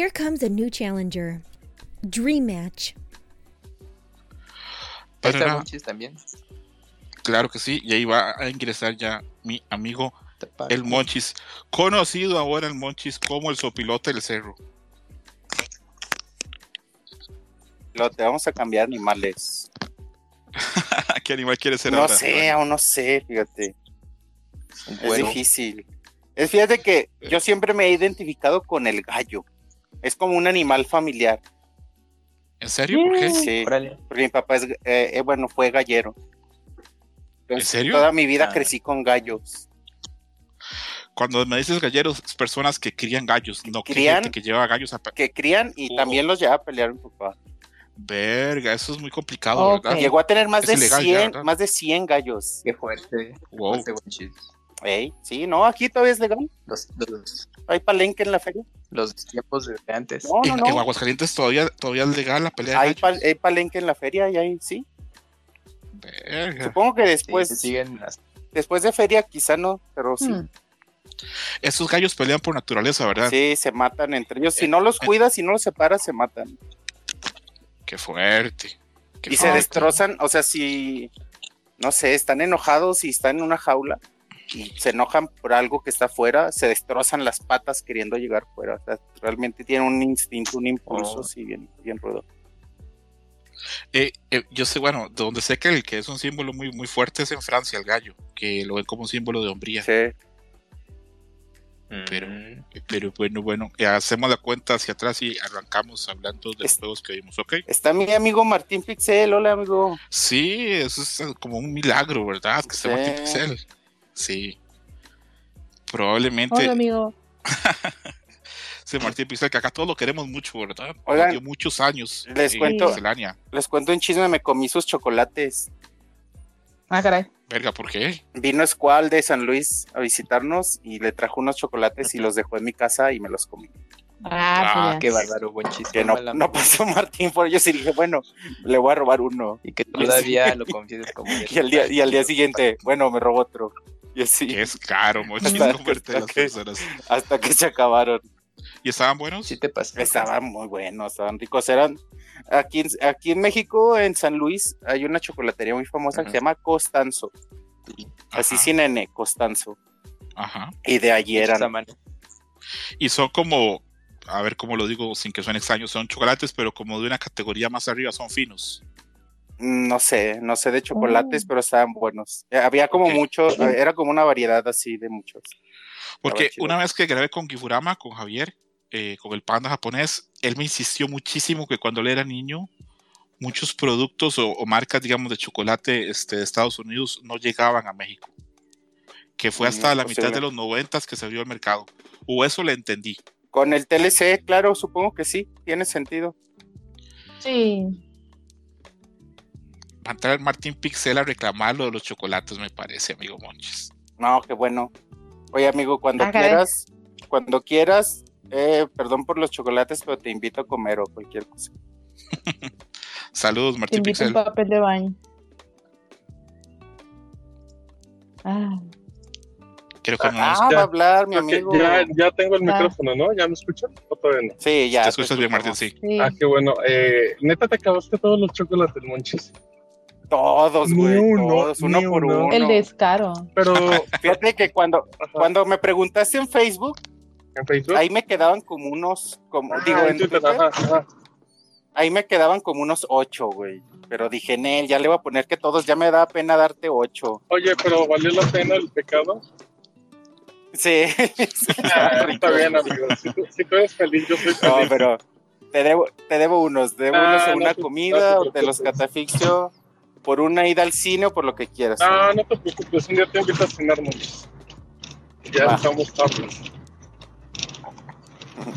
here comes a new challenger. Dream Match. Ahí está. Monchis también. Claro que sí, y ahí va a ingresar ya mi amigo el Monchis, conocido ahora el Monchis como el sopilote del cerro. Lo te vamos a cambiar animales. ¿Qué animal quiere ser No ahora? sé, aún no sé, fíjate. Es difícil. Es fíjate que yo siempre me he identificado con el gallo. Es como un animal familiar. ¿En serio? ¿Por qué? Sí, Órale. porque mi papá es, eh, eh, bueno, fue gallero. ¿En serio? Toda mi vida Ah. crecí con gallos. Cuando me dices galleros, es personas que crían gallos, no ¿Crían? que lleva gallos a Que crían y Oh. también los lleva a pelear mi papá. Verga, eso es muy complicado. ¿verdad? Llegó a tener más Es de ilegal ya, 100, ¿verdad? más de 100 gallos. Qué fuerte. Wow. Fuerte, Monchis. Ey, sí, no, aquí todavía es legal. Los, los, Hay palenque en la feria. los tiempos de antes. No, no, En, en no. Aguascalientes todavía, todavía es legal la pelea de Hay, hay palenque en la feria y ahí sí. Verga. Supongo que después, siguen las- después de feria quizá no, pero sí. Hmm. Esos gallos pelean por naturaleza, ¿verdad? Sí, se matan entre ellos. Si Eh, no los eh. cuidas, si no los separas, se matan. Qué fuerte. qué Y se destrozan, o sea, si, no sé, están enojados y están en una jaula se enojan por algo que está afuera, se destrozan las patas queriendo llegar fuera. O sea, realmente tienen un instinto, un impulso, Oh. sí, bien, bien rudo. Eh, eh, yo sé, bueno, donde sé que el que es un símbolo muy, muy fuerte es en Francia, el gallo, que lo ven como un símbolo de hombría. Sí. Pero- Mm, Pero bueno, bueno, eh, hacemos la cuenta hacia atrás y arrancamos hablando de los Es- juegos que vimos, ¿ok? Está mi amigo Martín Pixel, hola amigo. Sí, eso es eh, como un milagro, ¿verdad? Que esté Sí. Martín Pixel. Sí. Probablemente Hola, amigo. ese Martín Pixel, que acá todos lo queremos mucho, ¿verdad? Oigan, dio muchos años. les en cuento-. Les cuento un chisme, me comí sus chocolates. Ah, caray. Verga, ¿por qué? Vino Squall de San Luis a visitarnos y le trajo unos chocolates y los dejó en mi casa y me los comí. Ah, ya. Qué bárbaro, buen chiste. Que no, pasó Martín por ellos y dije, bueno, le voy a robar uno. Y que todavía lo confieses como Y al día, y al día siguiente, bueno, me robó otro. Y así, Que es caro, Hasta- convertir a las hasta que- personas. hasta que se acabaron. ¿Y estaban buenos? Sí te pasa. Estaban muy buenos, estaban ricos. Eran aquí, en- aquí en México, en San Luis, hay una chocolatería muy famosa que se llama Costanzo. Así sin N, Costanzo. Ajá. Y de allí eran. Y son como, a ver cómo lo digo sin que suene extraño, son chocolates, pero como de una categoría más arriba, son finos. No sé, no sé de chocolates, Oh. pero estaban buenos. Eh, Había como muchos, era como una variedad así de muchos. Porque una vez que grabé con Gifurama, con Javier, eh, con el panda japonés, él me insistió muchísimo que cuando él era niño, muchos productos o, o marcas, digamos, de chocolate este, de Estados Unidos no llegaban a México. Que fue Mm, hasta la mitad de los noventas que se abrió el mercado. O eso le entendí. Con el TLC, claro, supongo que sí, tiene sentido. Sí. Va a entrar Martín Pixel a reclamar lo de los chocolates, me parece, amigo Monches. No, qué bueno. Oye, amigo, cuando quieras, cuando quieras, eh, perdón por los chocolates, pero te invito a comer o cualquier cosa. Saludos, Te Martín invito un Pixel. papel de baño. Ah, Creo que no Ah, nos- va Ya. a hablar mi amigo. ya, ya tengo el Ah. micrófono, ¿no? ¿Ya me escuchan? ¿O todavía no? Sí, ya. te escuchas bien, Martín, sí. Ah, qué bueno. Eh, Neta, te acabaste todos los chocolates, monchis. Todos, güey, uno, todos, uno por uno. uno. El descaro. Pero Fíjate que cuando, cuando me preguntaste en Facebook, en Facebook. ahí me quedaban como unos, como, Ah, digo, en Twitter, Twitter, ajá, ajá. ahí me quedaban como unos ocho, güey. Pero dije, Nel, ya le voy a poner que todos, ya me da pena darte ocho. Oye, pero ¿valió la pena el pecado? Sí. Ah, está bien, amigo. Si tú, si tú eres feliz, yo soy No, feliz. pero te debo, te debo unos, te debo Ah, unos en no una comida, no te los catafixio por una ida al cine o por lo que quieras. Ah, no te preocupes, un día te invito a cenar, monchis. Ya Va. estamos tablas.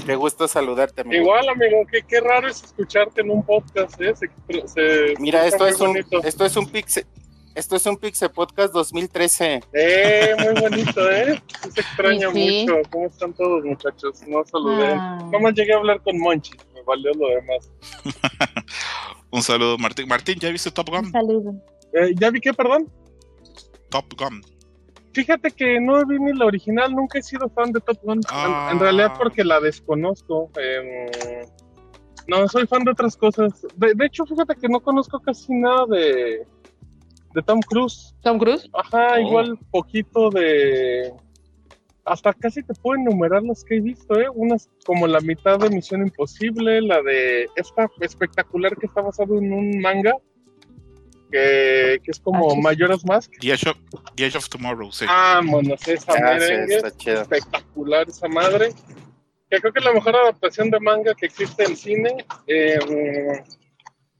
Qué gusto saludarte, amigo. Igual, amigo, qué, qué raro es escucharte en un podcast, ¿eh? Se, se- Mira, esto es un, esto es un Pixel, esto es un Pixel Podcast 2013. Eh, muy bonito, ¿eh? Se extraña Sí, mucho. ¿Cómo están todos, muchachos? No saludé. Ah. Nomás llegué a hablar con Monchi, me valió lo demás. Un saludo, Martín. Martín, ¿ya viste Top Un Gun? saludo. Eh, ¿Ya vi qué, perdón? Top Gun. Fíjate que no vi ni la original, nunca he sido fan de Top Gun. En- Ah. En, realidad porque la desconozco. em, no, soy fan de otras cosas. De, de hecho, fíjate que no conozco casi nada de, de Tom Cruise. Tom Cruise. Ajá, Oh. igual poquito de... Hasta casi te puedo enumerar las que he visto, ¿eh? Unas como la mitad de Misión Imposible, la de esta espectacular que está basado en un manga, que, que es como Ah, sí. Mayoras Mask. The Edge of, The Edge of Tomorrow, sí. Vámonos, esa Ah, sí, merengue, está chido. espectacular esa madre. Que creo que es la mejor adaptación de manga que existe en cine. Eh,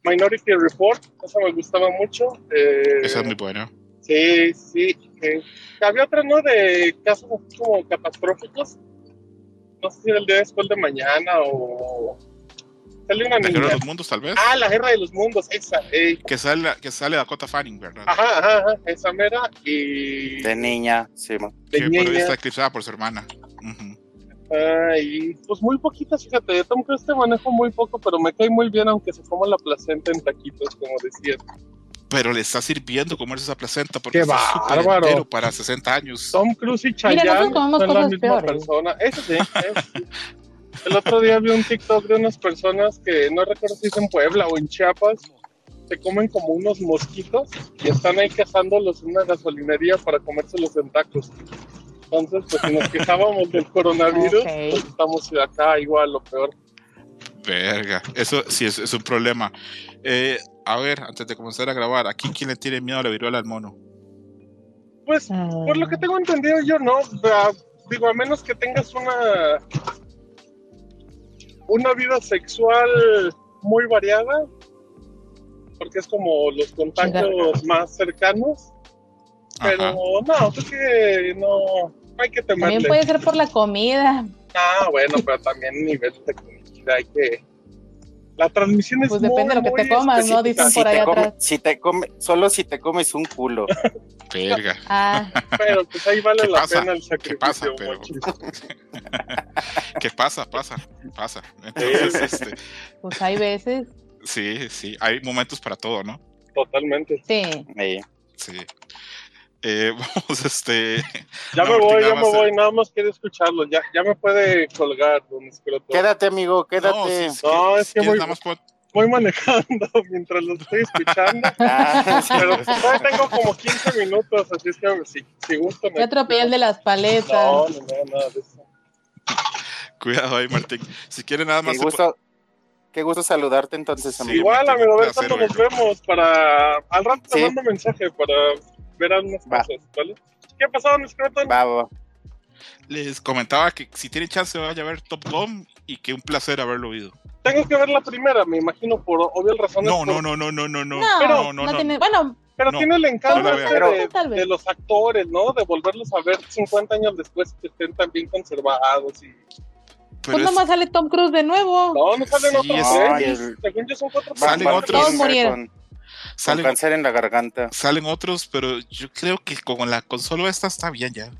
Minority Report, esa me gustaba mucho. Eh, Esa es muy buena. Sí, sí. Había otra, ¿no? De casos así como catastróficos. No sé si era el día después de mañana o. Salió una La Guerra de los Mundos, tal vez. Ah, la guerra de los mundos, esa. eh, Que sale, que sale Dakota Fanning, ¿verdad? ajá, ajá, ajá, esa mera. Y. De niña, sí. mo. de que niña. está eclipsada por su hermana. Ah, y pues muy poquitas, fíjate, de Tom Cruise te manejo muy poco, pero me cae muy bien aunque se coma la placenta en taquitos, como decías. Pero le está sirviendo comerse esa placenta porque ¡Qué está súper entero para 60 años. Tom Cruise y Mira, Chayanne nosotros comemos son la cosas misma peores. persona. Eso sí, eso sí. El otro día vi un TikTok de unas personas que no recuerdo si es en Puebla o en Chiapas, se comen como unos mosquitos y están ahí cazándolos en una gasolinería para comérselos en tacos. Entonces, pues si nos quejábamos del coronavirus, Ok. pues estamos acá igual, lo peor. Verga, eso sí es, es un problema. Eh, a ver, antes de comenzar a grabar, ¿aquí quién le tiene miedo a la viruela al mono? Pues Por lo que tengo entendido yo, no. Ah, Digo, a menos que tengas una una vida sexual muy variada, porque es como los contagios más cercanos. Pero Ajá. no, creo que no, no hay que También temerle. puede ser por la comida. Ah, bueno, pero también nivel de comida hay que. La transmisión es Pues depende de lo que te comas, ¿no? Dicen Si por ahí come- atrás. si te come, solo si te comes un culo. Verga. Ah, Pero pues ahí vale ¿Qué la pasa? pena el ¿Qué sacrificio. pasa? Pero-. ¿Qué pasa? Pasa, pasa. Entonces, este, pues hay veces. sí, sí, hay momentos para todo, ¿no? Totalmente. Sí. Sí. Eh, vamos, este. Ya No, me voy, ya me voy, nada más quiero escucharlo. Ya, ya me puede colgar, don Escroto. quédate, amigo, quédate. No, que- es que voy- manejando mientras lo estoy escuchando. Ah, pero todavía tengo como 15 minutos, así es que si, si gusto me... Qué atropellé el de las paletas. No, no, no, nada de eso. Cuidado ahí, Martín. Si quiere nada más. Qué gusto, qué gusto saludarte entonces, Sí, amigo. Igual, amigo, a ver cuándo nos vemos para... Al rato te Sí. mando mensaje para ver algunas Va. cosas, ¿vale? ¿Qué ha pasado? Va, va. Les comentaba que si tienen chance vaya a ver Top Gun y que un placer haberlo oído. Tengo que ver la primera, me imagino, por obvias razones. No, por- no, no, no, no, no, no. No, Pero- no, no, no. tiene. Bueno, Pero no, tiene el encanto no de, de los actores, ¿no? De volverlos a ver 50 años después que estén tan bien conservados y... Pero pues es- nomás sale Tom Cruise de nuevo. No, no salen Sí, otros es- tres. Ay, el- Según yo son cuatro Salen otros. Todos murieron. Con, con salen, cáncer en la garganta. salen otros, pero yo creo que con la consola esta está bien ya.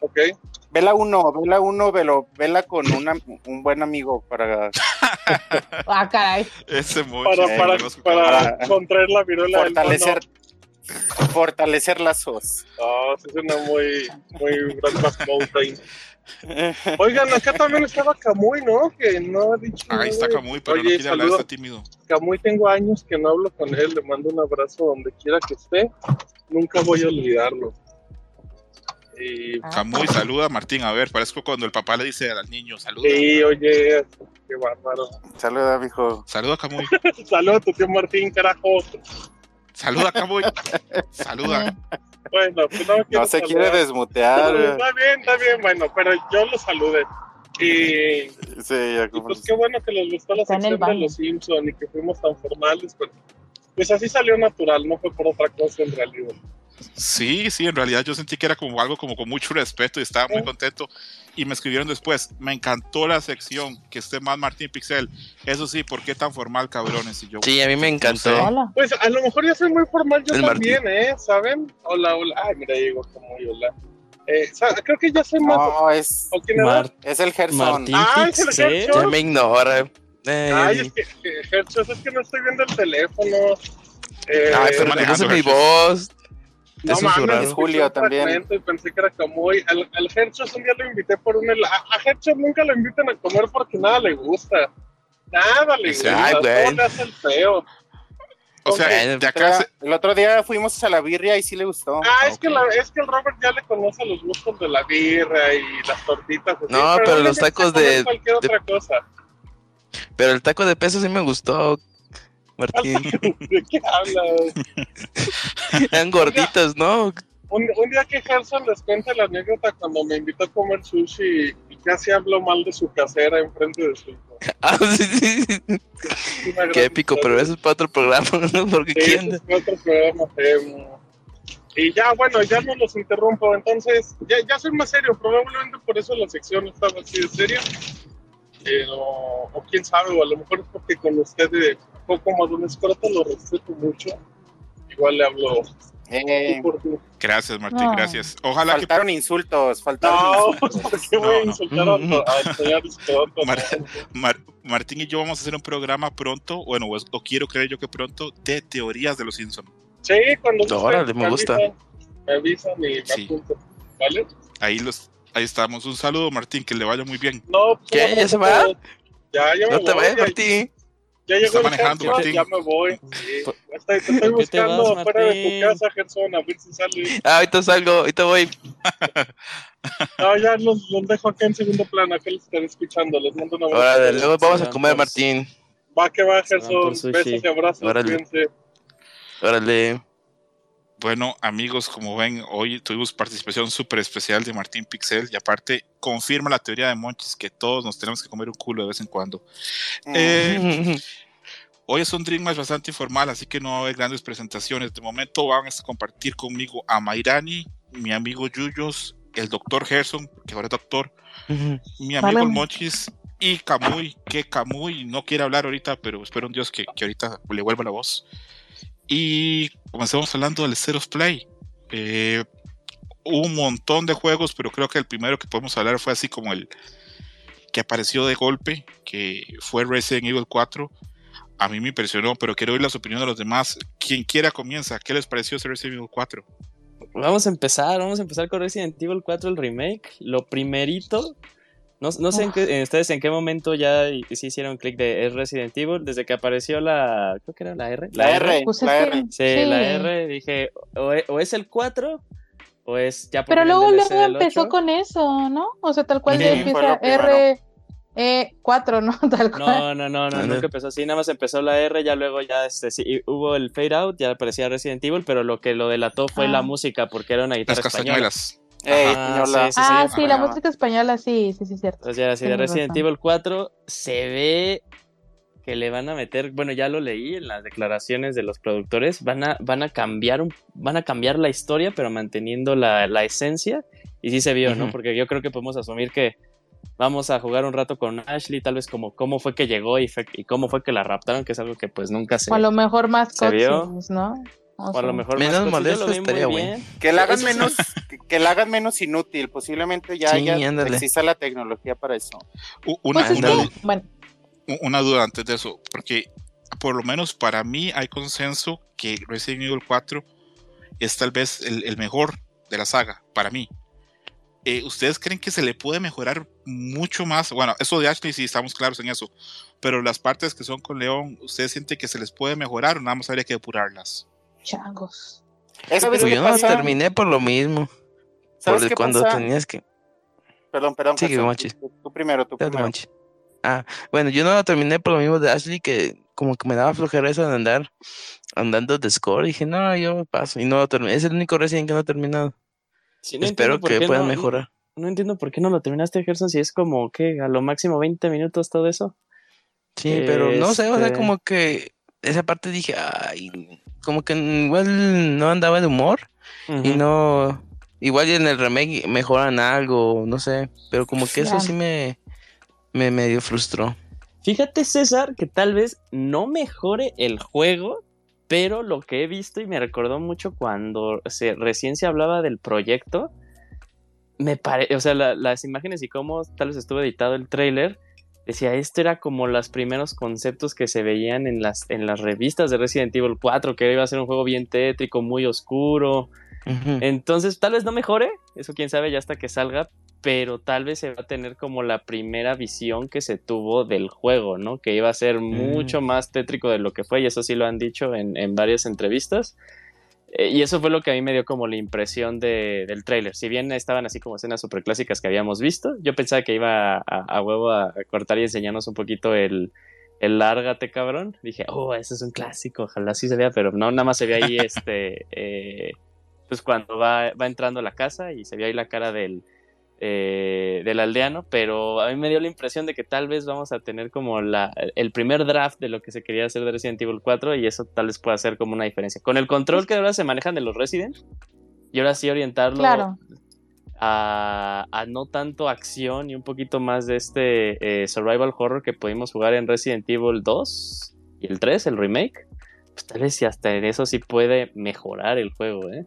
Ok. Vela uno, vela uno, velo, vela con una, un buen amigo para Ah, caray. Ese. Para, para, para Para- contraer la viruela fortalecer, fortalecer lazos. mono. No, sí suena muy, muy Brokeback Mountain. Oigan, acá también estaba Camuy, ¿no? Que no ha dicho Ahí está nada. Camuy, pero no quiere hablar, saludos. está tímido. Camuy, tengo años que no hablo con él. Le mando un abrazo donde quiera que esté. Nunca voy a olvidarlo. Y Ah, Camuy, saluda a Martín. A ver, parezco cuando el papá le dice al niño, saluda. sí, oye, qué bárbaro. Saluda, mijo. Saluda a Camuy. Saludos a tu tío Martín, carajo. Saluda a Camuy. Saluda. Bueno, pues no, quiero No se quiere desmutear. Está bien, está bien, bueno, pero yo lo saludé. Y, Sí, ya y pues qué bueno que les gustó la sección de los Simpson y que fuimos tan formales, pero pues así salió natural, no fue por otra cosa en realidad. Sí, sí, en realidad yo sentí que era como algo como con mucho respeto y estaba muy contento. Y me escribieron después, me encantó la sección, que esté más Martín Pixel. Eso sí, ¿por qué tan formal, cabrones? Y yo, Sí, a mí me encantó. sé. Pues a lo mejor ya soy muy formal yo El también, ¿eh? ¿Saben? Hola, hola. Ay, mira, llegó como hola. Eh, creo que ya soy más... No, es, es el Gerson. Martín Ah, es el Pixel. Gerson. Ya me ignora. Eh, Ay, es que, que, Gertz, es que no estoy viendo el teléfono. Eh, ay, pero manejando, conoce mi Gerson. voz. No mames, Julio también. Y pensé que era Camuy. Al, al Herchos un día lo invité por un helado. A, a nunca lo invitan a comer porque nada le gusta. Nada le ¿En gusta. Todo güey. le hace el feo. O sea, Ok. de acá se- El otro día fuimos a la birria y sí le gustó. Ah, es, que la, es que el Robert ya le conoce los gustos de la birra y las tortitas. así, No, pero los tacos comer de- Cualquier de- otra cosa. Pero el taco de peso sí me gustó, Martín. ¿De qué hablas? Eran gorditos, ¿no? Un, un día que Gerson les cuente la anécdota cuando me invitó a comer sushi y casi habló mal de su casera enfrente de su hijo. Ah, sí, sí, Qué épico, historia. pero eso es para otro programa, ¿no? Porque Sí, ¿quién? es otro programa, y ya, bueno, ya no los interrumpo. Entonces, ya, ya soy más serio. Probablemente por eso la sección estaba así de seria. Pero, o quién sabe, o a lo mejor es porque con usted, de poco más un escroto, lo respeto mucho. Igual le hablo Eh. Gracias, Martín, No. gracias. Ojalá que faltaron insultos, faltaron No, insultos. ¿por qué voy a No, escroto? Mar- Mar- Martín y yo vamos a hacer un programa pronto, bueno, o, quiero creer yo que pronto, de teorías de los Simpsons. Sí, cuando órale, me gusta. avisan, Me avisan y me Sí. apunto. ¿Vale? Ahí los, ahí estamos. Un saludo, Martín, que le vaya muy bien. No, pues, ¿Qué? ¿Ya se va? Ya, ya me No te vayas, ya- Martín. Ya llegó Está el manejando, Gerson, Martín. ya me voy. Sí. ¿Por- Estoy, te estoy buscando vas, afuera de tu casa, Gerson, a ver si sale. Ah, ahorita salgo, ahorita voy. No, ya los, los dejo acá en segundo plano, acá los estaré escuchando. Les mando un abrazo. Órale, luego vamos a comer, Martín. Va que va, Gerson. Besos y abrazos. Órale. Cuídense. Órale. Bueno, amigos, como ven, hoy tuvimos participación súper especial de Martín Pixel y aparte confirma la teoría de Monchis que todos nos tenemos que comer un culo de vez en cuando. Mm. Eh, Hoy es un Dream Match bastante informal, así que no va a haber grandes presentaciones. De momento van a compartir conmigo a Mairani, mi amigo Yuyos, el doctor Gerson, que ahora es doctor, mi amigo el Monchis y Camuy, que Camuy no quiere hablar ahorita, pero espero en Dios que, que ahorita le vuelva la voz. Y comencemos hablando del Zeros Play. Eh, un montón de juegos, pero creo que el primero que podemos hablar fue así como el que apareció de golpe, que fue Resident Evil 4. A mí me impresionó, pero quiero oír las opiniones de los demás. Quien quiera comienza. ¿Qué les pareció ese Resident Evil 4? Vamos a empezar, vamos a empezar con Resident Evil 4, el remake. Lo primerito, no, no sé en qué- en ustedes en qué momento ya sí hicieron clic de es Resident Evil, desde que apareció la, creo que era la R. La R, Pues la es que- R. Sí, la R, dije, o e- o es, el 4 o es ya Pero luego, luego empezó 8. con eso, ¿no? O sea, tal cual Sí, empieza. R, E, 4, ¿no? Tal cual. No, no, no, no, Ah, no. nunca empezó así, nada más empezó la R, ya luego ya este, sí, y hubo el fade out, ya aparecía Resident Evil, pero lo que lo delató fue Ah. la música, porque era una Las guitarra española. castañuelas. Ey, Ajá, señora. sí, sí, ah, sí. sí, la música española, sí, sí, sí, cierto. Entonces ya así de Resident razón. Evil 4 se ve que le van a meter, bueno, ya lo leí en las declaraciones de los productores, van a, van a cambiar un, van a cambiar la historia, pero manteniendo la, la esencia. Y sí se vio, ¿no? Porque yo creo que podemos asumir que vamos a jugar un rato con Ashley, tal vez como cómo fue que llegó y, fue- y cómo fue que la raptaron, que es algo que pues nunca se... O a lo mejor más ¿Se vio? cutscenes, ¿no? O a lo mejor Menos molesto estaría bueno. Que la hagan menos, que, que la hagan menos inútil. Posiblemente ya, Sí, ya exista la tecnología para eso. Una, Pues es una, que, bueno, una duda antes de eso, porque por lo menos para mí hay consenso que Resident Evil 4 es tal vez el, el mejor de la saga, para mí. Eh, ¿Ustedes creen que se le puede mejorar mucho más? Bueno, eso de Ashley sí estamos claros en eso, pero las partes que son con León, ¿ustedes sienten que se les puede mejorar o nada más habría que depurarlas? Changos. ¿Sabes Pues yo no pasa? terminé por lo mismo. ¿Sabes Por qué cuando pasa? tenías que. Perdón, perdón. Gerson, Monchis. tú, tú primero, tú Dale, primero. Monchi. Ah, bueno, yo no lo terminé por lo mismo de Ashley, que como que me daba flojera eso de andar andando de score. Dije, no, yo paso. Y no lo terminé. Es el único Resident que no he terminado. Sí, no Espero que puedan no- mejorar. No entiendo por qué no lo terminaste, Gerson, si es como que a lo máximo 20 minutos todo eso. Sí, pero no sé, o sea, Este- como que esa parte dije, ay, como que igual no andaba de humor y no, igual en el remake mejoran algo, no sé, pero como que eso sí me, me medio frustró. Fíjate, César, que tal vez no mejore el juego, pero lo que he visto y me recordó mucho cuando se, recién se hablaba del proyecto, me parece, o sea, la- las imágenes y cómo tal vez estuvo editado el trailer, decía, esto era como los primeros conceptos que se veían en las, en las revistas de Resident Evil 4, que iba a ser un juego bien tétrico, muy oscuro. Entonces, tal vez no mejore, eso quién sabe ya hasta que salga, pero tal vez se va a tener como la primera visión que se tuvo del juego, ¿no? Que iba a ser mucho más tétrico de lo que fue, y eso sí lo han dicho en, en varias entrevistas. Eh, y eso fue lo que a mí me dio como la impresión de- del tráiler. Si bien estaban así como escenas super clásicas que habíamos visto, yo pensaba que iba a, a huevo a, a cortar y enseñarnos un poquito el, el lárgate, cabrón. Dije, oh, ese es un clásico, ojalá sí se vea, pero no, nada más se ve ahí este... eh, pues cuando va, va entrando a la casa y se ve ahí la cara del, eh, del aldeano, pero a mí me dio la impresión de que tal vez vamos a tener como la, el primer draft de lo que se quería hacer de Resident Evil 4 y eso tal vez pueda hacer como una diferencia. Con el control que ahora se manejan de los Resident y ahora sí orientarlo Claro. a, a no tanto acción y un poquito más de este eh, survival horror que pudimos jugar en Resident Evil 2 y el 3, el remake. Pues tal vez si hasta en eso sí puede mejorar el juego, ¿eh?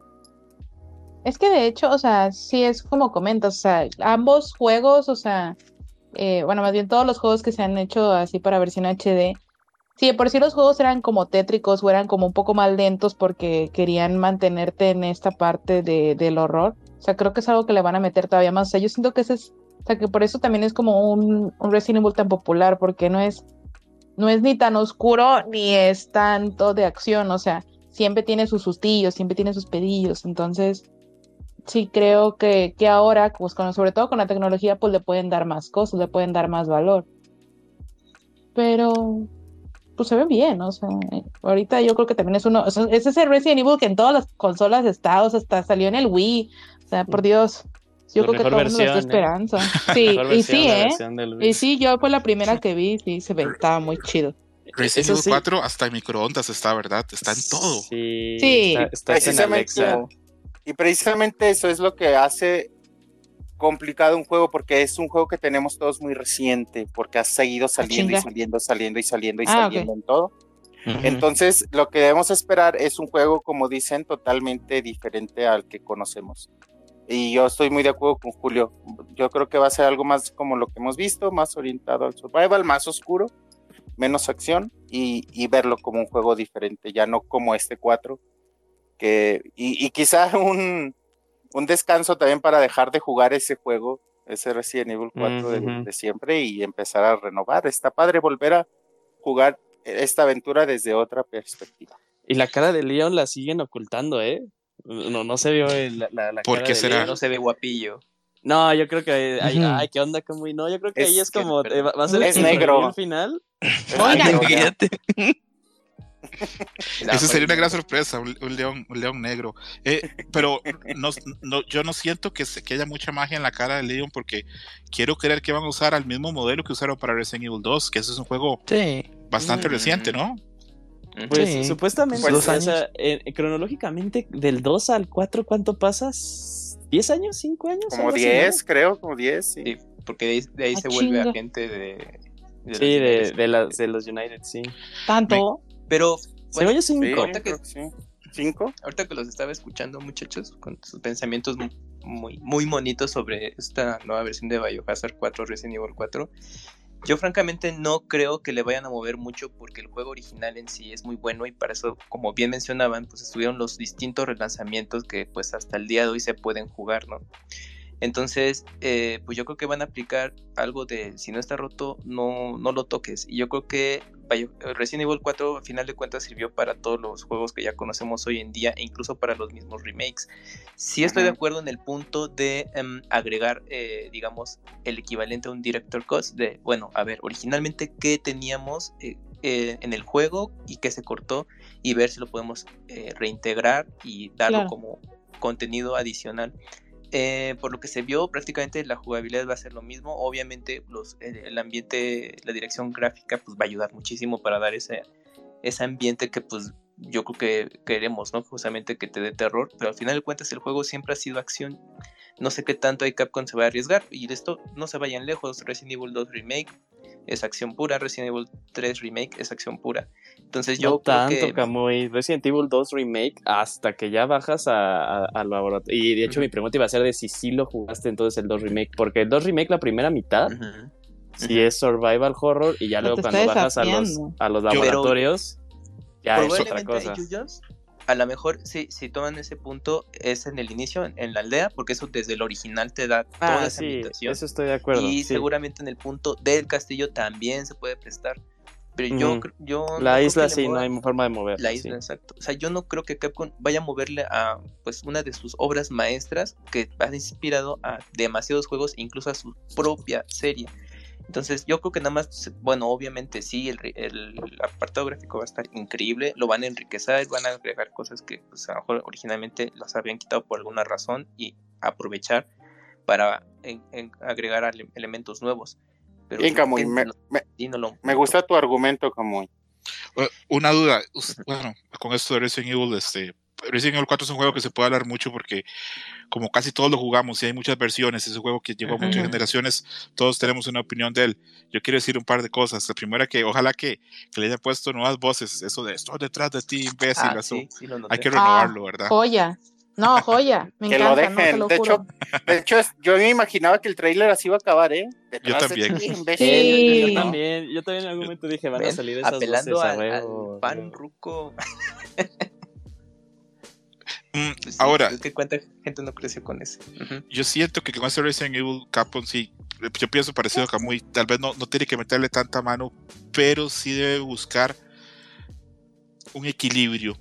Es que de hecho, o sea, sí es como comentas, o sea, ambos juegos, o sea, eh, bueno, más bien todos los juegos que se han hecho así para versión HD, sí, por sí los juegos eran como tétricos o eran como un poco más lentos porque querían mantenerte en esta parte de, del horror. O sea, creo que es algo que le van a meter todavía más. O sea, yo siento que ese es, o sea, que por eso también es como un, un Resident Evil tan popular, porque no es, no es ni tan oscuro ni es tanto de acción, o sea, siempre tiene sus sustillos, siempre tiene sus pedillos, entonces sí creo que, que ahora, pues con, sobre todo con la tecnología, pues le pueden dar más cosas, le pueden dar más valor. Pero, pues se ve bien, o sea, ahorita yo creo que también es uno, o sea, es ese Resident Evil que en todas las consolas está, o sea, hasta salió en el Wii, o sea, por Dios, yo La creo que todo el mundo está versión, ¿eh? esperanza. Sí, y versión, sí, ¿eh? versión. Y sí, yo fue la primera que vi, sí, se ve, estaba muy chido. Resident Evil sí. 4 hasta en microondas está, ¿verdad? Está en todo. Sí, Sí. está, está en Alexa. Y precisamente eso es lo que hace complicado un juego, porque es un juego que tenemos todos muy reciente, porque ha seguido saliendo y saliendo, saliendo y saliendo y Ah, saliendo en todo. Entonces, lo que debemos esperar es un juego, como dicen, totalmente diferente al que conocemos. Y yo estoy muy de acuerdo con Julio. Yo creo que va a ser algo más como lo que hemos visto, más orientado al survival, más oscuro, menos acción y, y verlo como un juego diferente, ya no como este 4. Que, y, y quizá un, un descanso también para dejar de jugar ese juego, ese Resident Evil 4 de- Ujú. de siempre y empezar a renovar. Está padre volver a jugar esta aventura desde otra perspectiva. Y la cara de Leon la siguen ocultando, ¿eh? No, no se vio el- la, la, la ¿Por cara qué de será? Leon. No se ve guapillo. No, yo creo que ahí, Ujú. ay, qué onda, como no, yo creo que Es ahí es que- como pero- eh, va a ser Es el negro. final. Oigan. Esa sería una gran forma- sorpresa, un, un león, un león negro. Eh, pero no, no- yo no siento que, se- que haya mucha magia en la cara de Leon porque quiero creer que van a usar al mismo modelo que usaron para Resident Evil 2, que ese es un juego Sí. bastante Mm. reciente, ¿no? Pues Sí. supuestamente, Pues, o sea, eh, cronológicamente, del 2 al 4, ¿cuánto pasas? ¿10 años? ¿5 años? Como algo así, 10, creo, como 10, sí. Sí, porque de ahí, de ahí Ah, se vuelve chinga. agente de. de Sí, los de, de los United, sí. Tanto. Pero Según yo, Sí, 5. ahorita que-. ¿Cinco? ahorita que los estaba escuchando, muchachos, con sus pensamientos mu- muy, muy bonitos sobre esta nueva versión de Biohazard 4, Resident Evil 4, yo francamente no creo que le vayan a mover mucho porque el juego original en sí es muy bueno y para eso, como bien mencionaban, pues estuvieron los distintos relanzamientos que pues hasta el día de hoy se pueden jugar, ¿no? Entonces, eh, pues yo creo que van a aplicar algo de si no está roto, no, no lo toques. Y yo creo que Resident Evil 4 a final de cuentas sirvió para todos los juegos que ya conocemos hoy en día e incluso para los mismos remakes. Sí estoy de acuerdo en el punto de em, agregar, eh, digamos, el equivalente a un director cut de, bueno, a ver, originalmente qué teníamos eh, eh, en el juego y qué se cortó y ver si lo podemos eh, reintegrar y darlo Claro. como contenido adicional. Eh, por lo que se vio, prácticamente la jugabilidad va a ser lo mismo. Obviamente, el ambiente, la dirección gráfica, pues va a ayudar muchísimo para dar ese, ese ambiente que, pues, yo creo que queremos, ¿no? Justamente que te dé terror. Pero al final de cuentas, el juego siempre ha sido acción. No sé qué tanto hay Capcom se va a arriesgar. Y de esto no se vayan lejos. Resident Evil 2 Remake es acción pura. Resident Evil 3 Remake es acción pura. Entonces, yo no creo tanto, que. Camuy. Resident Evil 2 Remake, hasta que ya bajas a- a- al laboratorio. Y de hecho, mi pregunta iba a ser de si sí lo jugaste entonces el 2 Remake. Porque el 2 Remake, la primera mitad, sí es survival horror. Y ya luego cuando bajas a los, desafiando. a los Yo- laboratorios, ya es otra cosa. ellos, a lo mejor si, si toman ese punto es en el inicio, en, en la aldea, porque eso desde el original te da toda Ah, esa sí, ambientación. eso estoy de acuerdo. y sí. seguramente en el punto del castillo también se puede prestar. Pero yo, yo La creo isla sí, no hay forma de mover. la isla, exacto. O sea, yo no creo que Capcom vaya a moverle a pues una de sus obras maestras que ha inspirado a demasiados juegos, incluso a su propia serie. Entonces, yo creo que nada más, bueno, obviamente sí, el, ri- el apartado gráfico va a estar increíble, lo van a enriquecer, van a agregar cosas que pues, a lo mejor originalmente las habían quitado por alguna razón y aprovechar para en- en- agregar ale- elementos nuevos. Pero Bien, Camuy, me, no- me- sí, no lo- me gusta tu argumento, Camuy. Eh, Una duda, bueno, con esto de Resident Evil, este, Resident Evil 4 es un juego que se puede hablar mucho porque como casi todos lo jugamos y hay muchas versiones, es un juego que llegó a muchas generaciones, todos tenemos una opinión de él. Yo quiero decir un par de cosas. La primera que ojalá que, que le hayan puesto nuevas voces, eso de estoy detrás de ti, imbécil, Ah, eso sí, sí lo hay que Ah, renovarlo, ¿verdad? Joya. No, joya. Me Que lo encanta, no te dejen. lo de hecho, de hecho, yo me imaginaba que el trailer así iba a acabar, ¿eh? Detrás de también. ti, imbécil. Sí. Yo Sí. también, yo también en algún momento dije, van a salir esas apelando voces a al, al huevo. ruco. Mm, Pues sí, Ahora, Es que cuánta gente no creció con ese. Ujú. yo siento que con este Resident Evil Capcom sí, yo pienso parecido a Kamui, tal vez no, no tiene que meterle tanta mano, pero sí debe buscar un equilibrio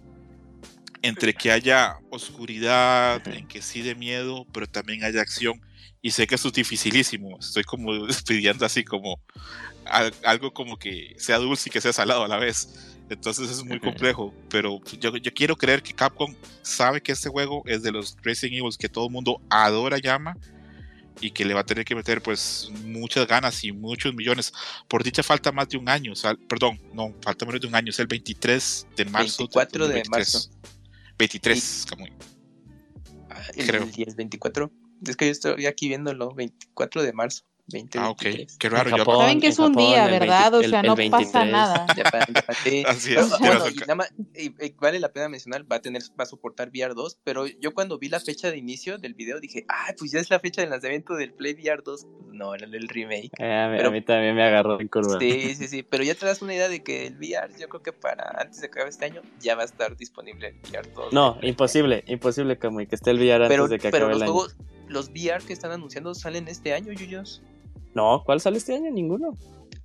entre que haya oscuridad, Ujú. en que sí de miedo, pero también haya acción. Y sé que eso es dificilísimo, estoy como pidiendo así como al- algo como que sea dulce y que sea salado a la vez. Entonces es muy complejo, pero yo, yo quiero creer que Capcom sabe que este juego es de los Resident Evil que todo el mundo adora, llama, y que le va a tener que meter pues muchas ganas y muchos millones. Por dicha falta más de un año, sal- perdón, no, falta menos de un año, es el 23 de marzo. del 24 de 2023. marzo. 23, Camuy. Ah, El, Creo. el 10, 24. Es que yo estoy aquí viéndolo, 24 de marzo. 20, Ah, ok, 23. qué raro. Japón, Saben que es un Japón, día, el 20 ¿verdad? O sea, el no 23. pasa nada. Sí. Así es, bueno, y nada más, y- y vale la pena mencionar, va a tener, va a soportar VR 2, pero yo cuando vi la fecha de inicio del video dije, ah, pues ya es la fecha de lanzamiento del Play VR 2. No, era el remake. Eh, a, mí, Pero- a mí también me agarró en curva. Sí, sí, sí, pero ya te das una idea de que el VR, yo creo que para antes de acabar este año, ya va a estar disponible el VR 2. No, imposible, imposible, Camuy, que esté el VR antes Pero, de que pero acabe los el año. juegos, los VR que están anunciando salen este año, Yuyos. No, ¿cuál sale este año? Ninguno.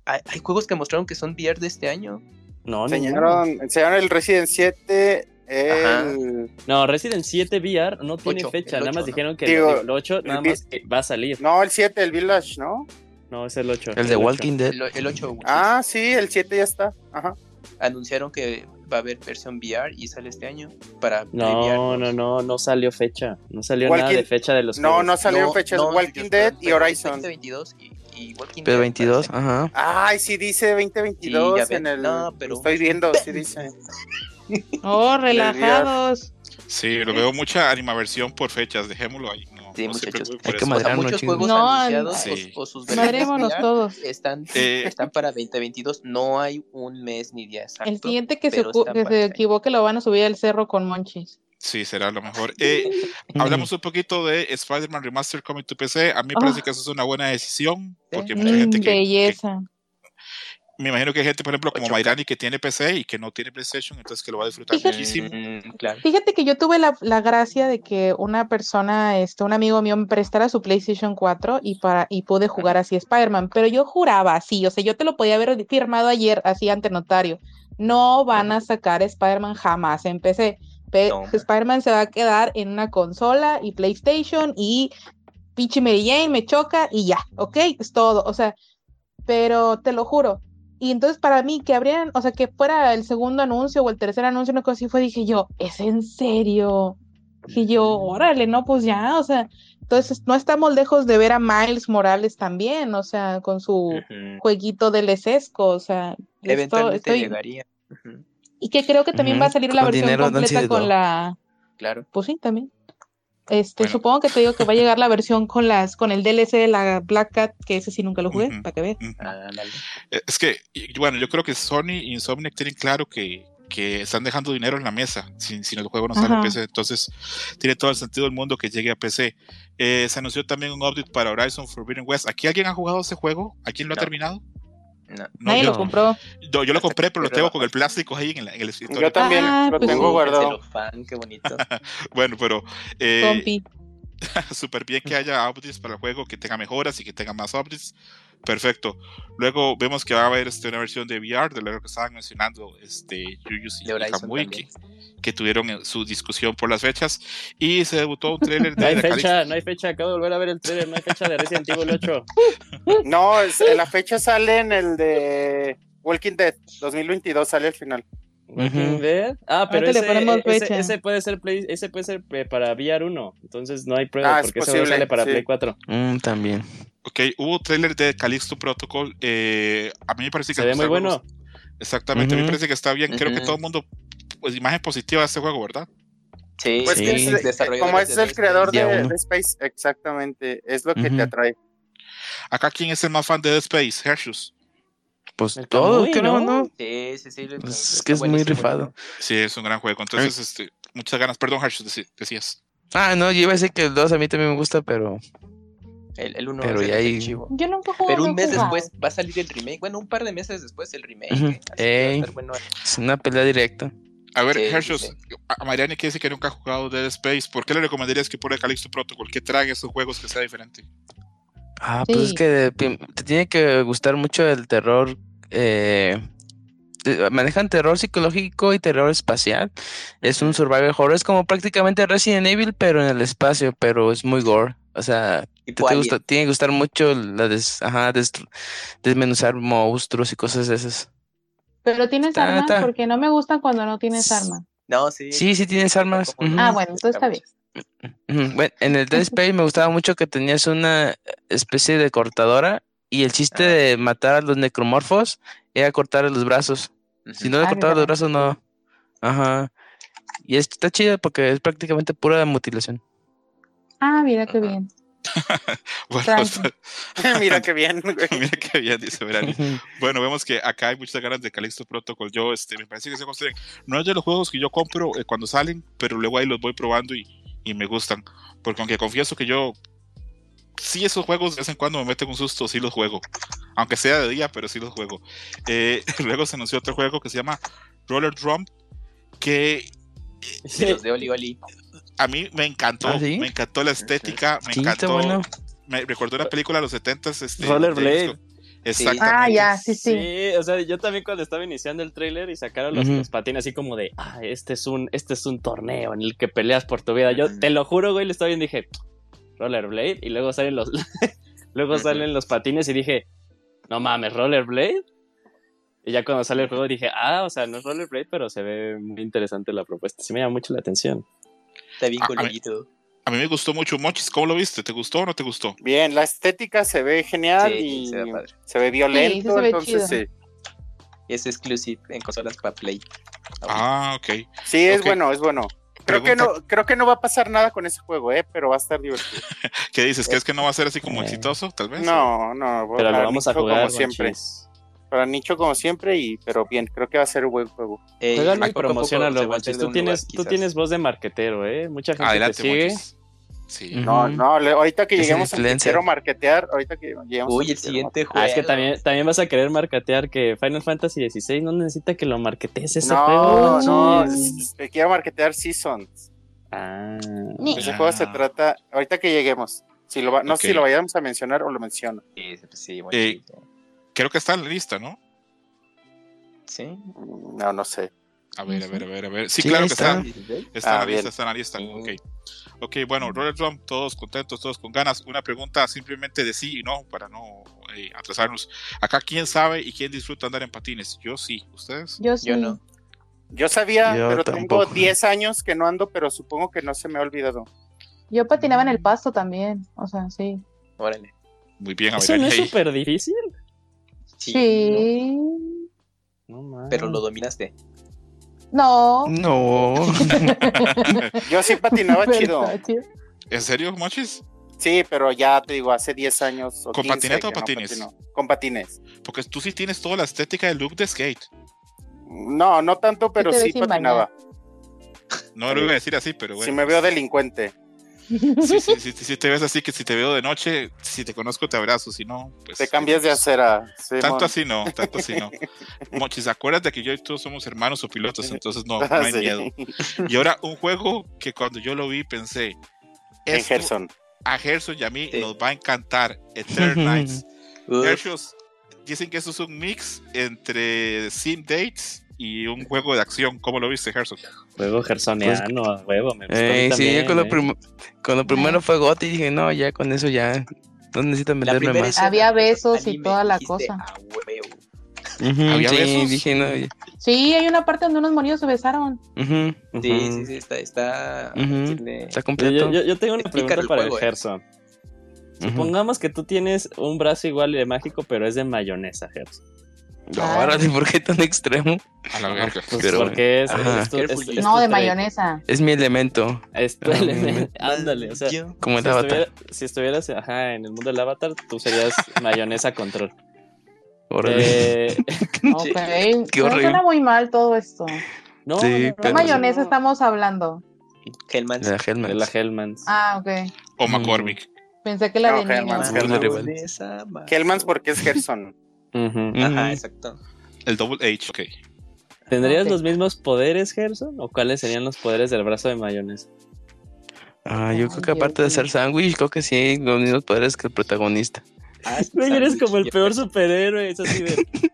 Hay, hay juegos que mostraron que son VR de este año. No, ninguno. Enseñaron, enseñaron el Resident 7, el... No, Resident 7 VR no tiene Ocho, fecha, el nada más ¿no? dijeron que Digo, el 8 nada el más que va a salir. No, el 7, el Village, ¿no? No, es el 8. El de Walking Dead. El, el 8 Ah, sí, el 7 ya está. Ajá. anunciaron que va a haber versión VR y sale este año para Play No, VR no, no, no salió fecha. No salió Walking- nada de fecha de los No, juegos. no salieron No, fechas. no, Walking Dead y Horizon. 2022 y, y Walking Pero Dead 22, parece. ajá. Ay, sí dice 2022 Sí, en el... No, pero- Estoy viendo, sí dice. Oh, relajados. Sí, lo veo mucha animaversión por fechas, dejémoslo ahí. Sí, no se muchachos. Hay que. O sea, muchos chido. juegos No, anunciados Sí. o, o sus versiones Madrémonos VR todos. están, Eh. están para 2022. No hay un mes ni día exacto. El siguiente que se, que se equivoque lo van a subir al cerro con monchis. Sí, será lo mejor. Eh, hablamos un poquito de Spider-Man Remaster Coming to PC. A mí me Oh. parece que eso es una buena decisión, porque mucha Mm, gente que, que- belleza. Me imagino que hay gente, por ejemplo, como 8K. Mayrani que tiene PC y que no tiene PlayStation, entonces que lo va a disfrutar Fíjate- muchísimo. Mm, claro. Fíjate que yo tuve la, la gracia de que una persona, este, un amigo mío me prestara su PlayStation 4 y, para, y pude jugar así Spider-Man, pero yo juraba así, o sea, yo te lo podía haber firmado ayer así ante notario. No van a sacar Spider-Man jamás en PC. Pe- No. Spider-Man se va a quedar en una consola y PlayStation y pinche Mary Jane me choca y ya, ¿ok? Es todo, o sea, pero te lo juro. Y entonces para mí que abrieran, o sea, que fuera el segundo anuncio o el tercer anuncio, una cosa así fue, dije yo, ¿es en serio? Dije yo, órale, no, pues ya, o sea, entonces no estamos lejos de ver a Miles Morales también, o sea, con su jueguito del esesco, o sea, Eventualmente estoy- llegaría. Y que creo que también va a salir la con versión completa con la, Claro. pues sí, también. Este, Bueno. supongo que te digo que va a llegar la versión con las, con el DLC de la Black Cat, que ese sí nunca lo jugué, para que veas. Ah. Eh, Es que, bueno, yo creo que Sony y Insomniac tienen claro que, que están dejando dinero en la mesa si, si el juego no sale en Ajá. PC. Entonces, tiene todo el sentido del mundo que llegue a PC. Eh, se anunció también un update para Horizon Forbidden West. ¿Aquí alguien ha jugado ese juego? ¿A quién lo ha terminado? No. No, Nadie yo, lo compró. yo, yo lo compré, pero lo tengo con el plástico ahí en, la- en el escritorio. Yo también Ah, lo pues tengo sí. guardado. qué bonito. Bueno, pero eh, súper bien que haya updates para el juego, que tenga mejoras y que tenga más updates. Perfecto. Luego vemos que va a haber este, una versión de VR, de lo que estaban mencionando este, Yuyus y Kamui, que, tuvieron eh, su discusión por las fechas. Y se debutó un trailer No hay de, de Calix- fecha, no hay fecha. Acabo de volver a ver el trailer. No hay fecha de Resident Evil 8. No, es- en la fecha sale en el de Walking Dead 2022, sale al final. Walking Ujú. Dead. Ah, pero ese, le ponemos ese, fecha. ese puede ser Play, ese puede ser eh, para VR 1. Entonces no hay prueba Ah, es porque ese juego posible, sale para sí. Play 4. Mm, también. Ok, hubo trailer de Calixto Protocol. eh, a mí me parece que Se ve está muy bueno. Exactamente, a mí me parece que está bien. Creo que todo el mundo, pues imagen positiva de este juego, ¿verdad? Sí, Pues Sí. que es- como es el creador de, de Space, exactamente, es lo que te atrae. Acá, ¿quién es el más fan de Dead Space? Hershus. Pues El todo, Kamui, creo, ¿no? ¿no? Sí, sí, sí. Pues es que es muy rifado. Sí, es un gran juego. Entonces, este, muchas ganas. Perdón, Hershus, deci- decías. Ah, no, yo iba a decir que el 2 a mí también me gusta, pero El, el uno Pero es ya chivo. Yo nunca jugué. Pero un mes jugado. después va a salir el remake. Bueno, un par de meses después el remake. Que Ey. bueno. es una pelea directa. A ver, Sí, sí. a Mariani que dice que nunca ha jugado Dead Space, ¿por qué le recomendarías que pruebe Calixto Protocol? ¿Qué trae esos juegos que sea diferente? Ah, pues es que te tiene que gustar mucho el terror. Eh, manejan terror psicológico y terror espacial. Es un survival horror. Es como prácticamente Resident Evil, pero en el espacio, pero es muy gore. O sea, te, te gusta, tiene que gustar mucho la des- ajá, des- desmenuzar monstruos y cosas de esas. Pero tienes armas porque no me gustan cuando no tienes armas. No, sí. Sí, sí tienes armas. Ah, bueno, entonces está bien. Bueno, en el Dead Space me gustaba mucho que tenías una especie de cortadora y el chiste Ah. de matar a los necromorfos era cortarle los brazos. Si no le Ah, cortabas los brazos, no. Ajá. Y esto está chido porque es prácticamente pura mutilación. Ah, mira qué bien. Bueno, Tranqui. Mira qué bien, güey. mira qué bien, dice Verani. Bueno, vemos que acá hay muchas ganas de Calixto Protocol. Yo, este, me parece que se construyen. No es de los juegos que yo compro eh, cuando salen, pero luego ahí los voy probando y, y me gustan. Porque aunque confieso que yo, sí, esos juegos de vez en cuando me meten un susto, sí los juego. Aunque sea de día, pero sí los juego. Eh, luego se anunció otro juego que se llama Roller Drum, que De los de Oli Oli. a mí me encantó. ¿Ah, sí? Me encantó la estética, me Sí, encantó. bueno. Me recordó una película de los 70s. Este, Rollerblade. de- Exactamente. Ah, ya, sí, sí. Sí, o sea, yo también cuando estaba iniciando el tráiler y sacaron los, patines así como de, ah, este es un, este es un torneo en el que peleas por tu vida. Yo te lo juro, güey, lo estaba viendo y dije, Rollerblade, y luego salen los, luego salen los patines y dije, no mames, Rollerblade. Y ya cuando sale el juego dije, ah, o sea, no es Rollerblade, pero se ve muy interesante la propuesta. Sí me llama mucho la atención. Está bien Ah, a colorito. A mí me gustó mucho Mochis. ¿Cómo lo viste? ¿Te gustó o no te gustó? Bien, la estética se ve genial Sí, y se ve padre. se ve violento, Sí, sí se ve entonces chido. sí. Es exclusive en consolas para Play. Ah, ok. Sí, es bueno, es bueno. Creo que, no, creo que no va a pasar nada con ese juego, ¿eh? pero va a estar divertido. ¿Qué dices? ¿Crees que no va a ser así como Eh. exitoso, tal vez? No, no, Pero lo para vamos a nicho jugar, como siempre. Para nicho como siempre, y pero bien, creo que va a ser un buen juego. Eh, y a poco promocionalo, a Tú tienes, lugar, tú tienes voz de marquetero, ¿eh? Mucha gente Adelante, te sigue. Sí. No, no, le- ahorita que Es lleguemos a quiero marketear, ahorita que lleguemos Uy, a el siguiente juego. Ah, es que también, también vas a querer marketear que Final Fantasy XVI no necesita que lo marketees ese No, juego. no, s- quiero marketear Seasons. Ah. Ese Ah. juego se trata, ahorita que lleguemos. Si lo va- no sé Ok. si lo vayamos a mencionar o lo menciono. Sí, sí, sí, Eh, muchísimo. Creo que está en la lista, ¿no? Sí. Mm, No, no sé. A ver, a ver, a ver, a ver. Sí, Sí, claro que está. está. Está en Ah, la bien. lista, está en la lista. Mm. Ok. Ok, bueno, Roller Drum, todos contentos, todos con ganas. Una pregunta simplemente de sí y no, para no eh, atrasarnos. Acá, ¿quién sabe y quién disfruta andar en patines? Yo sí, ¿ustedes? Yo sí. Yo no. Yo sabía, Yo pero tampoco. tengo 10 años que no ando, pero supongo que no se me ha olvidado. Yo patinaba en el pasto también. O sea, sí. Órale. Muy bien, a ver, ¿Eso no es súper difícil? Sí. Sí. No mames. Pero lo dominaste. No. No. Yo sí patinaba chido. ¿En serio, Mochis? Sí, pero ya te digo, hace 10 años. O ¿Con 15 patineta o no patines? Con patines. Porque tú sí tienes toda la estética del look de skate. No, no tanto, pero sí patinaba. No lo iba a decir así, pero bueno. Si me veo delincuente. Sí, sí, sí, si te ves así, que si te veo de noche, si te conozco te abrazo, si no, pues... Te cambias de acera. Simón. Tanto así no, tanto así no. Mochis, acuérdate que yo y tú somos hermanos o pilotos, entonces no, no hay Sí. miedo. Y ahora un juego que cuando yo lo vi pensé, En Gerson. a Gerson y a mí Sí. nos va a encantar Eternal Nights. Uf, Gershos, dicen que eso es un mix entre sim dates y un juego de acción. ¿Cómo lo viste, Gerson? Juego gersoniano, a huevo, me gustó Eh, sí, también, yo con lo, eh. prim- con lo primero fue Gotti dije, no, ya con eso ya no venderme primera más. escena Había besos y toda la dijiste, cosa. "A huevo". Ujú, ¿Había sí, besos? dije, no, ya. Sí, hay una parte donde unos monitos se besaron. Sí, sí, sí, está, está, tiene- está Yo, completo. yo- yo tengo una Explica pregunta el para juego, el eh. Gerson. Supongamos que tú tienes un brazo igual de mágico, pero es de mayonesa, Gerson. No, órale, ¿por qué tan extremo? A la verga. Pues Pero- porque es, Ajá. es tu- Careful, es- you. es No, de mayonesa. Es mi elemento, Es tu Ah, elemento. Ándale, o sea, Yo- como el si, avatar. estuviera- si estuvieras ajá, en el mundo del avatar, tú serías mayonesa control. Órale. Eh, Ok. Qué horrible. suena muy mal todo esto. no, Sí, no, no, ¿Qué mayonesa no. estamos hablando? Hellman. De la Hellmans. De la Hellmans. Ah, ok. O McCormick. Pensé que la No, de Ah, ma- Hellmans porque es Gerson. Ajá, exacto. El Double H, ok. ¿Tendrías los mismos poderes, Gerson? ¿O cuáles serían los poderes del brazo de mayonesa? Ah, yo Ay, creo que aparte de ser sándwich, creo que sí, los mismos poderes que el protagonista. Ah, eres como el peor superhéroe. Es así de.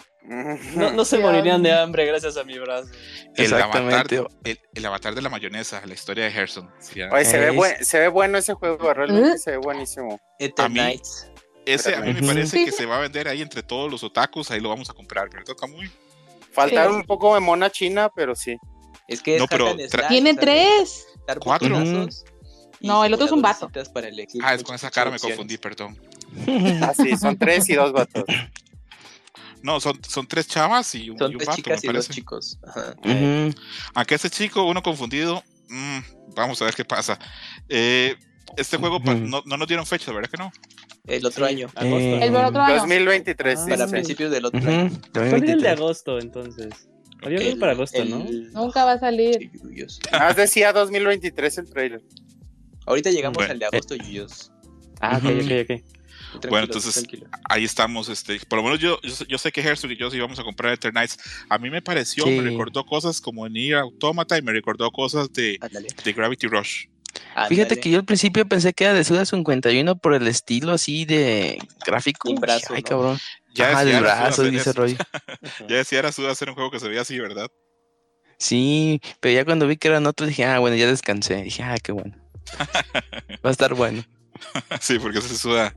No, no se morirían de hambre gracias a mi brazo. El avatar, Exactamente. el, el avatar de la mayonesa, la historia de Gerson. Sí. Oye, se ve, Es- buen- se ve bueno ese juego, realmente ¿Eh? se ve buenísimo. Eternites. Ese a mí me parece que se va a vender ahí entre todos los otakus, ahí lo vamos a comprar, ¿verdad, Camuy? Faltaron Sí. un poco de mona china, pero sí. Es que es No, pero slash, Tiene tres. Cuatro. No, el otro es un vato. simuladorcitas para elegir Ah, es muchas con esa cara me confundí, perdón. Ah, sí, son tres y dos vatos. No, son, son tres chavas y un, Son y un tres vato, chicas me y dos chicos. Ajá. Aunque ese chico, uno confundido, mm, vamos a ver qué pasa. Eh, este juego Ujú. no, no nos dieron fecha, ¿verdad que no? El otro año. Agosto. Eh, El otro año. 2023, Ah, sí, Para sí. principios del otro Ujú, año. 2023. ¿Cuál es el de agosto entonces? Había uno El- para agosto, el- ¿no? Nunca va a salir. Yuyos. Ah, decía 2023 el trailer. Ahorita llegamos Bueno. al de agosto, Yuyos. Ah, ok, ok, ok. Tranquilo, Bueno, entonces- tranquilo. Ahí estamos, este, por lo menos yo, yo, sé- yo sé que Herzog y yo sí íbamos a comprar Eternites. A mí me pareció, Sí. me recordó cosas como Nier Automata y me recordó cosas de, de Gravity Rush. Fíjate que yo al principio pensé que era de Suda 51 por el estilo así de gráfico. Un brazo, Ay, ¿no? cabrón. Ya Ajá, decía del brazo hacer y ese eso. rollo. Ya decía Arasuda hacer un juego que se veía así, ¿verdad? Sí, pero ya cuando vi que eran otros dije, ah, bueno, ya descansé. Dije, ah, qué bueno. Va a estar bueno. sí, porque se suda,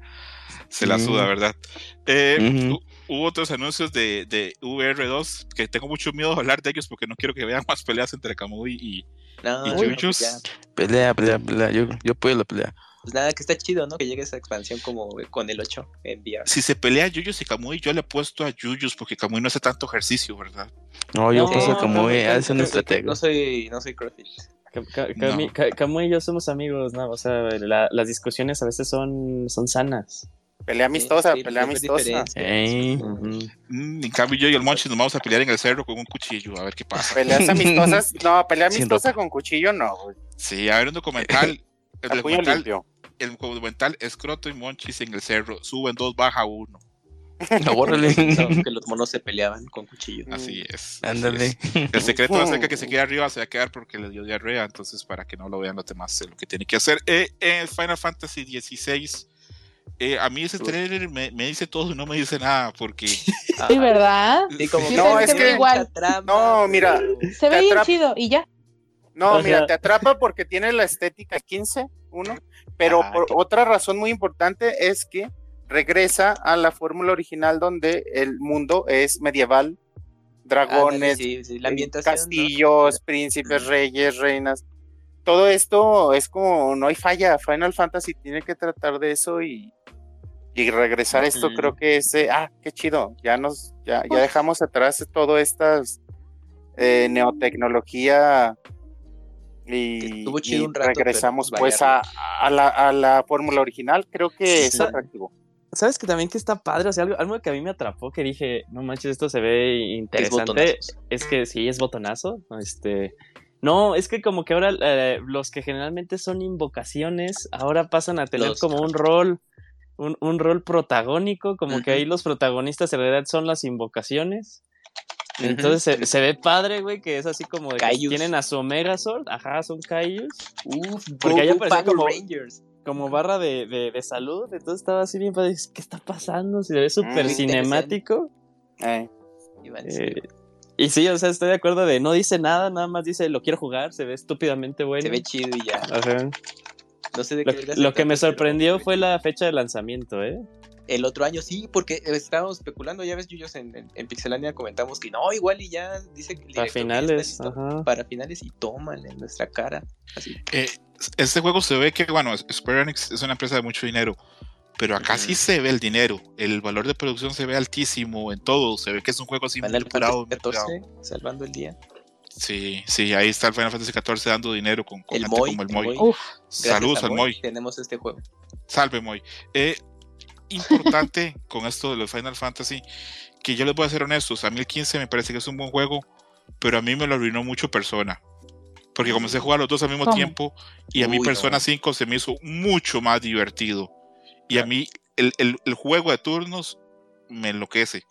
se la suda, ¿verdad? Eh, Hubo otros anuncios de, de VR2 que tengo mucho miedo de hablar de ellos porque no quiero que vean más peleas entre Kamui y, No, y Yuyos. ya. Pelea, pelea, pelea. Yo, yo apoyo la pelea. Pues nada, que está chido, ¿no? Que llegue esa expansión como con el 8 en VR. Si se pelea Yuyos y Kamui, yo le he puesto a Yuyos porque Kamui no hace tanto ejercicio, ¿verdad? No, yo No, paso eh, no, hace un no, estratega. No soy, no soy CrossFit. Camu y yo somos amigos, ¿no? O sea, la- las discusiones a veces son, son sanas. Pelea amistosa, Sí, pelea sí, amistosa. diferencia. Ey. Ujú. Mm, en cambio, yo y el Monchi nos vamos a pelear en el cerro con un cuchillo, a ver qué pasa. Peleas amistosas, no, pelea amistosa con cuchillo, no, güey. Sí, a ver un documental. El documental, el documental Escroto y Monchis en el cerro. Suben dos, baja uno. No, órale. Pensaban que los monos se peleaban con cuchillo. Así es. Ándale. El secreto va a ser que se quede arriba se va a quedar porque le dio diarrea. Entonces, para que no lo vean los demás, lo que tiene que hacer. Eh, en Final Fantasy XVI. Eh, a mí ese trailer me, me dice todo y no me dice nada porque Sí, ¿verdad? Sí, como Sí, que No, se es que- igual. trama, No, mira, Se ve bien chido y ya. No, O mira, sea- te atrapa porque tiene la estética 15, uno, pero Ah, por qué- otra razón muy importante es que regresa a la fórmula original donde el mundo es medieval, dragones, Ándale, sí, sí, la ambientación. ¿no? castillos, príncipes, reyes, reinas. Todo esto es como, no hay falla, Final Fantasy tiene que tratar de eso y, y regresar a esto creo que es, eh, ah, qué chido, ya nos, ya, Pues ya dejamos atrás todo estas eh, neotecnología y, estuvo chido y un rato, regresamos pero pues a, la, a la fórmula original, creo que es atractivo. ¿Sabes que también que está padre? O sea, algo, algo que a mí me atrapó, que dije, no manches, esto se ve interesante. Es que sí, es botonazo. Este, No, es que como que ahora eh, los que generalmente son invocaciones, ahora pasan a tener Los- como un rol, un, un rol protagónico, como que ahí los protagonistas en realidad son las invocaciones. Entonces se, se ve padre, güey, que es así como de que tienen a su Megazord, ajá, son Kaijus, Uf, Porque ahí Power como- Rangers. como barra de, de, de salud, entonces estaba así bien padre, ¿qué está pasando? Se ve súper Mm, cinemático. Eh, eh, y sí, o sea, estoy de acuerdo de no dice nada, nada más dice lo quiero jugar, se ve estúpidamente bueno. Se ve chido y ya. Ajá. No sé de Lo, qué se lo que me sorprendió fue la fecha de lanzamiento, ¿eh? El otro año sí, porque estábamos especulando, ya ves, Yuyos, en, en, en Pixelania comentamos que no, igual y ya dice que Para finales. listo Ajá. Para finales y tómale en nuestra cara. Así. Eh, este juego se ve que, bueno, Square Enix es una empresa de mucho dinero, pero acá sí se ve el dinero. El valor de producción se ve altísimo en todo. Se ve que es un juego así muy Final curado. Fantasy XIV, salvando el día. Sí, sí, ahí está el Final Fantasy XIV dando dinero con, con El gente Moy, como el el Moy. Moy. Uf, Saludos al Moy. Tenemos este juego. Salve, Moy. Eh, importante con esto de los Final Fantasy, que yo les voy a ser honestos, a mí el 15 me parece que es un buen juego, pero a mí me lo arruinó mucho Persona. Porque comencé a jugar los dos al mismo ¿Cómo? tiempo y a mí Uy, Persona no. 5 se me hizo mucho más divertido. Y a mí el, el- el juego de turnos me enloquece.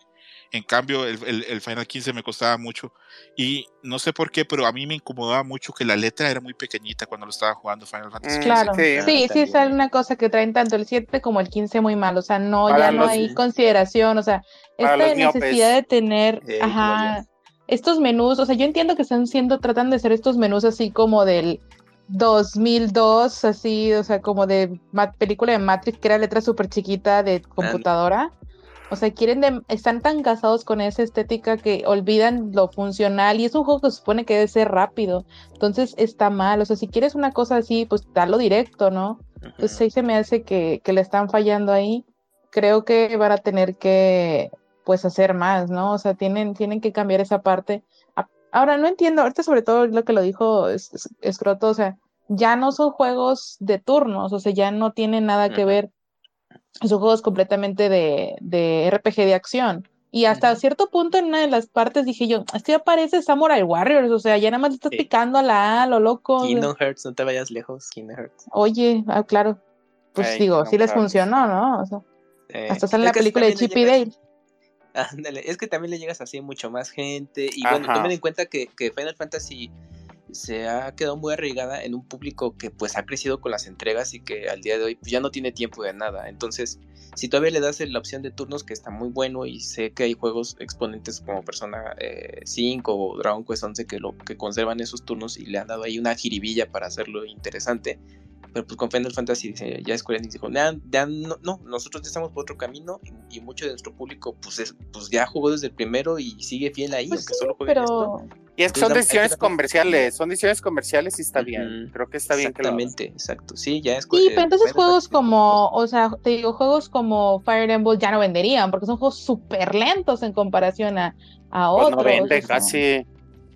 En cambio, el, el- el Final 15 me costaba mucho. Y no sé por qué, pero a mí me incomodaba mucho que la letra era muy pequeñita cuando lo estaba jugando Final Fantasy. Mm, 15. claro. sí. Sí, es una cosa que traen tanto el 7 como el 15 muy mal. O sea, no, Para ya no los- hay consideración. O sea, esta miopes. necesidad de tener, Eh, ajá, estos menús. O sea, yo entiendo que están siendo, tratando de hacer estos menús así como del 2002, así, o sea, como de película de Matrix, que era letra súper chiquita de computadora. O sea, quieren de- están tan casados con esa estética que olvidan lo funcional y es un juego que se supone que debe ser rápido. Entonces está mal. O sea, si quieres una cosa así, pues dalo directo, ¿no? Entonces ahí se me hace que, que le están fallando ahí. Creo que van a tener que, pues, hacer más, ¿no? O sea, tienen, tienen que cambiar esa parte. Ahora, no entiendo, ahorita sobre todo lo que lo dijo Es- Es- Escroto, o sea, ya no son juegos de turnos, o sea, ya no tienen nada que ver. Son juegos completamente de, de RPG de acción. Y hasta cierto punto en una de las partes dije yo, esto ya parece Samurai Warriors, o sea, ya nada más le estás Sí. picando a la A, lo loco. Kingdom Hearts, no te vayas lejos, Kingdom Hearts. Oye, ah, claro. Pues digo, Kingdom sí les Hearts. funcionó, ¿no? O sea, Eh, hasta sale la película de Chip y llegas- Dale. Ándale, es que también le llegas así a mucho más gente. Y bueno, tomen en cuenta que, que Final Fantasy se ha quedado muy arraigada en un público que pues ha crecido con las entregas y que al día de hoy pues, ya no tiene tiempo de nada. Entonces, si todavía le das la opción de turnos que está muy bueno y sé que hay juegos exponentes como Persona eh, 5 o Dragon Quest 11 que lo que conservan esos turnos y le han dado ahí una jiribilla para hacerlo interesante. Pero pues con Final Fantasy dice, ya Square Enix dijo, "Nah, ya no, no, nosotros ya estamos por otro camino y, y mucho de nuestro público pues, es- pues ya jugó desde el primero y sigue fiel ahí, Pues aunque sí, solo juegue esto. pero Y es que son decisiones comerciales, son decisiones comerciales y está bien. Creo que está bien que lo hagan. Exactamente, exacto. Sí, ya es sí, pero entonces Final juegos Fantasy- como, o sea, te digo, juegos como Fire Emblem ya no venderían, porque son juegos súper lentos en comparación a, a Pues otros. no vende o sea. casi.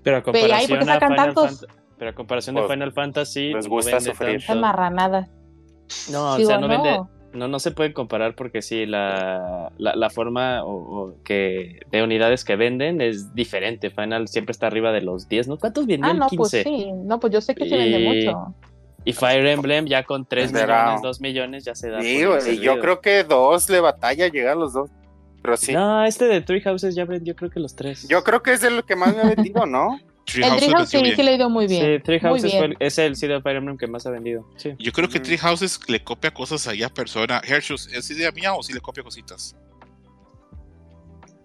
Pero a Pero, ¿y ahí por qué comparación a sacan Final tantos? Fant- pero a comparación de Pues, Final Fantasy les no gusta vende sufrir. Esa marranada. No, o Digo, sea, no, vende, no. no, no se pueden comparar porque sí, la, la, la forma o, o que de unidades que venden es diferente. Final siempre está arriba de los 10, ¿no? ¿Cuántos vendió Ah, el no, 15? pues sí, no, pues yo sé que se vende Y- mucho. Y Fire Emblem ya con 3 Venderá. millones, 2 millones ya se da. Sí, servido. yo creo que dos le batalla llegar a los dos. Pero sí. No, este de Three Houses ya vendió creo que los tres. Yo creo que es el que más me ha vendido, ¿no? Tree El Houses Treehouse sí, sí le ha ido muy bien. Sí, bien. el- es el sí de Fire Emblem que más ha vendido. Sí. Yo creo que Ujú. Tree Houses le copia cosas a persona. Hershus, ¿es idea mía o sí le copia cositas?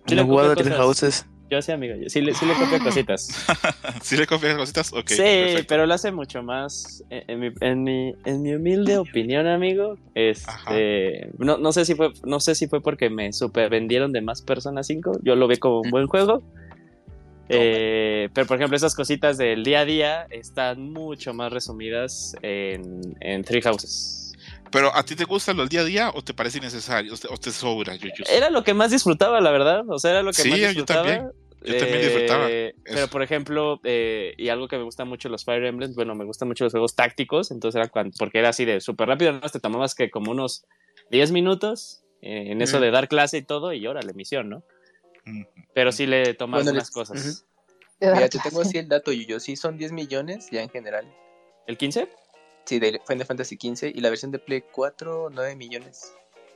Sí no le he jugado a copia Three cosas. Houses. Yo sí, amigo. yo- Sí, le, sí le copia cositas. ¿Sí le copia cositas? Ok. sí, perfecto. pero lo hace mucho más. En, en mi, en, mi, en mi humilde opinión, amigo. Este. No, no sé si fue. No sé si fue porque me super vendieron de más Persona 5. Yo lo vi como un buen juego. Eh, pero por ejemplo, esas cositas del día a día están mucho más resumidas en, en Three Houses. Pero ¿a ti te gusta lo del día a día o te parece innecesario o te, sobra, Yuyus? Era lo que más disfrutaba, la verdad. O sea, era lo que Sí, más yo disfrutaba. también. Yo también disfrutaba Eh, Pero eso. por ejemplo, eh, y algo que me gusta mucho los Fire Emblems, bueno, me gustan mucho los juegos tácticos, entonces era cuando, porque era así de súper rápido, ¿no? Te tomabas que como unos 10 minutos eh, en eso de dar clase y todo, y órale, misión, ¿no? Pero sí le tomas Bueno, unas les- cosas. De dar Mira, te tengo así el dato, yo sí son 10 millones ya en general. ¿El 15? Sí, de Final Fantasy XV y la versión de Play 4, 9 millones.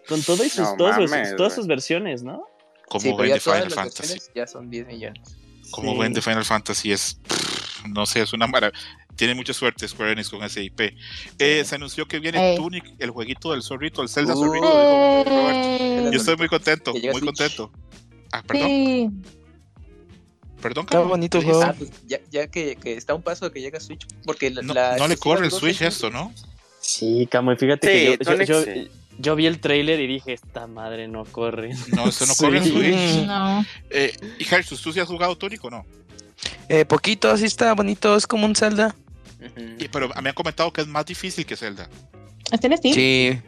Con todo y sus, No todas, sus- mames, todas güey. sus versiones, ¿no? Como Sí, ya todas Final Fantasy. ya son 10 millones. Como Sí. vende Final Fantasy es. pff, no sé, es una maravilla. Tiene mucha suerte Square Enix con ese IP. Eh, se anunció que viene Ey. Tunic, el jueguito del zorrito, el Zelda Uh. zorrito. Robert. Eh, Yo estoy muy contento, muy Switch. contento. Ah, perdón, sí. perdón. Está bonito juego. Ah, pues ya, ya que, que está a un paso de que llega Switch, porque la, No, la no le corre el Switch es- esto, ¿no? Sí, Camo, y fíjate Sí, que yo, yo- Tonic yo- sí. yo vi el trailer y dije, esta madre no corre. No, eso no Sí. corre en Switch. No. Eh, y Hershus, ¿tú sí has jugado Tunic o no? Eh, poquito, así está bonito, es como un Zelda. Pero me han comentado que es más difícil que Zelda. ¿Está en Steam? Sí,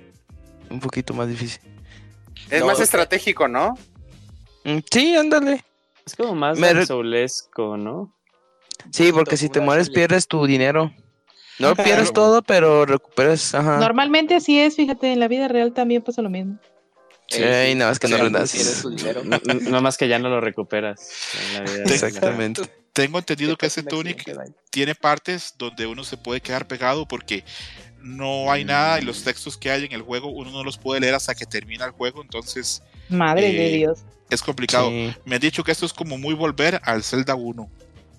un poquito más difícil. Es No, más estratégico, ¿no? Mm, Sí, ándale. Es como más Me Soulesco, ¿no? Sí, porque si te mueres pierdes tu dinero. No pierdes todo, pero recuperas, ajá. Normalmente así es, fíjate, en la vida real también pasa lo mismo. Sí, nada más que no tu dinero. No, no más que ya no lo recuperas en la vida. real. Exactamente. Tengo entendido que ese Tunic tiene partes donde uno se puede quedar pegado porque no hay nada y los textos que hay en el juego uno no los puede leer hasta que termina el juego, entonces Madre de Eh, Dios. Es complicado. Sí. Me han dicho que esto es como muy volver al Zelda 1,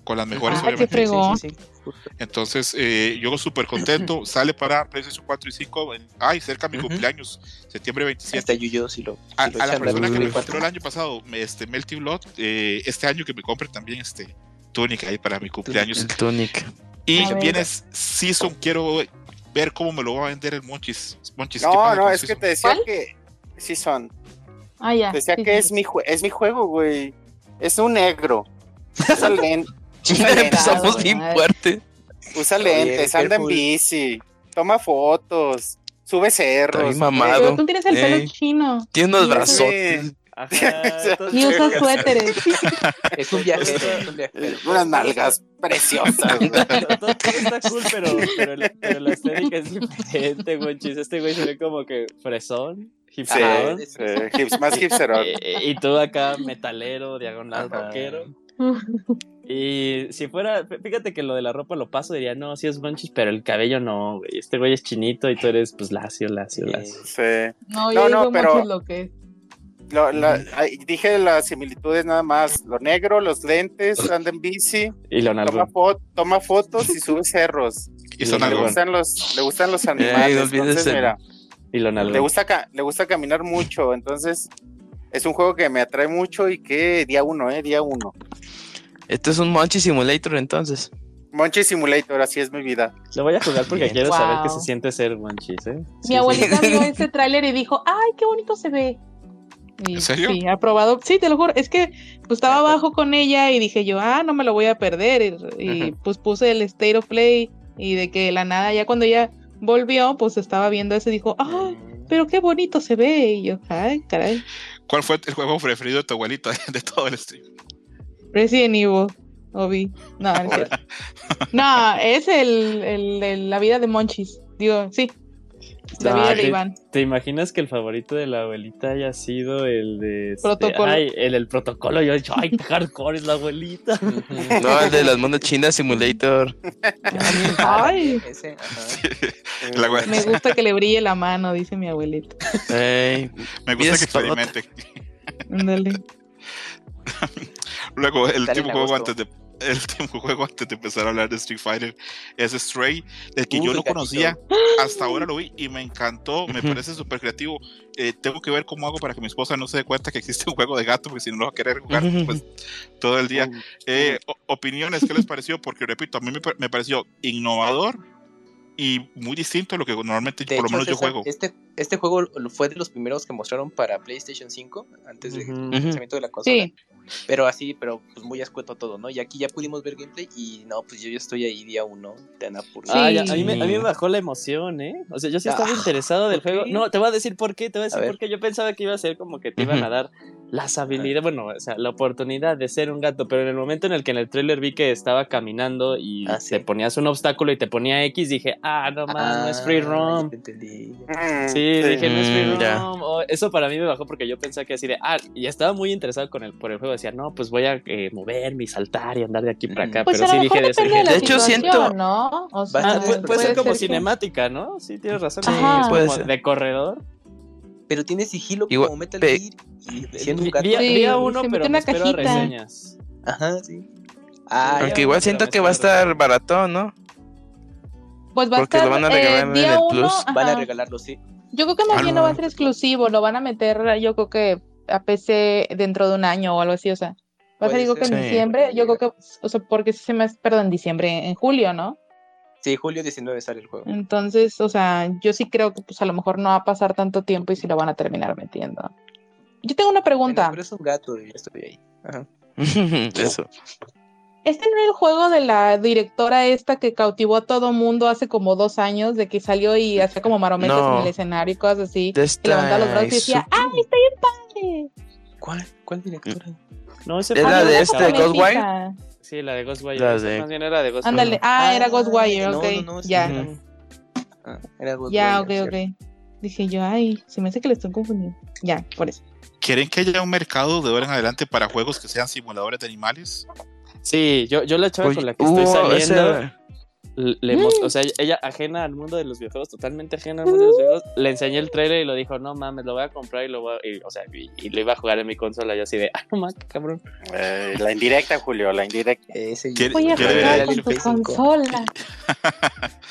con las mejores qué obviamente. fregón. Sí, sí, sí, justo. Entonces, eh, yo súper contento. Sale para PlayStation 4 y 5. en- ay, cerca de mi cumpleaños, septiembre 27. Hasta Yuyo si lo. A, si lo a la persona que me compró el 4. año pasado, me- este Melty Blood, eh, este año que me compre también este Tunic ahí para mi cumpleaños. El Tunic. Y A ver. viene Season, quiero ver cómo me lo va a vender el Monchis. Monchis ¿qué No, no, es que Season? te decía ¿Cuál? que sí son. Ah, ya. Decía sí, que sí, es sí. mi jue- es mi juego, güey. Es un negro. Usa, len- usa lentes, Empezamos bien fuerte. usa lentes, anda en bici, toma fotos, sube cerros. mamado. Pero tú tienes el pelo chino Tiene unos brazotes. Ajá, y usas suéteres. Es un viajero, es un viajero. Unas nalgas preciosas. todo, todo- todo está cool, pero, pero, la- pero la estética es diferente, güey. chis. Este güey se ve como que fresón, Sí, hipsterón. sí, hips- más hipsterón. eh, y tú acá metalero, diagonal Ajá. rockero. Y si fuera, fíjate que lo de la ropa lo paso, diría, no, sí es Monchis, pero el cabello no, güey. Este güey es chinito y tú eres, pues, lacio, lacio, Eh, lacio. Sí. No, No, yo no, digo pero- lo que es. Lo- la- dije las similitudes nada más. Lo negro, los lentes, anda en bici, Y Leonardo. toma, fo- toma fotos y sube cerros. Y son Sí, Le gustan los, le gustan los animales. olvides entonces, mira, Y le gusta, le gusta caminar mucho. Entonces, es un juego que me atrae mucho y que día uno, eh, día uno. Esto es un Monchi Simulator entonces. Monchi Simulator, así es mi vida. Lo voy a jugar porque Bien. quiero saber qué se siente ser Monchis, ¿eh? Mi sí. abuelita vio ese tráiler y dijo, ay, qué bonito se ve. Y, ¿En serio? Sí, aprobado. Sí, te lo juro. Es que pues, estaba abajo con ella y dije yo, ah, no me lo voy a perder. Y, y, pues puse el State of Play y de que la nada, ya cuando ella volvió, pues estaba viendo eso y dijo, ay, pero qué bonito se ve. Y yo, ay, caray. ¿Cuál fue el juego preferido de tu abuelita de todo el stream? Resident Evil, Obi. No, no es cierto. No, es el, el- el- la vida de Monchis. Digo, sí. La Ah, vida de te- Iván. ¿Te imaginas que el favorito de la abuelita haya sido el de... este, Protocolo. Ay, el del protocolo. Yo he dicho, ay, qué hardcore es la abuelita. No, el de las monas chinas Simulator. Ay. Ese. La Me gusta que le brille la mano, dice mi abuelita. Me gusta que experimente. Ándale. Luego, el último juego antes de el último juego antes de empezar a hablar de Street Fighter es Stray, el que Uh, yo no conocía, hasta ahora lo vi y me encantó, me parece súper creativo. Eh, tengo que ver cómo hago para que mi esposa no se dé cuenta que existe un juego de gato, porque si no lo va a querer jugar pues, todo el día. Eh, opiniones, ¿qué les pareció? Porque repito, a mí me, pa- me pareció innovador y muy distinto a lo que normalmente De por lo menos yo juego. Este, este juego fue de los primeros que mostraron para PlayStation 5 antes del lanzamiento de la consola. Sí. Pero así, pero pues muy escueto todo, ¿no? Y aquí ya pudimos ver gameplay y no, pues yo ya estoy ahí día uno de Annapurna. Ah, Sí. ya, a, mí me, a mí me bajó la emoción, ¿eh? O sea, yo sí estaba Ah, interesado del ¿por juego. No, te voy a decir por qué, te voy a decir A por qué. Yo pensaba que iba a ser como que te iban a dar las habilidades, bueno, o sea, la oportunidad de ser un gato, pero en el momento en el que en el tráiler vi que estaba caminando y Ah, sí. te ponías un obstáculo y te ponía X, dije, ah, no más, no es free Ah, roam. Mm, Sí, dije, no es free Mm, roam. Eso para mí me bajó porque yo pensaba que así de, ah, y estaba muy interesado con el, por el juego. Decía, no, pues voy a eh, moverme y saltar y andar de aquí para acá. Pues pero sí dije de eso. dije, De hecho, siento- ¿no? O sea, Bastante Ah, puede, puede ser como cinemática, ¿no? Sí, tienes razón. Ajá. Sí, Puede como ser. de corredor. Pero tiene sigilo Igual- como Metal Gear y siendo un gato. vi- Sí, vi a uno, pero me espero a reseñas. Ajá, sí. Ah, Aunque igual siento que va a estar baratón, ¿no? Pues va a porque lo estar van a eh, regalar en día el uno, Plus. van a regalarlo, sí. Yo creo que más Ah, bien no. va a ser exclusivo, lo van a meter yo creo que a PC dentro de un año o algo así, o sea, va a ser digo que en Sí. diciembre, yo creo que, o sea, porque se me, perdón, en diciembre, en julio, ¿no? Sí, julio 19 sale el juego. Entonces, o sea, yo sí creo que pues a lo mejor no va a pasar tanto tiempo y si lo van a terminar metiendo. Yo tengo una Bueno, pregunta. pero es un gato y ya estoy ahí. Ajá. Eso. ¿Este no era el juego de la directora esta que cautivó a todo mundo hace como dos años, de que salió y hacía como marometas No. en el escenario y cosas así? De Y levantaba los brazos y esta decía, ¡ay, está bien padre! ¿Cuál? ¿Cuál directora? No, ese Es fue- la Había de este. Ghostwire. Sí, la de Ghostwire. La esa de- Más bien era de Ghostwire. Ándale, ah, era Ghostwire, no, ok. no, no, sí, ya, era- Ah, era Ghostwire, ya, ok, ok. Dije yo, ay, se me hace que le estoy confundiendo. Ya, por eso. ¿Quieren que haya un mercado de ahora en adelante para juegos que sean simuladores de animales? Sí, yo, yo la chava Oye, con la que estoy saliendo, ese- le- mos- o sea, ella ajena al mundo de los videojuegos, totalmente ajena al mundo de los videojuegos, le enseñé el trailer y lo dijo, no mames, lo voy a comprar y lo voy a, y, o sea, y, y lo iba a jugar en mi consola, y así de, ah, no mames, cabrón. Eh, la indirecta, Julio, la indirecta. Ese ¿Quiere- Voy a yo le hubiera jugar con tu consola.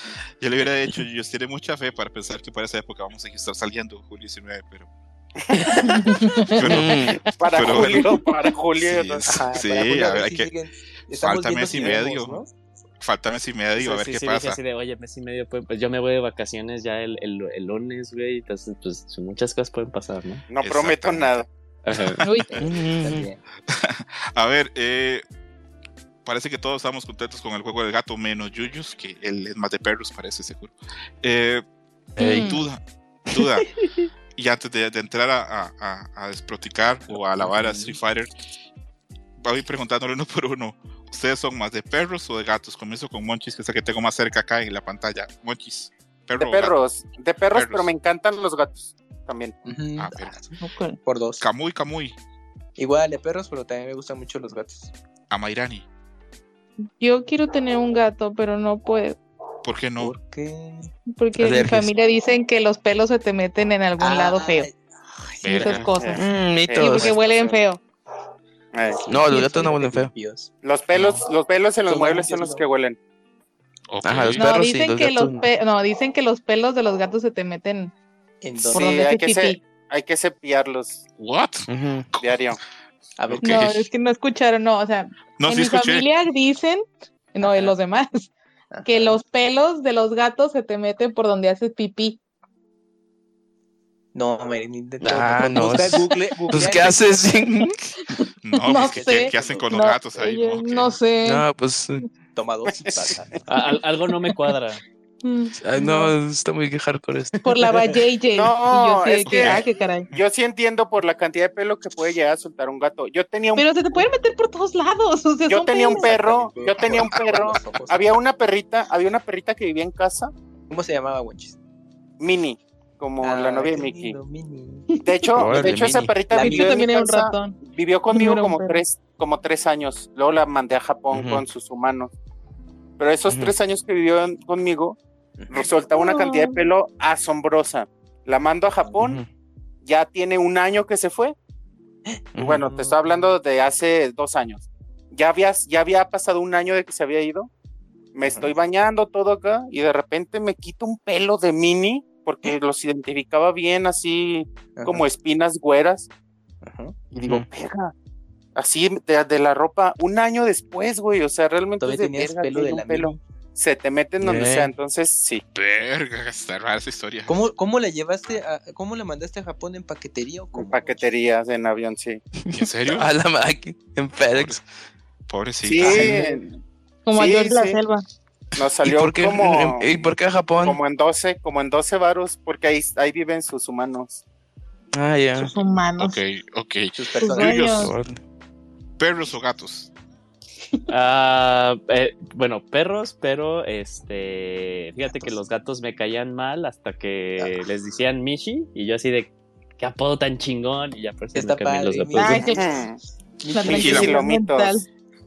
Yo le hubiera dicho, yo tiene mucha fe para pensar que para esa época vamos a estar saliendo julio 19, pero. pero Mm, Para Pero Julio, bueno. para Julio. Sí, ¿no? Ajá, Sí, para Julio, a ver, hay que- falta mes y medio. ¿no? Falta mes y medio, a ver Sí, qué sí, dije pasa. así de, oye, mes y medio, pues, pues yo me voy de vacaciones ya el, el, el lunes, güey, entonces, pues muchas cosas pueden pasar, ¿no? No prometo nada. Uy. A ver, eh, parece que todos estamos contentos con el juego del gato, menos Yuyus, que él es más de perros, parece seguro. Eh, duda, duda. y antes de, de entrar a, a, a- a desproticar o a alabar a Street Fighter, voy preguntándole uno por uno. ¿Ustedes son más de perros o de gatos? Comienzo con Monchis, que es el que tengo más cerca acá en la pantalla. Monchis, perro De gato? perros, de perros, Perros. pero me encantan los gatos también. Ah, pero- ok. Por dos. Camuy, Camuy, Igual de perros, pero también me gustan mucho los gatos. a Mairani. Yo quiero tener un gato, pero no puedo. ¿Por qué no? ¿Por qué? Porque en mi familia dicen que los pelos se te meten en algún lado feo. Ay, y esas cosas. Mm, Y porque huelen feo. Eh, No, los sí, gatos no huelen feo. los pelos, los pelos en los Son muebles son los que huelen. Ajá, los No, perros sí, dicen los que gatos los no. pe- no, dicen que los pelos de los gatos se te meten ¿En Sí, dónde? por donde hay haces que se- pipí. Hay que cepillarlos What? Diario. A ver, Ok. No, es que no escucharon, no, o sea, No, en sí mi escuché. familia dicen, no, en los demás, Ajá. que los pelos de los gatos se te meten por donde haces pipí. No, Marín, intenta. Ah, no. Busca Google, Pues, ¿qué haces? No, No pues, ¿qué- sé. ¿qué, qué hacen con los No, gatos ahí? yo no sé. no, pues. Toma dos y pasa. Al- algo no me cuadra. Mm, ay, no, está muy hardcore esto. Por la JJ. No, y yo sé es que, que- ah, qué caray. Yo sí entiendo por la cantidad de pelo que puede llegar a soltar un gato. Yo tenía un, Pero se te pueden meter por todos lados. O sea, yo tenía un perro, yo tenía un perro. Había una perrita, había una perrita que vivía en casa, ¿Cómo se llamaba, Wenchis? Mini, como la novia de Mickey. De hecho, de hecho esa perrita La vivió en mi también era un casa, ratón. vivió conmigo como perro. tres, como tres años. Luego la mandé a Japón con sus humanos. Pero esos tres años que vivió en- conmigo, soltaba una cantidad de pelo asombrosa. La mando a Japón, ya tiene un año que se fue. Y bueno, te estoy hablando de hace dos años. Ya, habías, ya había pasado un año de que se había ido. Me estoy bañando todo acá y de repente me quito un pelo de mini porque los identificaba bien así Ajá, como espinas güeras. ajá. Y digo, verga. Así de, de la ropa, un año después, güey. O sea, realmente Todavía es de tenías verga, pelo que de hay la un pelo. Mini. Se te mete en donde sea. Entonces, sí. Verga, está rara esa historia. ¿Cómo, ¿Cómo la llevaste a, cómo la mandaste a Japón en paquetería o Con cómo? paqueterías en avión, sí. ¿En serio? A la máquina, en FedEx. Pobrecito. Sí, Como Sí, a George de la sí. selva. Nos ¿Y salió por, qué, como, ¿Y por qué a Japón? como en 12, como en 12 varos, porque ahí, ahí viven sus humanos. Ah, ya. Sus humanos. Ok, ok. Sus. ¿Perros o gatos? Ah, eh, bueno, perros, pero este, fíjate que los gatos me caían mal hasta que les decían Mishi y yo así de qué apodo tan chingón y ya por eso me los gatos. Ay. Ujú. La Y lomitos. mental.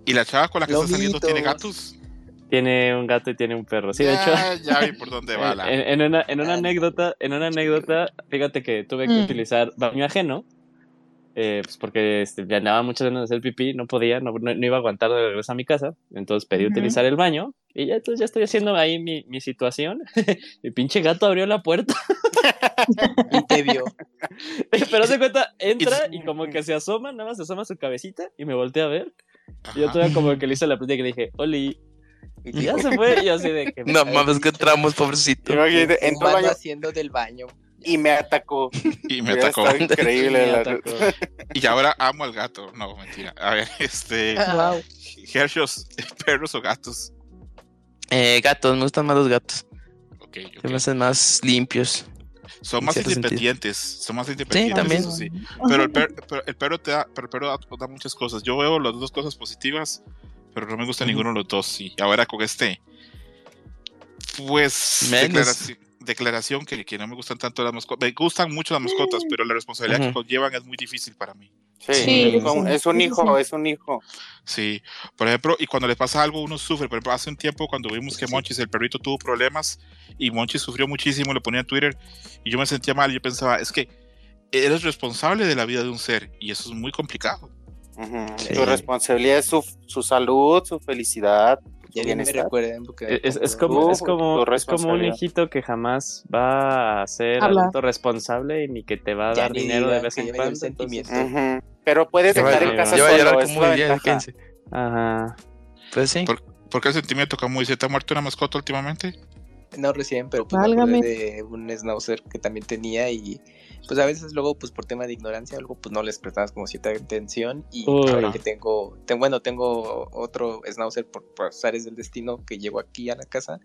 ¿Y la chava con la que está saliendo tiene gatos? Tiene un gato y tiene un perro. Sí, de hecho, Ya, ya vi por dónde va la. en, en una, en una anécdota, en una anécdota, fíjate que tuve que Mm. utilizar baño ajeno. eh, pues porque este, me andaba muchas ganas de hacer pipí, no podía, no, no- no iba a aguantar de regreso a mi casa, entonces pedí Ujú. utilizar el baño y ya entonces ya estoy haciendo ahí mi, mi situación. mi pinche gato abrió la puerta, Y te vio. pero se cuenta, entra Y- como que se asoma, nada más se asoma su cabecita y me voltea a ver. Y yo todavía como que le hice la plática y le dije, Oli, Y ya se fue, y yo así de que... No mames, que entramos, pobrecito. Imagínate, entró al baño haciendo del baño. y me atacó. Y me Hubiera atacó. increíble. Me la- atacó. Y ahora amo al gato. No, mentira. A ver, este. Wow. Hershos, ¿perros o gatos? Eh, gatos, me gustan más los gatos. Ok, ok. Se me hacen más limpios. Son más cierto sentido. independientes. Son más independientes. también. eso sí. Pero el, per- pero el perro te da, pero el perro da, da muchas cosas. Yo veo las dos cosas positivas, pero no me gusta ninguno de los dos. Sí. Ahora con este, pues Menos. declaraci- declaración que, que no me gustan tanto las mascotas. Me gustan mucho las mascotas, pero la responsabilidad que conllevan es muy difícil para mí. Sí, Sí, es un- es un hijo, es un hijo. Sí, por ejemplo, y cuando le pasa algo uno sufre. Por ejemplo, hace un tiempo cuando vimos que Monchis, el perrito, tuvo problemas y Monchis sufrió muchísimo, lo ponía en Twitter y yo me sentía mal. Yo pensaba, es que eres responsable de la vida de un ser y eso es muy complicado. Sí. Su responsabilidad es su, su salud, su felicidad, ni me recuerden. Porque Es, es como, es, Tu- como, tu es como un hijito que jamás va a ser adulto responsable ni que te va a Ya dar dinero de vez en el cuando. entonces-. Pero puedes dejar en ya casa Yo voy a solo, como la muy bien. Ajá. Pues sí. Por- ¿Por qué el sentimiento, como ¿Se te ha muerto una mascota últimamente? No recién, pero pues de un schnauzer que también tenía y pues a veces luego pues por tema de ignorancia algo pues no les prestabas como cierta atención y Uy. ahora que tengo, ten- bueno, tengo otro schnauzer por, por azares del destino que llegó aquí a la casa,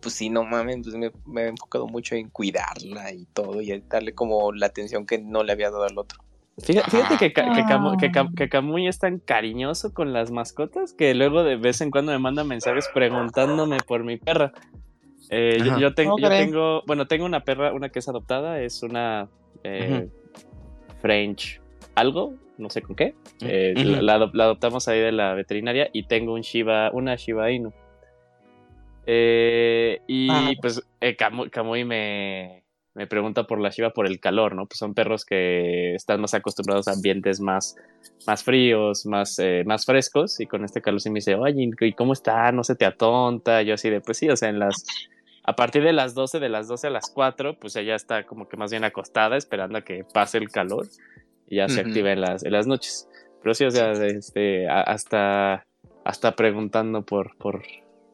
pues sí, no mames, pues me, me he enfocado mucho en cuidarla y todo y en darle como la atención que no le había dado al otro. Fíjate, fíjate que, Ca- que, Camu- que, Cam- que Camuy es tan cariñoso con las mascotas que luego de vez en cuando me manda mensajes preguntándome por mi perra. Eh, yo, yo, ten- ¿Cómo yo tengo, bueno, tengo una perra, una que es adoptada, es una eh, French algo, no sé con qué. Eh, la, la adop- la adoptamos ahí de la veterinaria y tengo un Shiba, una Shiba Inu. Eh, y Ah. pues eh, me, me pregunta por la Shiba por el calor, ¿no? Pues son perros que están más acostumbrados a ambientes más, más fríos, más, más frescos. Y con este calor sí me dice, oye, ¿y cómo está? No se te atonta. Yo así de, pues sí, o sea, en las... A partir de las 12, de las 12 a las 4, pues ella está como que más bien acostada esperando a que pase el calor y ya se activa en las, en las noches. Pero sí, o sea, este, hasta, hasta preguntando por, por,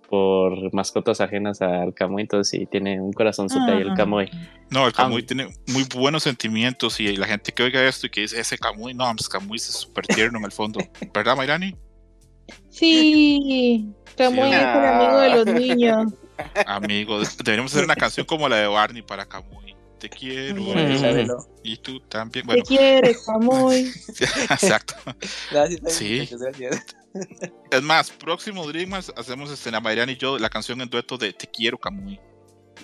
por mascotas ajenas al Camuy, entonces sí, tiene un corazonzote ahí el. Camuy. No, el Camuy Ah. tiene muy buenos sentimientos y la gente que oiga esto y que dice ese Camuy, no, pues Camuy es súper tierno en el fondo. ¿Verdad, Mayrani? Sí, Camuy Sí. es el amigo de los niños. Amigo, deberíamos hacer una canción como la de Barney para Camuy. Te quiero bien. y tú también. Te Bueno, quiere, Camuy. exacto. Gracias, Sí. muchas gracias. Es más, próximo Dreamers hacemos este, la Mayrani y yo la canción en dueto de Te quiero Camuy.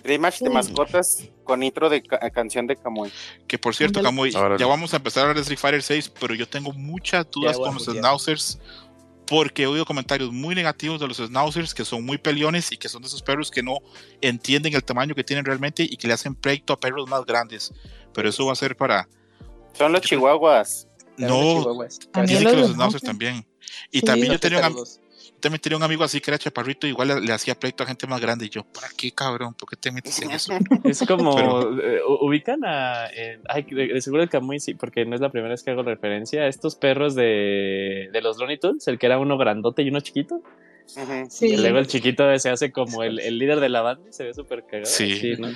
Dreamhash de mascotas con intro de ca- canción de Camuy. Que por cierto. Camuy, ya vamos a empezar a hablar de Street Fighter 6, pero yo tengo muchas dudas con los mutear. Schnauzers. Porque he oído comentarios muy negativos de los Schnauzers que son muy peleones y que son de esos perros que no entienden el tamaño que tienen realmente y que le hacen pleito a perros más grandes. Pero eso va a ser para. Son los chihuahuas. No, También dicen los que los Schnauzers Schnauzer. también. Y Sí. también yo tenía, un, también tenía un amigo así que era chaparrito, igual le, le hacía pleito a gente más grande. Y yo, ¿para qué cabrón? ¿Por qué te metes en eso? Es como, Pero- eh, ubican a, en- ay, de, de seguro el Camuy sí, porque no es la primera vez que hago referencia a estos perros de, de los Looney Tunes, el que era uno grandote y uno chiquito. Sí. Y luego el chiquito se hace como el, el líder de la banda y se ve súper cagado. Sí. ¿no?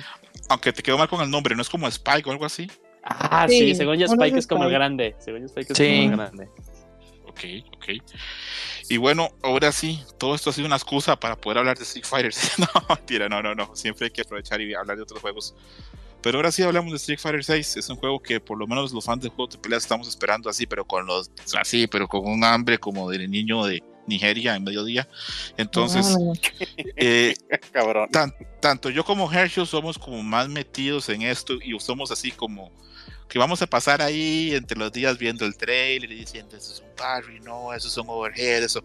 Aunque te quedó mal con el nombre, ¿no es como Spike o algo así? Ah, sí, Sí, según yo Spike es es como el grande. Según yo Spike es Sí. como el grande. Ok, ok. Y bueno, ahora sí, todo esto ha sido una excusa para poder hablar de Street Fighter. no, mentira, no, no, no. Siempre hay que aprovechar y hablar de otros juegos. Pero ahora sí hablamos de Street Fighter 6. Es un juego que por lo menos los fans de juegos de peleas estamos esperando así, pero con los así, pero con un hambre como del niño de Nigeria en mediodía. Entonces, eh, Cabrón. tan- tanto yo como Herschel somos como más metidos en esto y somos así como que vamos a pasar ahí entre los días viendo el trailer y diciendo eso es un parry, no, eso es un overhead, eso.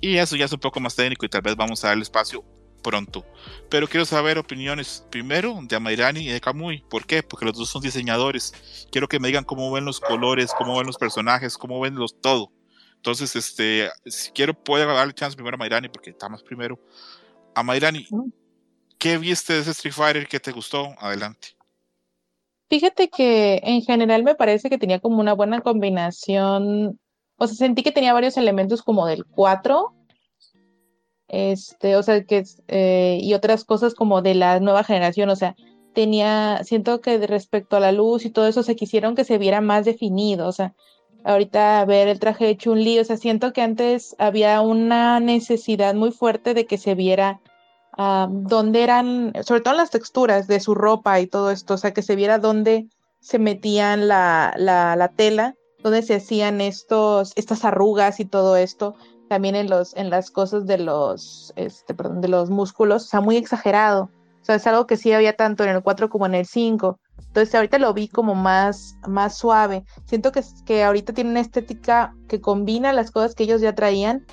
Y eso ya es un poco más técnico y tal vez vamos a darle espacio pronto. Pero quiero saber opiniones primero de Amairani y de Kamui. ¿Por qué? Porque los dos son diseñadores. Quiero que me digan cómo ven los colores, cómo ven los personajes, cómo ven los todo. Entonces, este, si quiero, puedo darle chance primero a Mairani porque está más primero. A Mairani, ¿qué viste de ese Street Fighter que te gustó? Adelante. Fíjate que en general me parece que tenía como una buena combinación, o sea, sentí que tenía varios elementos como del 4, este, o sea, que, eh, y otras cosas como de la nueva generación, o sea, tenía, siento que respecto a la luz y todo eso se quisieron que se viera más definido, o sea, ahorita ver el traje de Chun-Li, o sea, siento que antes había una necesidad muy fuerte de que se viera ah, dónde eran, sobre todo las texturas de su ropa y todo esto, o sea, que se viera dónde se metían la, la, la tela, dónde se hacían estos, estas arrugas y todo esto, también en los, en las cosas de los, este, perdón, de los músculos, o sea, muy exagerado. Sea, es algo que sí había tanto en el 4 como en el 5. Entonces ahorita lo vi como más, más suave. Siento que, que ahorita tiene una estética que combina las cosas que ellos ya traían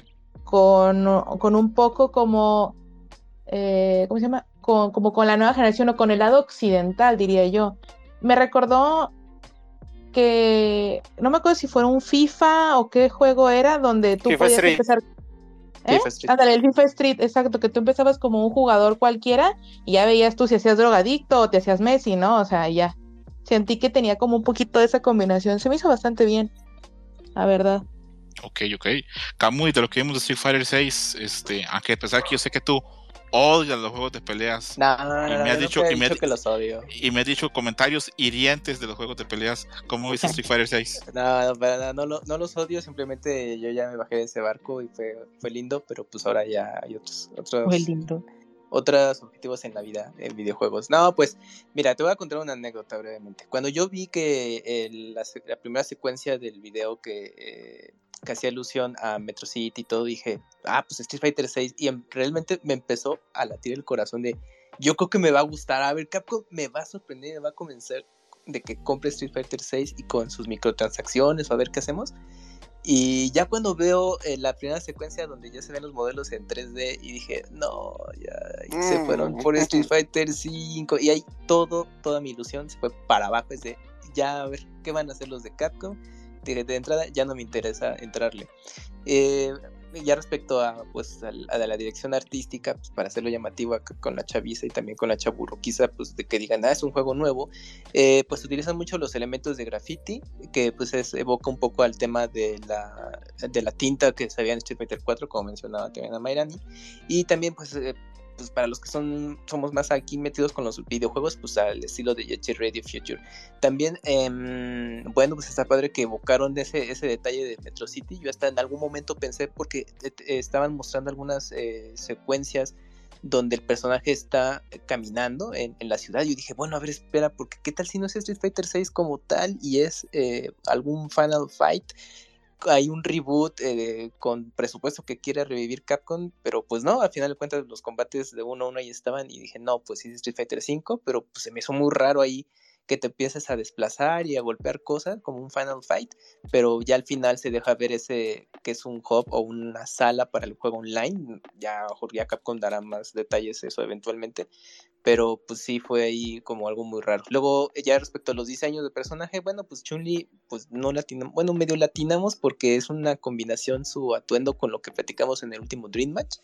con, con un poco como, eh, ¿cómo se llama? Con, como con la nueva generación o con el lado occidental, diría yo. Me recordó que, no me acuerdo si fue un FIFA o qué juego era, donde tú FIFA podías empezar... ¿Eh? FIFA Street. Ándale, el FIFA Street, exacto, que tú empezabas como un jugador cualquiera y ya veías tú si hacías drogadicto o te hacías Messi, ¿no? O sea, ya. Sentí que tenía como un poquito de esa combinación. Se me hizo bastante bien, la verdad. Ok, ok. Kamui, de lo que vimos de Street Fighter 6, este, aunque a pesar que yo sé que tú odias los juegos de peleas No, no, Y no, me has dicho- y me has- dicho que los odio. y me has dicho comentarios hirientes de los juegos de peleas, ¿cómo viste Street Fighter 6? No, no, para nada, no, no los odio, simplemente yo ya me bajé de ese barco y fue, fue lindo, pero pues ahora ya hay otros, otros, Muy lindo. otros objetivos en la vida, en videojuegos. No, pues, mira, te voy a contar una anécdota brevemente. Cuando yo vi que el- la, se- la primera secuencia del video que, eh, que hacía alusión a Metro City y todo, dije, ah, pues Street Fighter 6, y em- realmente me empezó a latir el corazón de, yo creo que me va a gustar, a ver, Capcom me va a sorprender, me va a convencer de que compre Street Fighter 6 y con sus microtransacciones, o a ver qué hacemos. Y ya cuando veo eh, la primera secuencia donde ya se ven los modelos en 3D y dije, no, ya y se Mm. fueron por Street Fighter 5 y ahí todo, toda mi ilusión se fue para abajo, es de, ya a ver, ¿qué van a hacer los de Capcom? De, de entrada ya no me interesa entrarle. Eh, ya respecto a pues al- a, la dirección artística, pues, para hacerlo llamativo acá con la chaviza y también con la chaburroquiza, pues de que digan, ah, es un juego nuevo, eh, pues utilizan mucho los elementos de graffiti, que pues es, evoca un poco al tema de la, de la tinta que se veía en Street Fighter 4, como mencionaba también a Mairani, y también pues, eh, pues para los que son somos más aquí metidos con los videojuegos, pues al estilo de Set Radio Future. También, em, bueno, pues está padre que evocaron ese, ese detalle de Metro City, yo hasta en algún momento pensé, porque eh, estaban mostrando algunas eh, secuencias donde el personaje está caminando en, en la ciudad. Yo dije, bueno, a ver, espera, porque qué tal si no es Street Fighter 6 como tal y es eh, algún Final Fight. Hay un reboot eh, con presupuesto que quiere revivir Capcom, pero pues no, al final de cuentas los combates de uno a uno ahí estaban y dije, no, pues sí Street Fighter 5, pero pues se me hizo muy raro ahí que te empieces a desplazar y a golpear cosas como un Final Fight, pero ya al final se deja ver ese que es un hub o una sala para el juego online. Ya, ya Capcom dará más detalles eso eventualmente, pero pues sí fue ahí como algo muy raro. Luego, ya respecto a los diseños de personaje, bueno, pues Chun-Li, pues no latinamos, bueno, medio latinamos porque es una combinación su atuendo con lo que platicamos en el último Dream Match,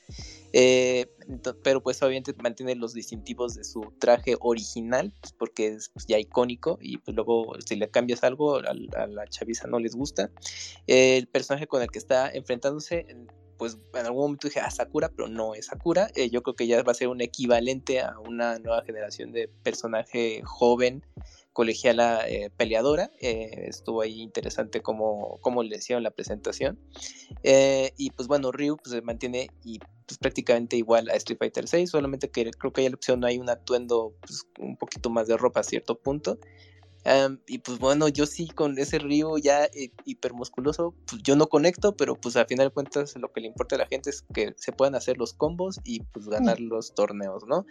eh, pero pues obviamente mantiene los distintivos de su traje original, pues, porque es pues, ya icónico y pues luego si le cambias algo a, la chaviza no les gusta. El personaje con el que está enfrentándose, pues en algún momento dije, ah, Sakura, pero no es Sakura. Eh, yo creo que ya va a ser un equivalente a una nueva generación de personaje joven colegiala eh, peleadora. eh, estuvo ahí interesante cómo, cómo le hicieron la presentación. Eh, y pues bueno, Ryu pues, se mantiene y pues prácticamente igual a Street Fighter 6, solamente que creo que hay la opción, hay un atuendo pues, un poquito más de ropa a cierto punto. Am, y pues bueno, yo sí con ese Ryu ya eh, hipermusculoso, pues yo no conecto, pero pues a final de cuentas lo que le importa a la gente es que se puedan hacer los combos y pues ganar los torneos, ¿no?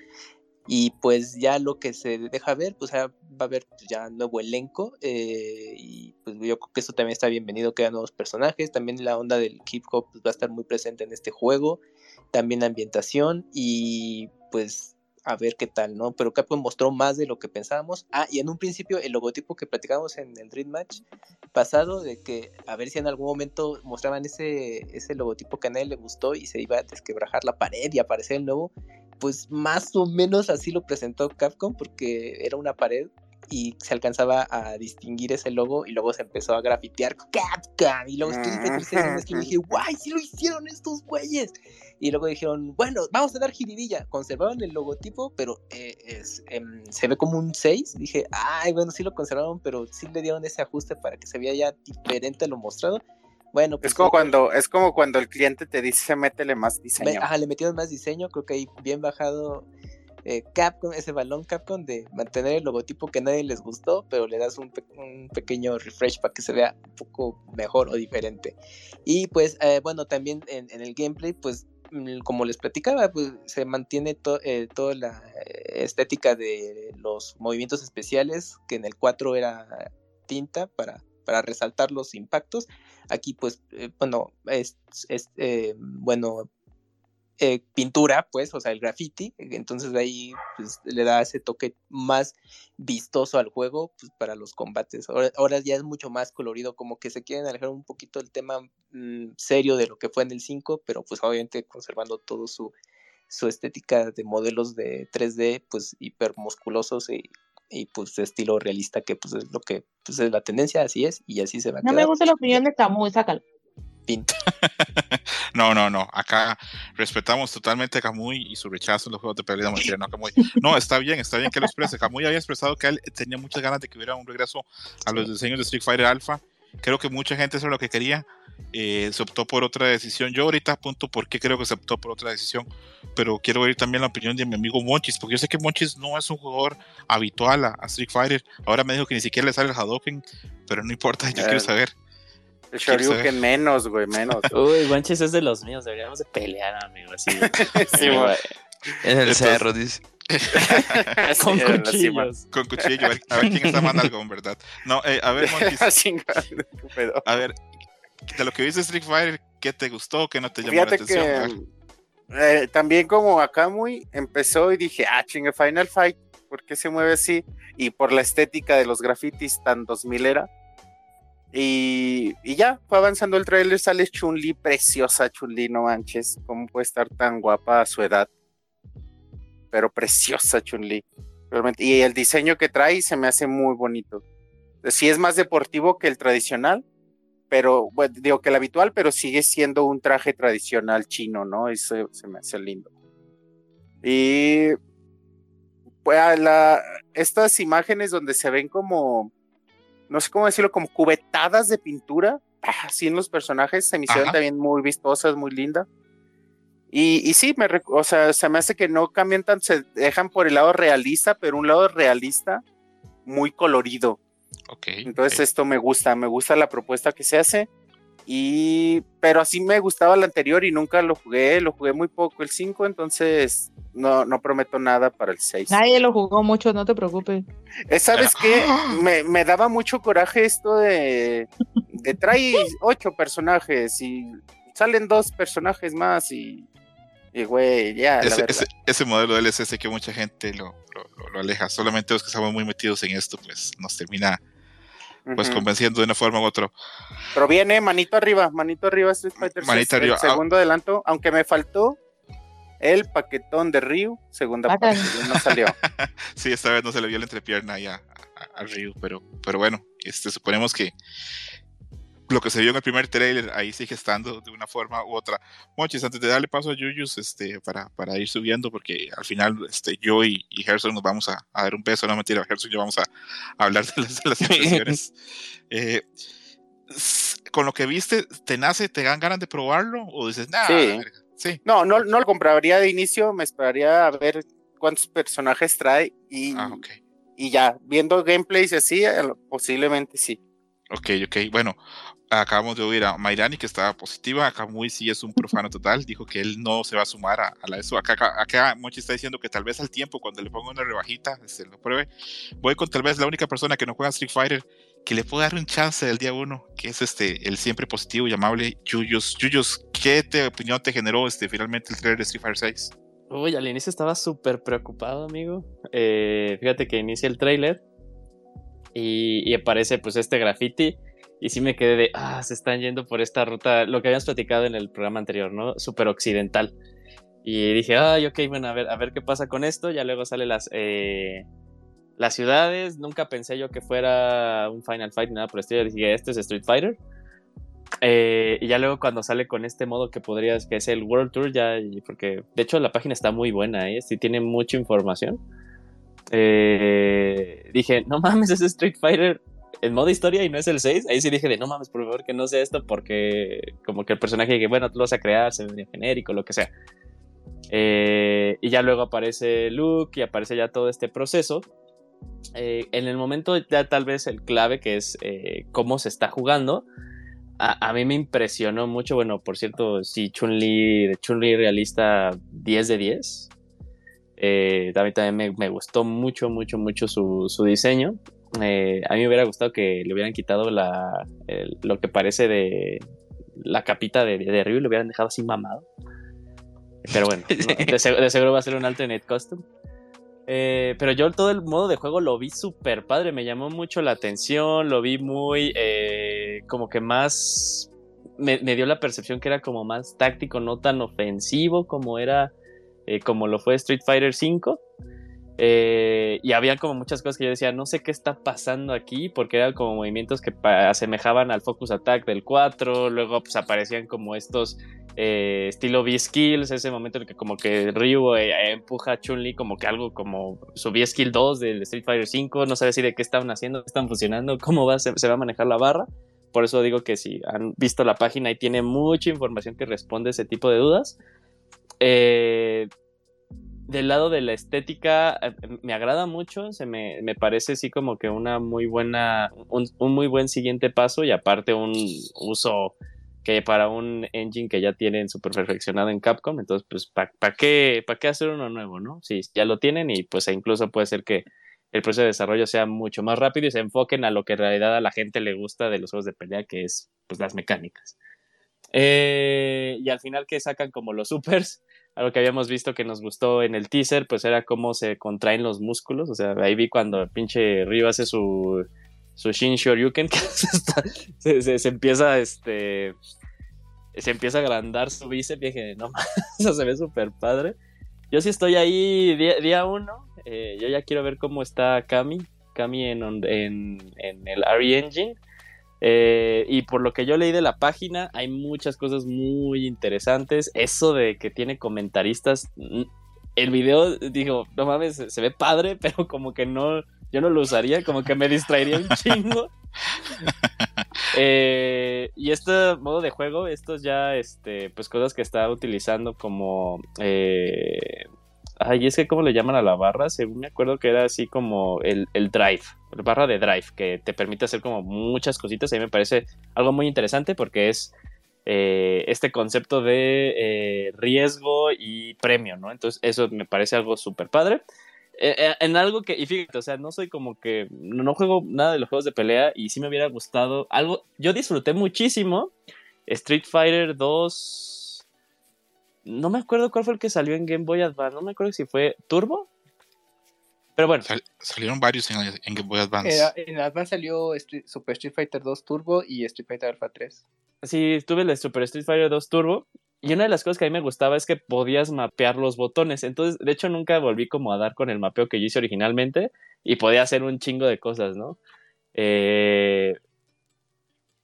Y pues ya lo que se deja ver, pues ya va a haber pues, ya nuevo elenco eh, y pues yo creo que eso también está bienvenido, que haya nuevos personajes, también la onda del hip hop pues, va a estar muy presente en este juego, también la ambientación y pues a ver qué tal, ¿no? Pero Capcom mostró más de lo que pensábamos. Ah, y en un principio el logotipo que platicábamos en el Dream Match pasado, de que a ver si en algún momento mostraban ese, ese logotipo que a nadie le gustó y se iba a desquebrajar la pared y aparecer el nuevo, pues más o menos así lo presentó Capcom, porque era una pared y se alcanzaba a distinguir ese logo y luego se empezó a grafitear Capcom y luego 6 en esquina y dije, guay, sí lo hicieron estos güeyes. Y luego dijeron, bueno, vamos a dar jiribilla. Conservaron el logotipo, pero eh, es, em, se ve como un 6. Dije, ay, bueno, sí lo conservaron, pero sí le dieron ese ajuste para que se vea ya diferente a lo mostrado. Bueno, pues Es como cuando, es como cuando el cliente te dice métele más diseño. ajá, le metieron más diseño, creo que ahí bien bajado eh, Capcom, ese balón Capcom de mantener el logotipo que a nadie les gustó, pero le das un, pe- un pequeño refresh para que se vea un poco mejor o diferente. Y pues, eh, bueno, también en, el gameplay, pues, mm, como les platicaba, pues se mantiene to- eh, toda la eh, estética de los movimientos especiales, que en el 4 era tinta para, para resaltar los impactos. Aquí, pues, eh, bueno, es, bueno, eh, pintura, pues, o sea, el graffiti, entonces de ahí pues, le da ese toque más vistoso al juego pues, para los combates. Ahora, ahora ya es mucho más colorido, como que se quieren alejar un poquito del tema mm, serio de lo que fue en el 5, pero pues obviamente conservando todo su, su estética de modelos de 3D, pues hipermusculosos y, y pues de estilo realista, que pues es lo que pues, es la tendencia, así es, y así se va a No quedar. me gusta la opinión de sácalo. Pinta. No, no, no. Acá respetamos totalmente a Kamui y su rechazo en los juegos de pelea de. No. No, está bien, está bien que lo exprese. Kamui había expresado que él tenía muchas ganas de que hubiera un regreso a los diseños de Street Fighter Alpha. Creo que mucha gente eso es lo que quería. Eh, se optó por otra decisión. Yo ahorita apunto por qué creo que se optó por otra decisión, pero quiero oír también la opinión de mi amigo Monchis, porque yo sé que Monchis no es un jugador habitual a, a Street Fighter. Ahora me dijo que ni siquiera le sale el Hadouken, pero no importa, yo Eh, quiero saber. El Shoryuken menos, güey, menos. Uy, Guanches es de los míos, deberíamos de pelear, amigo. Así, Sí, güey. En el Entonces- cerro, dice. con Sí, cuchillos. Con cuchillo, a ver, a ver quién está más nalgón, ¿verdad? No, eh, a ver, Monchis, a ver, de lo que viste Street Fighter, ¿qué te gustó? ¿Qué no te llamó Fíjate la atención? que eh, también como acá muy empezó y dije, ah, chingue, Final Fight, ¿por qué se mueve así? Y por la estética de los grafitis tan 2000 era. Y, ya, fue avanzando el trailer, sale Chun-Li, preciosa Chun-Li, no manches, ¿cómo puede estar tan guapa a su edad? Pero preciosa Chun-Li, realmente. Y el diseño que trae se me hace muy bonito. Sí es más deportivo que el tradicional, pero bueno, digo que el habitual, pero sigue siendo un traje tradicional chino, ¿no? Eso se me hace lindo. Y pues estas imágenes donde se ven como, no sé cómo decirlo, como cubetadas de pintura, así en los personajes, se me hicieron Ajá. también muy vistosas, muy lindas. Y, y sí, me, o sea, se me hace que no cambian tanto, se dejan por el lado realista, pero un lado realista muy colorido. Ok. Entonces esto me gusta, me gusta la propuesta que se hace. Y pero así me gustaba el anterior y nunca lo jugué, lo jugué muy poco el 5, entonces no, no prometo nada para el 6. Nadie lo jugó mucho, no te preocupes. Eh, ¿Sabes qué? Me, me daba mucho coraje esto de, de trae ocho personajes y salen dos personajes más y, y güey, ya, la ese, verdad. ese, ese modelo de LSS que mucha gente lo, lo, lo- lo aleja. Solamente los que estamos muy metidos en esto, pues nos termina pues convenciendo de una forma u otra. Pero viene manito arriba, manito arriba Street Fighter Manito 6, arriba. el segundo adelanto, aunque me faltó el paquetón de Ryu, segunda Bacán. parte, no salió. Sí, esta vez no se le vio la entrepierna ahí a, a, a Ryu, pero, pero bueno, este, suponemos que lo que se vio en el primer trailer ahí sigue estando de una forma u otra. Mochis, antes de darle paso a Yuyus este, para, para ir subiendo, porque al final este, yo y, y Gerson nos vamos a, a dar un beso, no mentira, Gerson y yo vamos a, a hablar de las, de las impresiones. Eh, con lo que viste, ¿te nace, te dan ganas de probarlo? ¿O dices, nada? Sí. sí. No, no, no lo compraría de inicio, me esperaría a ver cuántos personajes trae y, Ah, ok. y ya, viendo gameplays así, posiblemente sí. Ok, ok. Bueno, acabamos de oír a Mairani que estaba positiva. Acá Muy sí es un profano total. Dijo que él no se va a sumar a, a la eso. Acá, acá, acá Mochi está diciendo que tal vez al tiempo, cuando le ponga una rebajita, se lo pruebe. Voy con tal vez la única persona que no juega Street Fighter que le puede dar un chance del día uno, que es este el siempre positivo y amable Yuyos. Yuyos, ¿qué te, opinión te generó este finalmente el trailer de Street Fighter 6? Uy, al inicio estaba súper preocupado, amigo. Eh, fíjate que inicia el tráiler y, y aparece pues este graffiti y sí me quedé de, ah, se están yendo por esta ruta, lo que habíamos platicado en el programa anterior, ¿no? Súper occidental. Y dije, ay, ok, bueno, a ver, a ver qué pasa con esto. Ya luego sale las, eh, las ciudades. Nunca pensé yo que fuera un Final Fight nada por el estilo. Dije, este es Street Fighter. Eh, y ya luego cuando sale con este modo que podrías, que es el World Tour, ya, porque de hecho la página está muy buena, ¿eh? Sí tiene mucha información. Eh, dije, no mames, es Street Fighter en modo historia y no es el 6. Ahí sí dije de, no mames, por favor que no sea esto porque como que el personaje que, bueno, tú lo vas a crear, se ve genérico, lo que sea. Eh, y ya luego aparece Luke y aparece ya todo este proceso. Eh, en el momento ya tal vez el clave que es eh, cómo se está jugando. A, a, mí me impresionó mucho, bueno, por cierto, sí, Chun-Li, Chun-Li realista 10 de 10. Eh, a mí también me, me, gustó mucho, mucho, mucho su, su diseño. Eh, a mí me hubiera gustado que le hubieran quitado la, el, lo que parece de la capita de, de Ryu y lo hubieran dejado así mamado. Pero bueno, no, de, de, seguro va a ser un alternate custom. Eh, pero yo todo el modo de juego lo vi súper padre, me llamó mucho la atención, lo vi muy eh, como que más, me, me, dio la percepción que era como más táctico, no tan ofensivo como era, eh, como lo fue Street Fighter V. Eh, y había como muchas cosas que yo decía, no sé qué está pasando aquí, porque eran como movimientos que asemejaban al Focus Attack del 4, luego pues aparecían como estos eh, estilo B-Skills, ese momento en el que como que Ryu eh, empuja a Chun-Li como que algo como su B-Skill 2 del Street Fighter 5, no sabes si de qué estaban haciendo, qué están funcionando, cómo va, se, se, va a manejar la barra. Por eso digo que si han visto la página y tiene mucha información que responde ese tipo de dudas. Eh, del lado de la estética me agrada mucho, se me, me, parece así como que una muy buena, un, muy buen siguiente paso y aparte un uso que para un engine que ya tienen súper perfeccionado en Capcom, entonces pues ¿para pa qué, qué hacer uno nuevo, no? Si ya lo tienen y pues incluso puede ser que el proceso de desarrollo sea mucho más rápido y se enfoquen a lo que en realidad a la gente le gusta de los juegos de pelea, que es pues las mecánicas. Eh, y al final que sacan como los supers, algo que habíamos visto que nos gustó en el teaser, pues era cómo se contraen los músculos. O sea, ahí vi cuando el pinche Ryu hace su, su Shin que se, se, empieza este. Se empieza a agrandar su bíceps y dije, no eso se ve súper padre. Yo sí estoy ahí día, día uno. Eh, yo ya quiero ver cómo está Kami. Kami en, en, en el RE Engine. Eh, y por lo que yo leí de la página, hay muchas cosas muy interesantes. Eso de que tiene comentaristas. El video, digo, no mames, se, se ve padre, pero como que no, yo no lo usaría, como que me distraería un chingo. eh, y este modo de juego, estos ya, este, pues cosas que está utilizando como. Eh, ay, es que, ¿cómo le llaman a la barra? Según me acuerdo que era así como el, el drive, barra de drive, que te permite hacer como muchas cositas. A mí me parece algo muy interesante porque es. Eh, este concepto de eh, riesgo y premio, ¿no? Entonces, eso me parece algo súper padre. Eh, en algo que, y fíjate, o sea, no soy como que, no juego nada de los juegos de pelea y sí me hubiera gustado algo, yo disfruté muchísimo Street Fighter 2, no me acuerdo cuál fue el que salió en Game Boy Advance, no me acuerdo si fue Turbo, pero bueno. Sal, salieron varios en, en, Game Boy Advance. Era, en Advance salió Street, Super Street Fighter 2 Turbo y Street Fighter Alpha 3. Sí, tuve el Super Street Fighter 2 Turbo y una de las cosas que a mí me gustaba es que podías mapear los botones. Entonces, de hecho, nunca volví como a dar con el mapeo que yo hice originalmente y podía hacer un chingo de cosas, ¿no? Eh...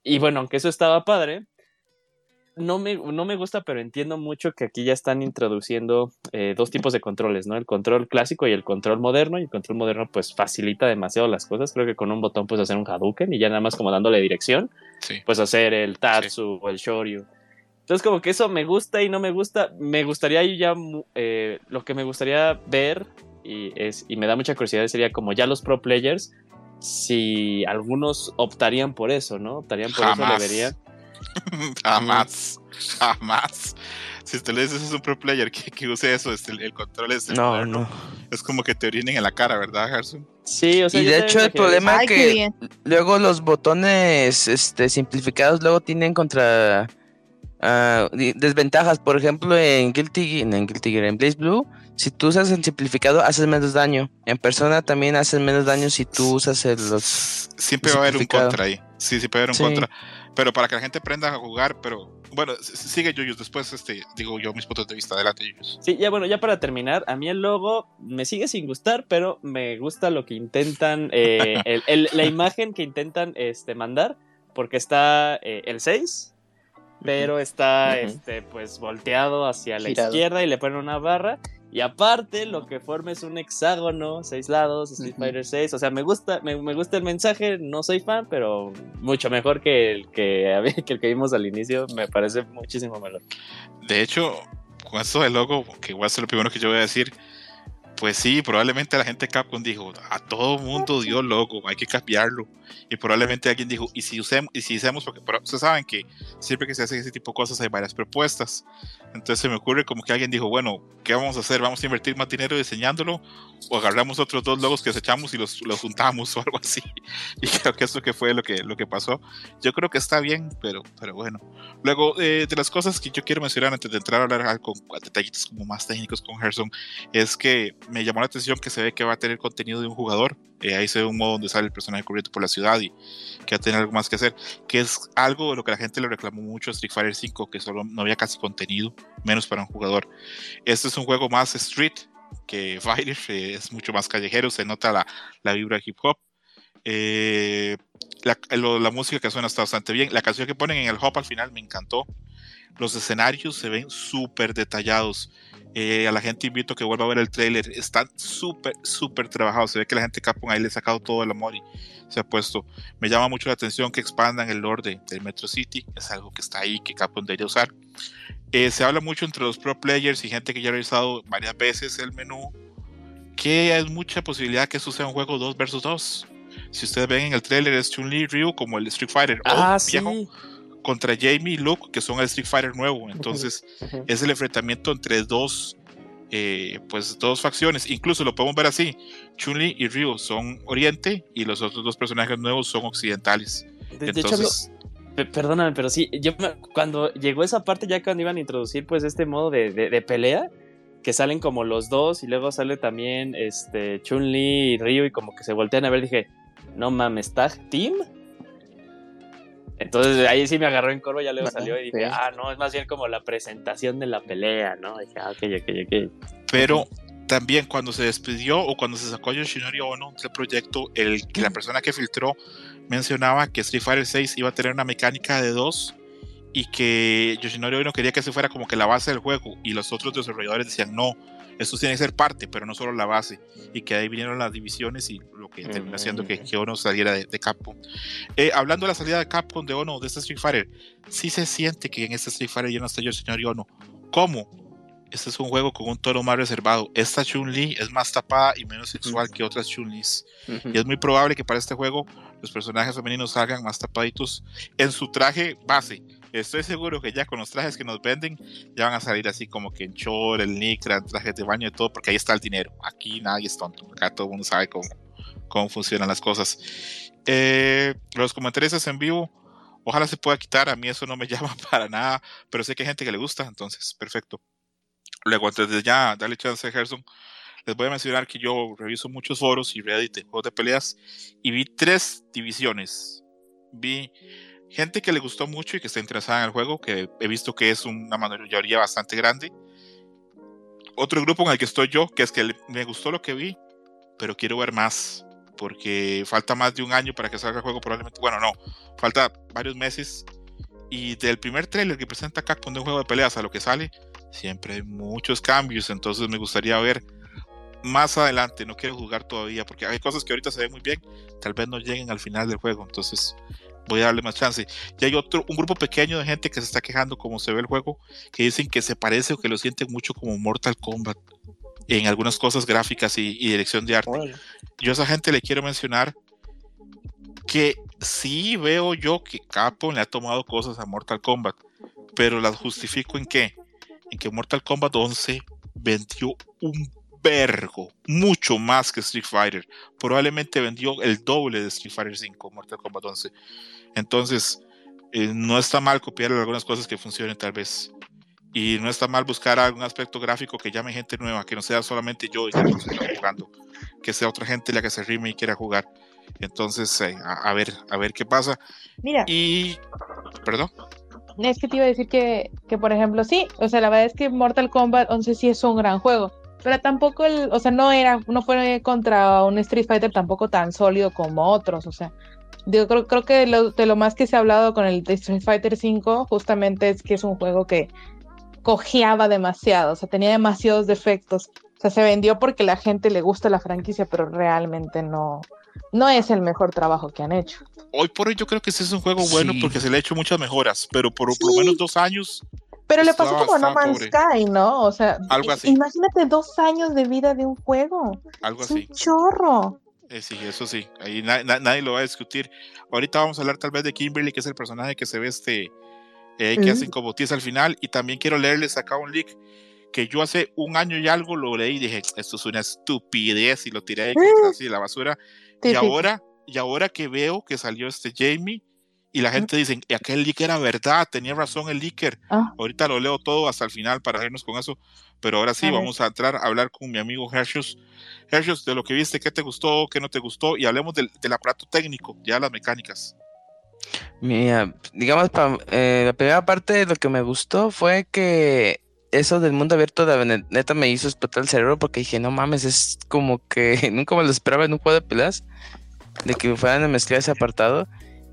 y bueno, aunque eso estaba padre, no me, no me gusta, pero entiendo mucho que aquí ya están introduciendo eh, dos tipos de controles, ¿no? El control clásico y el control moderno. Y el control moderno, pues, facilita demasiado las cosas. Creo que con un botón puedes hacer un Hadouken y ya nada más como dándole dirección, Sí. puedes hacer el Tatsu o el Shoryu. Entonces, como que eso me gusta y no me gusta. Me gustaría ya, eh, lo que me gustaría ver y, es, y me da mucha curiosidad sería como ya los pro players, si algunos optarían por eso, ¿no? Optarían por eso, Jamás. verían. jamás, jamás. Si usted le dices es un pro player que, que use eso, este, el, el control es No, no. Es como que te orinen en la cara, ¿verdad, Gerson? Sí, o sea, Y yo de hecho el problema qué que bien. luego los botones este, simplificados luego tienen contra di- desventajas. Por ejemplo, en Guilty, en Guilty Gear, en Blaze Blue, si tú usas el simplificado haces menos daño. En persona también haces menos daño si tú usas el, los... Siempre va a haber un contra ahí. Sí, sí puede haber un Sí. contra. Pero para que la gente aprenda a jugar, pero bueno, sigue Yuyus. Después este, digo yo mis puntos de vista. Adelante, Yuyus. Sí, ya bueno, ya para terminar, a mí el logo me sigue sin gustar, pero me gusta lo que intentan, eh, el- el- la imagen que intentan este, mandar, porque está eh, el 6, pero está este, pues volteado hacia la Girado. izquierda y le ponen una barra. Y aparte, lo que forma es un hexágono, seis lados, Street Ujú. Fighter 6. O sea, me gusta, me, me gusta el mensaje, no soy fan, pero mucho mejor que el que, que el que vimos al inicio. Me parece muchísimo mejor. De hecho, con esto del logo, que igual es lo primero que yo voy a decir, pues sí, probablemente la gente de Capcom dijo, a todo mundo dio logo, hay que cambiarlo. Y probablemente alguien dijo, y si usemos, y si hacemos, porque ustedes saben que siempre que se hacen ese tipo de cosas hay varias propuestas. Entonces se me ocurre como que alguien dijo, bueno, ¿qué vamos a hacer? ¿Vamos a invertir más dinero diseñándolo? ¿O agarramos otros dos logos que desechamos y los, los juntamos o algo así? Y creo que eso que fue lo que, lo que pasó. Yo creo que está bien, pero, pero bueno. Luego, eh, de las cosas que yo quiero mencionar antes de entrar a hablar con detallitos como más técnicos con Gerson, es que me llamó la atención que se ve que va a tener contenido de un jugador. Eh, ahí se ve un modo donde sale el personaje corriendo por la ciudad y que va a tener algo más que hacer, que es algo de lo que la gente le reclamó mucho a Street Fighter 5, que solo no había casi contenido, menos para un jugador. Este es un juego más street que Fighter, eh, es mucho más callejero, se nota la, la vibra hip hop. Eh, la, la música que suena está bastante bien. La canción que ponen en el hop al final me encantó. Los escenarios se ven súper detallados. Eh, a la gente invito a que vuelva a ver el trailer. Están súper, súper trabajados. Se ve que la gente Capcom ahí le ha sacado todo el amor y se ha puesto. Me llama mucho la atención que expandan el lore de- del Metro City. Es algo que está ahí, que Capcom debería usar. Eh, se habla mucho entre los pro players y gente que ya ha revisado varias veces el menú. Que hay mucha posibilidad que eso sea un juego 2 versus 2. Si ustedes ven en el trailer es Chun-Li Ryu como el Street Fighter Ah, old, sí. viejo contra Jamie y Luke que son el Street Fighter nuevo. Entonces es el enfrentamiento entre dos eh, pues dos facciones. Incluso lo podemos ver así. Chun-Li y Ryu son Oriente y los otros dos personajes nuevos son occidentales. De, de hecho, Entonces, Pe- Perdóname, pero sí, yo me- cuando llegó esa parte ya cuando iban a introducir pues este modo de, de- de pelea, que salen como los dos y luego sale también este Chun-Li y Ryu y como que se voltean a ver, dije, no mames, ¿tag team? Entonces ahí sí me agarró en corvo, ya luego salió y dije, ah, no, es más bien como la presentación de la pelea, ¿no? Dije, ah, ok, ok, ok. pero también cuando se despidió o cuando se sacó a Yoshinori Ono del proyecto, el, que la persona que filtró mencionaba que Street Fighter 6 iba a tener una mecánica de dos y que Yoshinori Ono quería que se fuera como que la base del juego y los otros desarrolladores decían no, esto tiene que ser parte, pero no solo la base y que ahí vinieron las divisiones y lo que terminó haciendo que, que Ono saliera de, de Capcom. Eh, hablando de la salida de Capcom de Ono de este Street Fighter, sí se siente que en este Street Fighter ya no está Yoshinori Ono. ¿Cómo? Este es un juego con un tono más reservado. Esta Chun-Li es más tapada y menos sexual que otras Chun-Lis. Y es muy probable que para este juego los personajes femeninos salgan más tapaditos en su traje base. Estoy seguro que ya con los trajes que nos venden ya van a salir así como que en short, el licra, en trajes de baño y todo, porque ahí está el dinero. Aquí nadie es tonto. Acá todo el mundo sabe cómo, cómo funcionan las cosas. Eh, los comentarios en vivo, ojalá se pueda quitar. A mí eso no me llama para nada, pero sé que hay gente que le gusta, entonces perfecto. Luego, antes de ya darle chance a Gerson, les voy a mencionar que yo reviso muchos foros y Reddit de juegos de peleas y vi tres divisiones. Vi gente que le gustó mucho y que está interesada en el juego, que he visto que es una mayoría bastante grande. Otro grupo en el que estoy yo, que es que me gustó lo que vi, pero quiero ver más. porque falta más de un año para que salga el juego probablemente. Bueno, no, falta varios meses. Y del primer trailer que presenta Capcom de un juego de peleas a lo que sale, siempre hay muchos cambios. Entonces me gustaría ver más adelante. No quiero jugar todavía porque hay cosas que ahorita se ven muy bien, tal vez no lleguen al final del juego. Entonces voy a darle más chance. Y hay otro, un grupo pequeño de gente que se está quejando como se ve el juego, que dicen que se parece o que lo sienten mucho como Mortal Kombat en algunas cosas gráficas y, y dirección de arte. Yo a esa gente le quiero mencionar que sí veo yo que Capcom le ha tomado cosas a Mortal Kombat, pero las justifico en qué? En que Mortal Kombat 11 vendió un vergo, mucho más que Street Fighter. Probablemente vendió el doble de Street Fighter 5, Mortal Kombat 11. Entonces, eh, no está mal copiar algunas cosas que funcionen tal vez. Y no está mal buscar algún aspecto gráfico que llame gente nueva, que no sea solamente yo y ya estoy jugando, que sea otra gente la que se rime y quiera jugar. Entonces, eh, a, a ver, a ver qué pasa. Mira, Y, perdón, es que te iba a decir que, que, por ejemplo, sí, o sea, la verdad es que Mortal Kombat 11 sí es un gran juego, pero tampoco el, o sea, no era, no fue contra un Street Fighter tampoco tan sólido como otros, o sea, digo, creo, creo que lo- de lo más que se ha hablado con el de Street Fighter 5 justamente es que es un juego que cojeaba demasiado, o sea, tenía demasiados defectos, o sea, se vendió porque la gente le gusta la franquicia, pero realmente no, no es el mejor trabajo que han hecho. hoy por hoy yo creo que ese es un juego bueno Sí. porque se le ha hecho muchas mejoras, pero por, por lo menos dos años, Pero le pasó como a No Man's pobre. Sky, ¿no? O sea, Algo así. imagínate dos años de vida de un juego. algo Es un así. chorro. Eh, sí, eso sí, ahí na- na- nadie lo va a discutir. Ahorita vamos a hablar tal vez de Kimberly, que es el personaje que se ve este, eh, que Mm. hacen como tiza al final, y también quiero leerles acá un leak que yo hace un año y algo lo leí y dije, esto es una estupidez y lo tiré ahí contra así de la basura. Y ahora, y ahora que veo que salió este Jamie y la gente dice, "Y aquel leak era verdad, tenía razón el leaker. Ah. Ahorita lo leo todo hasta el final para irnos con eso, pero ahora sí A vamos a entrar a hablar con mi amigo Hershus. Hershus, de lo que viste, qué te gustó, qué no te gustó, y hablemos del, del aparato técnico, ya las mecánicas. Mira, digamos, pa- eh, la primera parte de lo que me gustó fue que eso del mundo abierto, ne- neta, me hizo explotar el cerebro porque dije, no mames, es como que nunca me lo esperaba en un juego de peleas, de que fueran a mezclar ese apartado.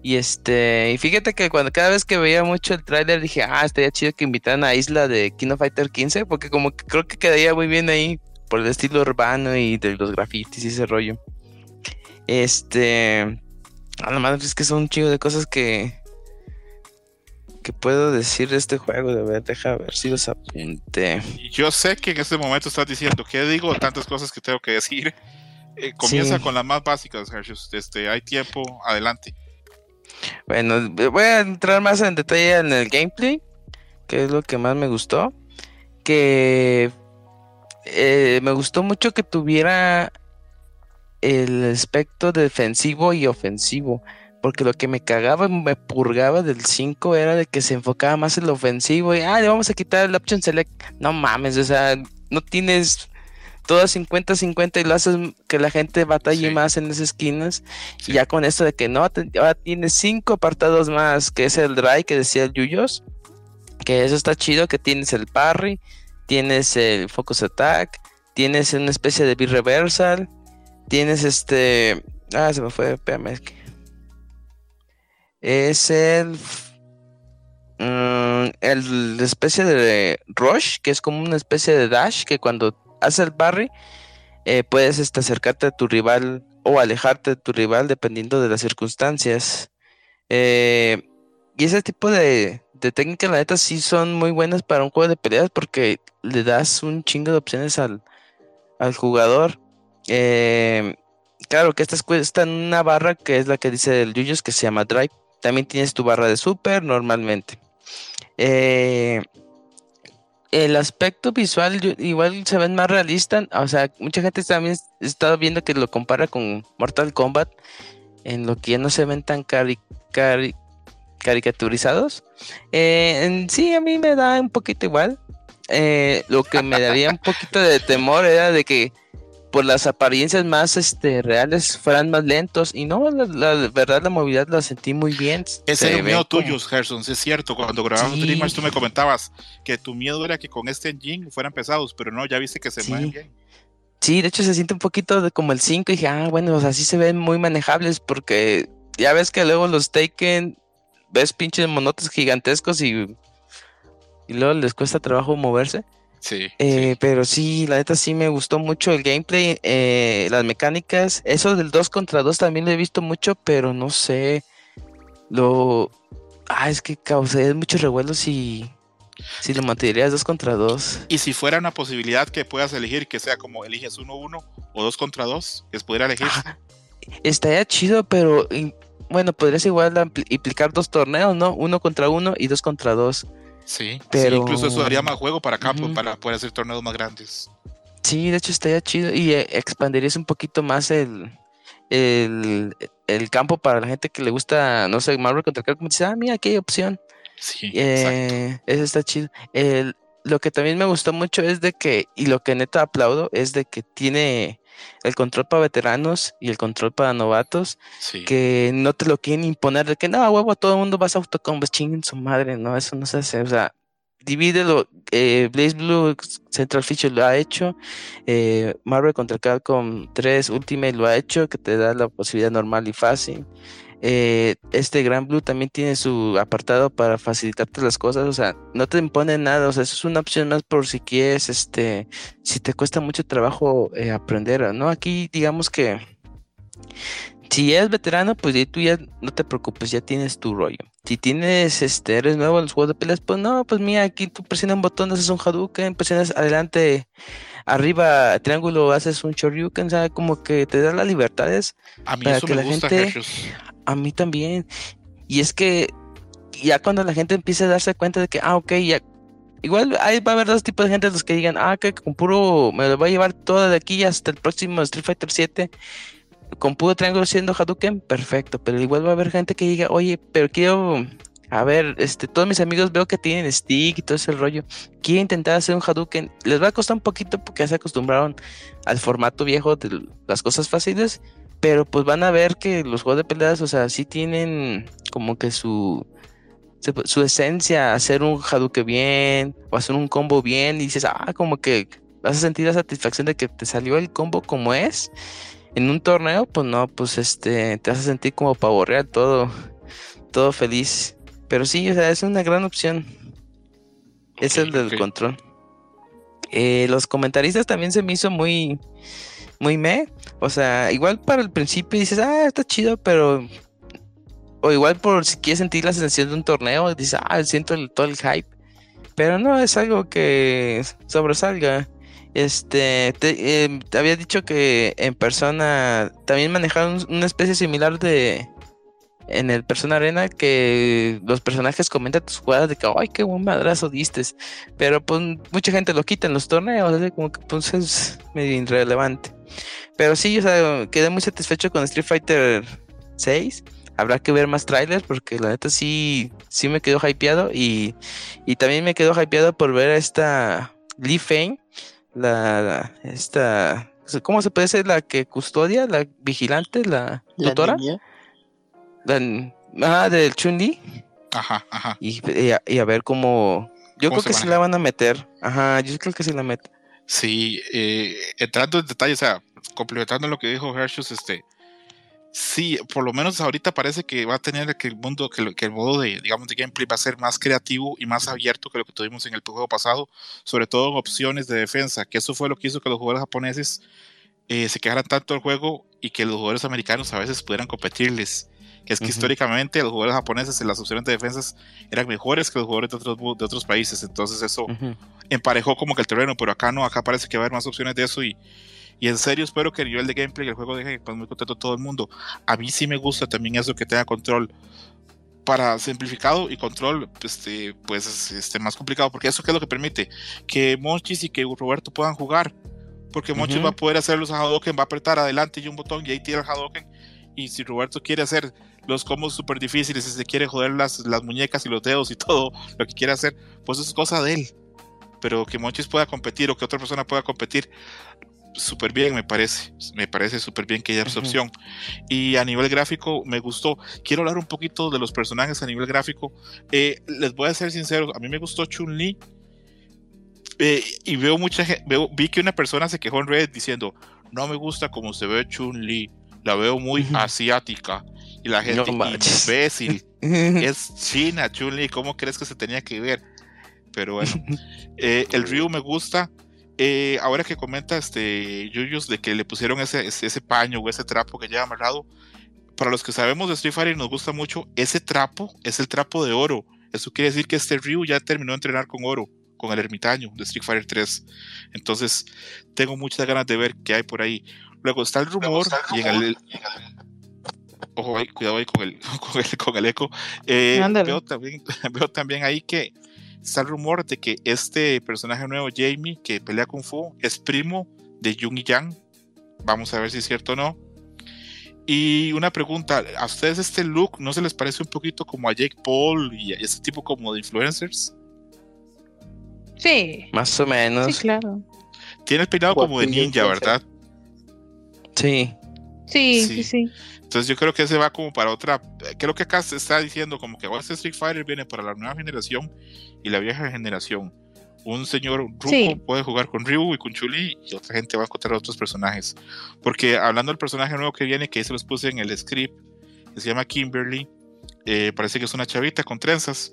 Y este, y fíjate que cuando cada vez que veía mucho el tráiler dije, ah, estaría chido que invitaran a Isla de Kino Fighter 15, porque como que creo que quedaría muy bien ahí por el estilo urbano y de los grafitis y ese rollo. Este, a la madre es que son un chingo de cosas que que puedo decir de este juego. De ver, deja ver si los apunté. Yo sé que en este momento estás diciendo, ¿qué digo? Tantas cosas que tengo que decir. Eh, comienza Sí. con las más básicas, Hershus. Este, hay tiempo, adelante. Bueno, voy a entrar más en detalle en el gameplay, que es lo que más me gustó. Que eh, me gustó mucho que tuviera el aspecto defensivo y ofensivo. Porque lo que me cagaba, me purgaba del 5 era de que se enfocaba más en lo ofensivo. Y, ah, le vamos a quitar el option select. No mames, o sea, no tienes todas 50-50 y lo haces que la gente batalle Sí. más en las esquinas. Sí. Y ya con esto de que no, te- ahora tienes cinco apartados más, que es el dry que decía el Yuyos. Que eso está chido, que tienes el parry, tienes el focus attack, tienes una especie de B-reversal, tienes este... Ah, se me fue, espérame. Es el... mm, el especie de rush, que es como una especie de dash, que cuando hace el parry, eh, puedes este, acercarte a tu rival o alejarte de tu rival dependiendo de las circunstancias. Eh, y ese tipo de, de técnicas, la neta, sí son muy buenas para un juego de peleas porque le das un chingo de opciones al, al jugador. Eh, claro que estas cuestan una barra que es la que dice el Yuyos que se llama Drive. También tienes tu barra de super normalmente. Eh, el aspecto visual igual se ven más realistas. O sea, mucha gente también estado viendo que lo compara con Mortal Kombat. En lo que ya no se ven tan cari- cari- caricaturizados. Eh, sí, a mí me da un poquito igual. Eh, lo que me daría un poquito de temor era de que por las apariencias más este, reales fueran más lentos. Y no, la, la verdad, la movilidad la sentí muy bien. Ese Se era un miedo como- tuyo, Gerson, sí es cierto. Cuando grabamos Sí. Dreamers, tú me comentabas que tu miedo era que con este engine fueran pesados, pero no, ya viste que se Sí. mueven bien. Sí, de hecho se siente un poquito de como el 5 y dije, ah, bueno, o sea, sí se ven muy manejables porque ya ves que luego los Taken, ves pinches monotes gigantescos y, y luego les cuesta trabajo moverse. Sí. Eh, sí. Pero sí, la neta sí me gustó mucho el gameplay, eh, las mecánicas. Eso del 2 contra 2 también lo he visto mucho, pero no sé. Lo. Ah, es que causaría muchos revuelos si. Si lo mantendrías 2 contra 2. Y si fuera una posibilidad que puedas elegir, que sea como eliges 1-1 o 2 contra 2, que se pudiera elegir. Ah, estaría chido, pero. y, bueno, podrías igual implicar dos torneos, ¿no? Uno contra uno y dos contra dos. Sí, Pero- sí, incluso eso daría más juego para campo, para poder hacer torneos más grandes. Sí, de hecho estaría chido y eh, expandirías un poquito más el, el, el campo para la gente que le gusta, no sé, Marvel contra Capcom. Dice, ah, mira, aquí hay opción. Sí, exacto. Eh, eso está chido. El- lo que también me gustó mucho es de que, y lo que neta aplaudo, es de que tiene el control para veteranos y el control para novatos, Sí. que no te lo quieren imponer, de que no, huevo, todo el mundo vas a autocombos, chinguen su madre, no, eso no se hace, o sea, divídelo, eh, Blaze Blue Central Feature lo ha hecho, eh, Marvel contra Capcom 3 Ultimate lo ha hecho, que te da la posibilidad normal y fácil. Eh, este Gran Blue también tiene su apartado para facilitarte las cosas, o sea, no te impone nada, o sea, eso es una opción más por si quieres, este, si te cuesta mucho trabajo eh, aprender, ¿no? Aquí digamos que si eres veterano, pues ya tú ya no te preocupes, ya tienes tu rollo. Si tienes, este, eres nuevo en los juegos de peleas, pues no, pues mira, aquí tú presionas un botón, haces un Hadouken, presionas adelante, arriba, triángulo, haces un Shoryuken, o sea, como que te da las libertades A mí para eso que me la gusta, gente- Jesús. A mí también. Y es que ya cuando la gente empieza a darse cuenta de que, ah, ok, ya. Igual ahí va a haber dos tipos de gente, los que digan, ah, que con puro, me lo voy a llevar todo de aquí hasta el próximo Street Fighter 7, con puro triángulo siendo Hadouken, perfecto. Pero igual va a haber gente que diga, oye, pero quiero, a ver, este, todos mis amigos veo que tienen stick y todo ese rollo. Quiero intentar hacer un Hadouken. Les va a costar un poquito porque ya se acostumbraron al formato viejo de las cosas fáciles. Pero pues van a ver que los juegos de peleas, o sea, sí tienen como que su, su, esencia, hacer un Hadouken bien, o hacer un combo bien, y dices, ah, como que vas a sentir la satisfacción de que te salió el combo como es. En un torneo, pues no, pues este, te vas a sentir como pavorrear todo, todo feliz. Pero sí, o sea, es una gran opción. Es el del control. Eh, los comentaristas también se me hizo muy, muy me. O sea, igual para el principio dices, ah, está chido, pero. O igual por si quieres sentir la sensación de un torneo, dices, ah, siento todo el hype. Pero no es algo que sobresalga. Este, te, eh, te había dicho que en persona también manejaron una especie similar de. En el Persona Arena, que los personajes comentan tus jugadas de que, ay, qué buen madrazo diste. Pero pues mucha gente lo quita en los torneos, así como que pues es medio irrelevante. Pero sí, o sea, quedé muy satisfecho con Street Fighter 6. Habrá que ver más trailers porque la neta sí, sí me quedó hypeado y, y también me quedó hypeado por ver a esta Lee Fane, la, la- esta, ¿cómo se puede decir? La que custodia, la vigilante, la La tutora, niña. Ah, del Chun-Li Ajá, ajá. y, y a, y a ver cómo, yo ¿Cómo creo se que sí maneja? la van a meter, ajá, yo creo que sí la meten. Sí, eh, entrando en detalle, o sea, complementando lo que dijo Hershus, este, sí, por lo menos ahorita parece que va a tener que el mundo, que el modo de, digamos, de gameplay va a ser más creativo y más abierto que lo que tuvimos en el juego pasado, sobre todo en opciones de defensa, que eso fue lo que hizo que los jugadores japoneses eh, se quejaran tanto del juego y que los jugadores americanos a veces pudieran competirles. Que es que Ujú. históricamente los jugadores japoneses en las opciones de defensas eran mejores que los jugadores de otros, de otros países, entonces eso Ujú. emparejó como que el terreno, pero acá no, acá parece que va a haber más opciones de eso y, y en serio espero que el nivel de gameplay del juego deje muy contento a todo el mundo. A mí sí me gusta también eso que tenga control para simplificado y control este, pues es, este, más complicado, porque eso que es lo que permite que Monchis y que Roberto puedan jugar, porque Monchis Ujú. va a poder hacer los Hadouken, va a apretar adelante y un botón y ahí tira el Hadouken, y si Roberto quiere hacer los combos súper difíciles, si se quiere joder las, las muñecas y los dedos y todo lo que quiere hacer, pues es cosa de él pero que Monchis pueda competir o que otra persona pueda competir, súper bien, me parece. Me parece súper bien que haya esa Ujú. opción. Y a nivel gráfico, me gustó. Quiero hablar un poquito de los personajes a nivel gráfico. Eh, les voy a ser sincero, a mí me gustó Chun-Li. Eh, y veo mucha gente, veo, vi que una persona se quejó en Reddit diciendo, no me gusta cómo se ve Chun-Li, la veo muy asiática. Y la gente, No imbécil, es China, Chun-Li, ¿cómo crees que se tenía que ver? Pero bueno, eh, el Ryu me gusta. Eh, ahora que comenta este Yuyos de que le pusieron ese, ese, ese paño o ese trapo que lleva amarrado, para los que sabemos de Street Fighter y nos gusta mucho, ese trapo es el trapo de oro. Eso quiere decir que este Ryu ya terminó de entrenar con oro, con el ermitaño de Street Fighter 3. Entonces, tengo muchas ganas de ver qué hay por ahí. Luego está el rumor, y en el. Ojo ahí, cuidado ahí con el, con el, con el eco. Eh, veo, también, veo también ahí que está el rumor de que este personaje nuevo, Jamie, que pelea Kung Fu, es primo de Jung y Yang. Vamos a ver si es cierto o no. Y una pregunta, ¿a ustedes este look no se les parece un poquito como a Jake Paul y a ese tipo como de influencers? Sí, Más o menos. sí, claro. Tiene el peinado como de ninja. ¿verdad? Sí. Sí, Sí. sí, sí. Entonces yo creo que ese va como para otra. Creo que acá se está diciendo como que ahora este Street Fighter viene para la nueva generación y la vieja generación. Un señor Ruko Sí. puede jugar con Ryu y con Chuli y otra gente va a encontrar otros personajes. Porque hablando del personaje nuevo que viene, que ahí se los puse en el script, que se llama Kimberly, eh, parece que es una chavita con trenzas.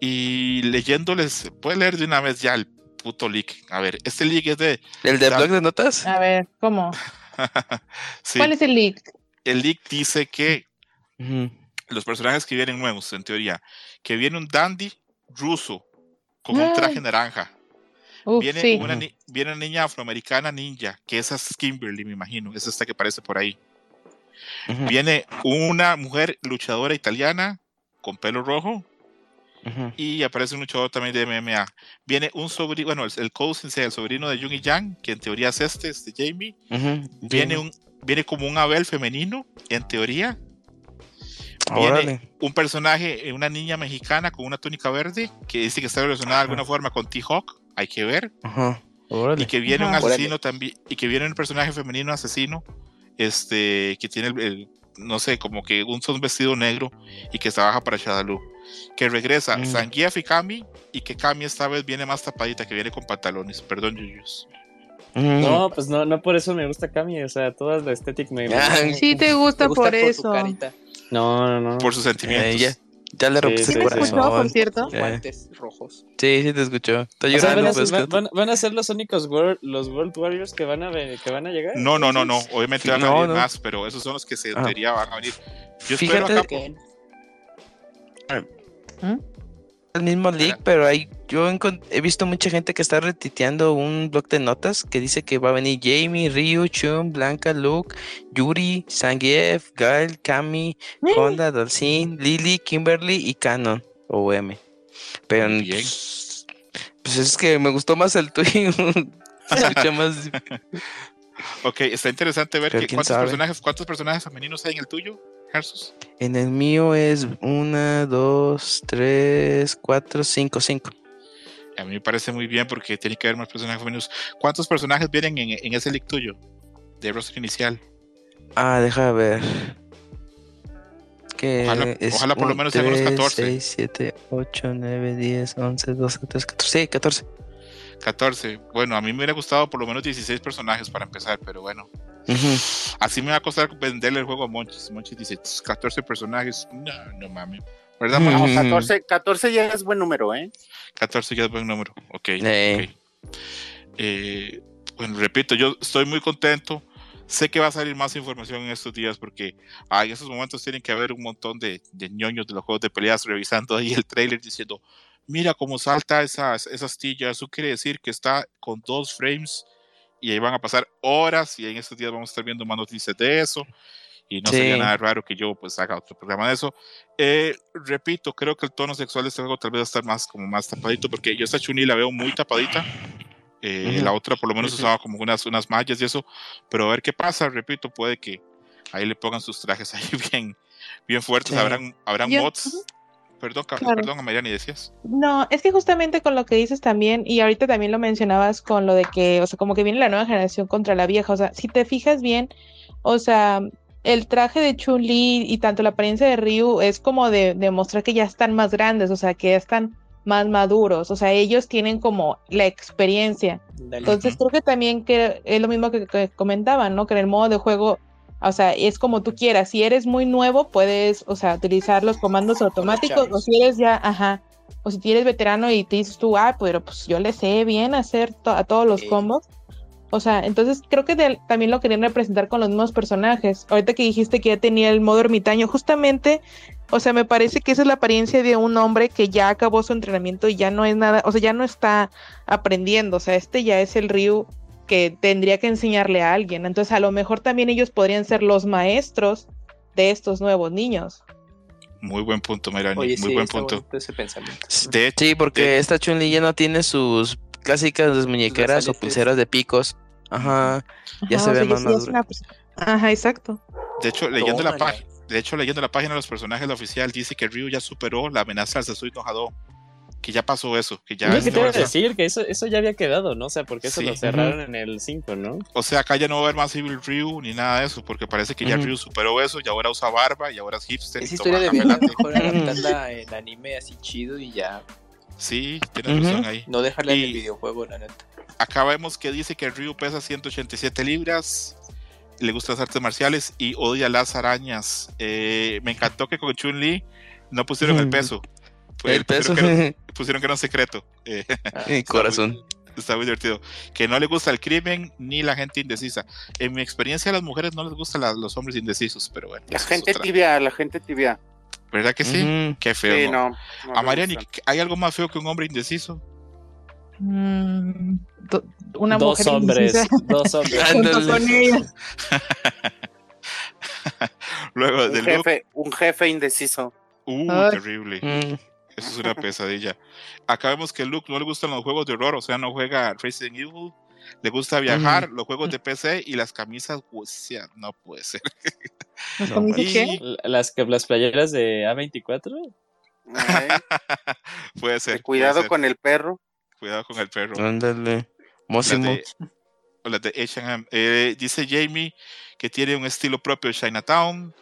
Y leyéndoles, puede leer de una vez ya el puto leak. A ver, este leak es de. ¿El de blog de notas? A ver, ¿cómo? sí, ¿Cuál es el leak? El leak dice que los personajes que vienen nuevos, en teoría, que viene un dandy ruso con un traje naranja. Uf, Viene, sí. una, Ujú. ni- viene una niña afroamericana ninja, que esa es Kimberly, me imagino, es esta que aparece por ahí. Viene una mujer luchadora italiana con pelo rojo Ujú. y aparece un luchador también de MMA. Viene un sobrino, bueno, el, el cousin, sea el sobrino de Jung y Yang, que en teoría es este, este Jamie. Viene, un, viene como un Abel femenino, en teoría. Viene un personaje, eh, una niña mexicana con una túnica verde, que dice que está relacionada de alguna forma con T-Hawk, hay que ver. Ajá. Y que viene un asesino también, y que viene un personaje femenino asesino, este, que tiene el, el- no sé, como que un, un vestido negro y que trabaja para Shadaloo. Que regresa Mm. Zangief y Kami, y que Kami esta vez viene más tapadita, que viene con pantalones. Perdón, Yuyus. No, pues no, no por eso me gusta Kami, o sea, toda la estética me, gusta. Sí te gusta, Te gusta por por eso. carita, No, no, no. Por sus sentimientos. Eh, ya, ya le rompiste Sí, ¿Sí el sí, sí. escuchó, por corazón. cierto? Eh. guantes rojos. Sí, sí te escuchó. Está O sea, llorando, van, a, pues, van- que- van- van a ser los únicos World, los World Warriors que van a, que van a llegar. No, no, no, no. Obviamente Sí, van a venir no. más, pero esos son los que se Ah. teoría van a venir. Yo espero Fíjate acá. ¿Qué? el mismo leak, Ajá. pero hay, yo he visto mucha gente que está retiteando un blog de notas que dice que va a venir Jamie, Ryu, Chun, Blanca, Luke, Yuri, Zangief, Gael, Kami, Eh. Honda, Dalsin, Lily, Kimberly y Canon o M. Pero pues, pues es que me gustó más el tuyo. Más. Ok, está interesante ver que cuántos sabe. personajes, cuántos personajes femeninos hay en el tuyo, Jesús. En el mío es una, dos, tres, cuatro, cinco, cinco. A mí me parece muy bien porque tiene que haber más personajes femeninos. ¿Cuántos personajes vienen en, en ese leak tuyo? De roster inicial. Ah, deja ver. Que Ojalá- por lo menos sean unos tres, 14. 6, 7, 8, 9, 10, 11, 12, 13, 14. Sí, 14. 14. Bueno, a mí me hubiera gustado por lo menos 16 personajes para empezar, pero bueno. Así me va a costar venderle el juego a Monchis. Monchis dice 14 personajes. No, no mames. ¿Verdad, Ujú. Monchis? No, 14, 14 ya es buen número, ¿eh? 14 ya es buen número. Ok. Eh. ok. Eh, bueno, repito, yo estoy muy contento. Sé que va a salir más información en estos días porque ah, en estos momentos tienen que haber un montón de, de ñoños de los juegos de peleas revisando ahí el trailer diciendo, mira cómo salta esas, esa astilla, eso quiere decir que está con dos frames y ahí van a pasar horas y en estos días vamos a estar viendo más noticias de eso y no Sí. sería nada raro que yo pues haga otro programa de eso. Eh, repito, creo que el tono sexual de este juego tal vez va a estar más como más tapadito porque yo esta Chuni la veo muy tapadita. Eh, Ujú. La otra por lo menos Ujú. usaba como unas, unas mallas y eso, pero a ver qué pasa, repito, puede que ahí le pongan sus trajes ahí bien, bien fuertes, Sí. habrán, habrán Yo- mods. Ujú. Perdón, Ca- Claro. perdón, Mariani, decías. No, es que justamente con lo que dices también, y ahorita también lo mencionabas con lo de que, o sea, como que viene la nueva generación contra la vieja, o sea, si te fijas bien, o sea, el traje de Chun-Li y tanto la apariencia de Ryu es como de, de mostrar que ya están más grandes, o sea, que ya están más maduros, o sea, ellos tienen como la experiencia. Dale. Entonces creo que también que es lo mismo que, que comentaban, ¿no? Que en el modo de juego, o sea, es como tú quieras. Si eres muy nuevo, puedes, o sea, utilizar los comandos automáticos, o si eres ya, ajá, o si eres veterano y te dices tú, ah, pero pues yo le sé bien hacer to- a todos los combos. O sea, entonces creo que de- también lo querían representar con los mismos personajes. Ahorita que dijiste que ya tenía el modo ermitaño, justamente, o sea, me parece que esa es la apariencia de un hombre que ya acabó su entrenamiento y ya no es nada, o sea, ya no está aprendiendo. O sea, este ya es el Ryu que tendría que enseñarle a alguien. Entonces, a lo mejor también ellos podrían ser los maestros de estos nuevos niños. Muy buen punto, Mayrani. Oye, muy sí, buen punto. bonito ese pensamiento. De hecho, Sí, porque de- esta Chun-Li ya no tiene sus clásicas muñequeras o pulseras de picos. Ajá. Ya Ajá, se o ve sea, más madura. una Ajá, exacto. de hecho, leyendo la página. De hecho, leyendo la página de los personajes, la oficial dice que Ryu ya superó la amenaza al Sasui no Hado. Que ya pasó eso. Que ya es que te iba a fuerza. decir que eso, eso ya había quedado, ¿no? O sea, porque eso Sí. lo cerraron en el 5, ¿no? O sea, acá ya no va a haber más Evil Ryu ni nada de eso, porque parece que ya. Ryu superó eso y ahora usa barba y ahora es hipster. y Esa historia de mejor adaptarla en anime así chido y ya Sí, tienes Ujú. razón ahí. no dejarla en el videojuego, la neta. Acá vemos que dice que Ryu pesa 187 libras, le gustan las artes marciales y odia las arañas. Eh, me encantó que con Chun-Li no pusieron el Mm. peso. El peso. Pusieron que, era- pusieron que era un secreto. Eh, Mi corazón. está muy divertido. Que no le gusta el crimen ni la gente indecisa. En mi experiencia, a las mujeres no les gustan la- los hombres indecisos, pero bueno. La gente otra. tibia, la gente tibia. ¿Verdad que sí? Ujú. Qué feo. Sí, ¿no? no. no A Mariani. ¿hay algo más feo que un hombre indeciso? Mm, do- una dos mujer hombres, indecisa dos hombres. junto con ella. Luego Un jefe, un jefe indeciso. uh, Ay. terrible. Mm. Eso es una pesadilla. Acá vemos que Luke no le gustan los juegos de horror, o sea, no juega Resident Evil. Le gusta viajar, los juegos de PC y las camisas. O sea, no puede ser. ¿Nos No, y- qué? Las, las playeras de A24. Ay, puede ser. puede cuidado ser. con el perro. Cuidado con el perro. Ándale. Mósimo. de, o las de H&M. Eh, dice Jamie que tiene un estilo propio de Chinatown.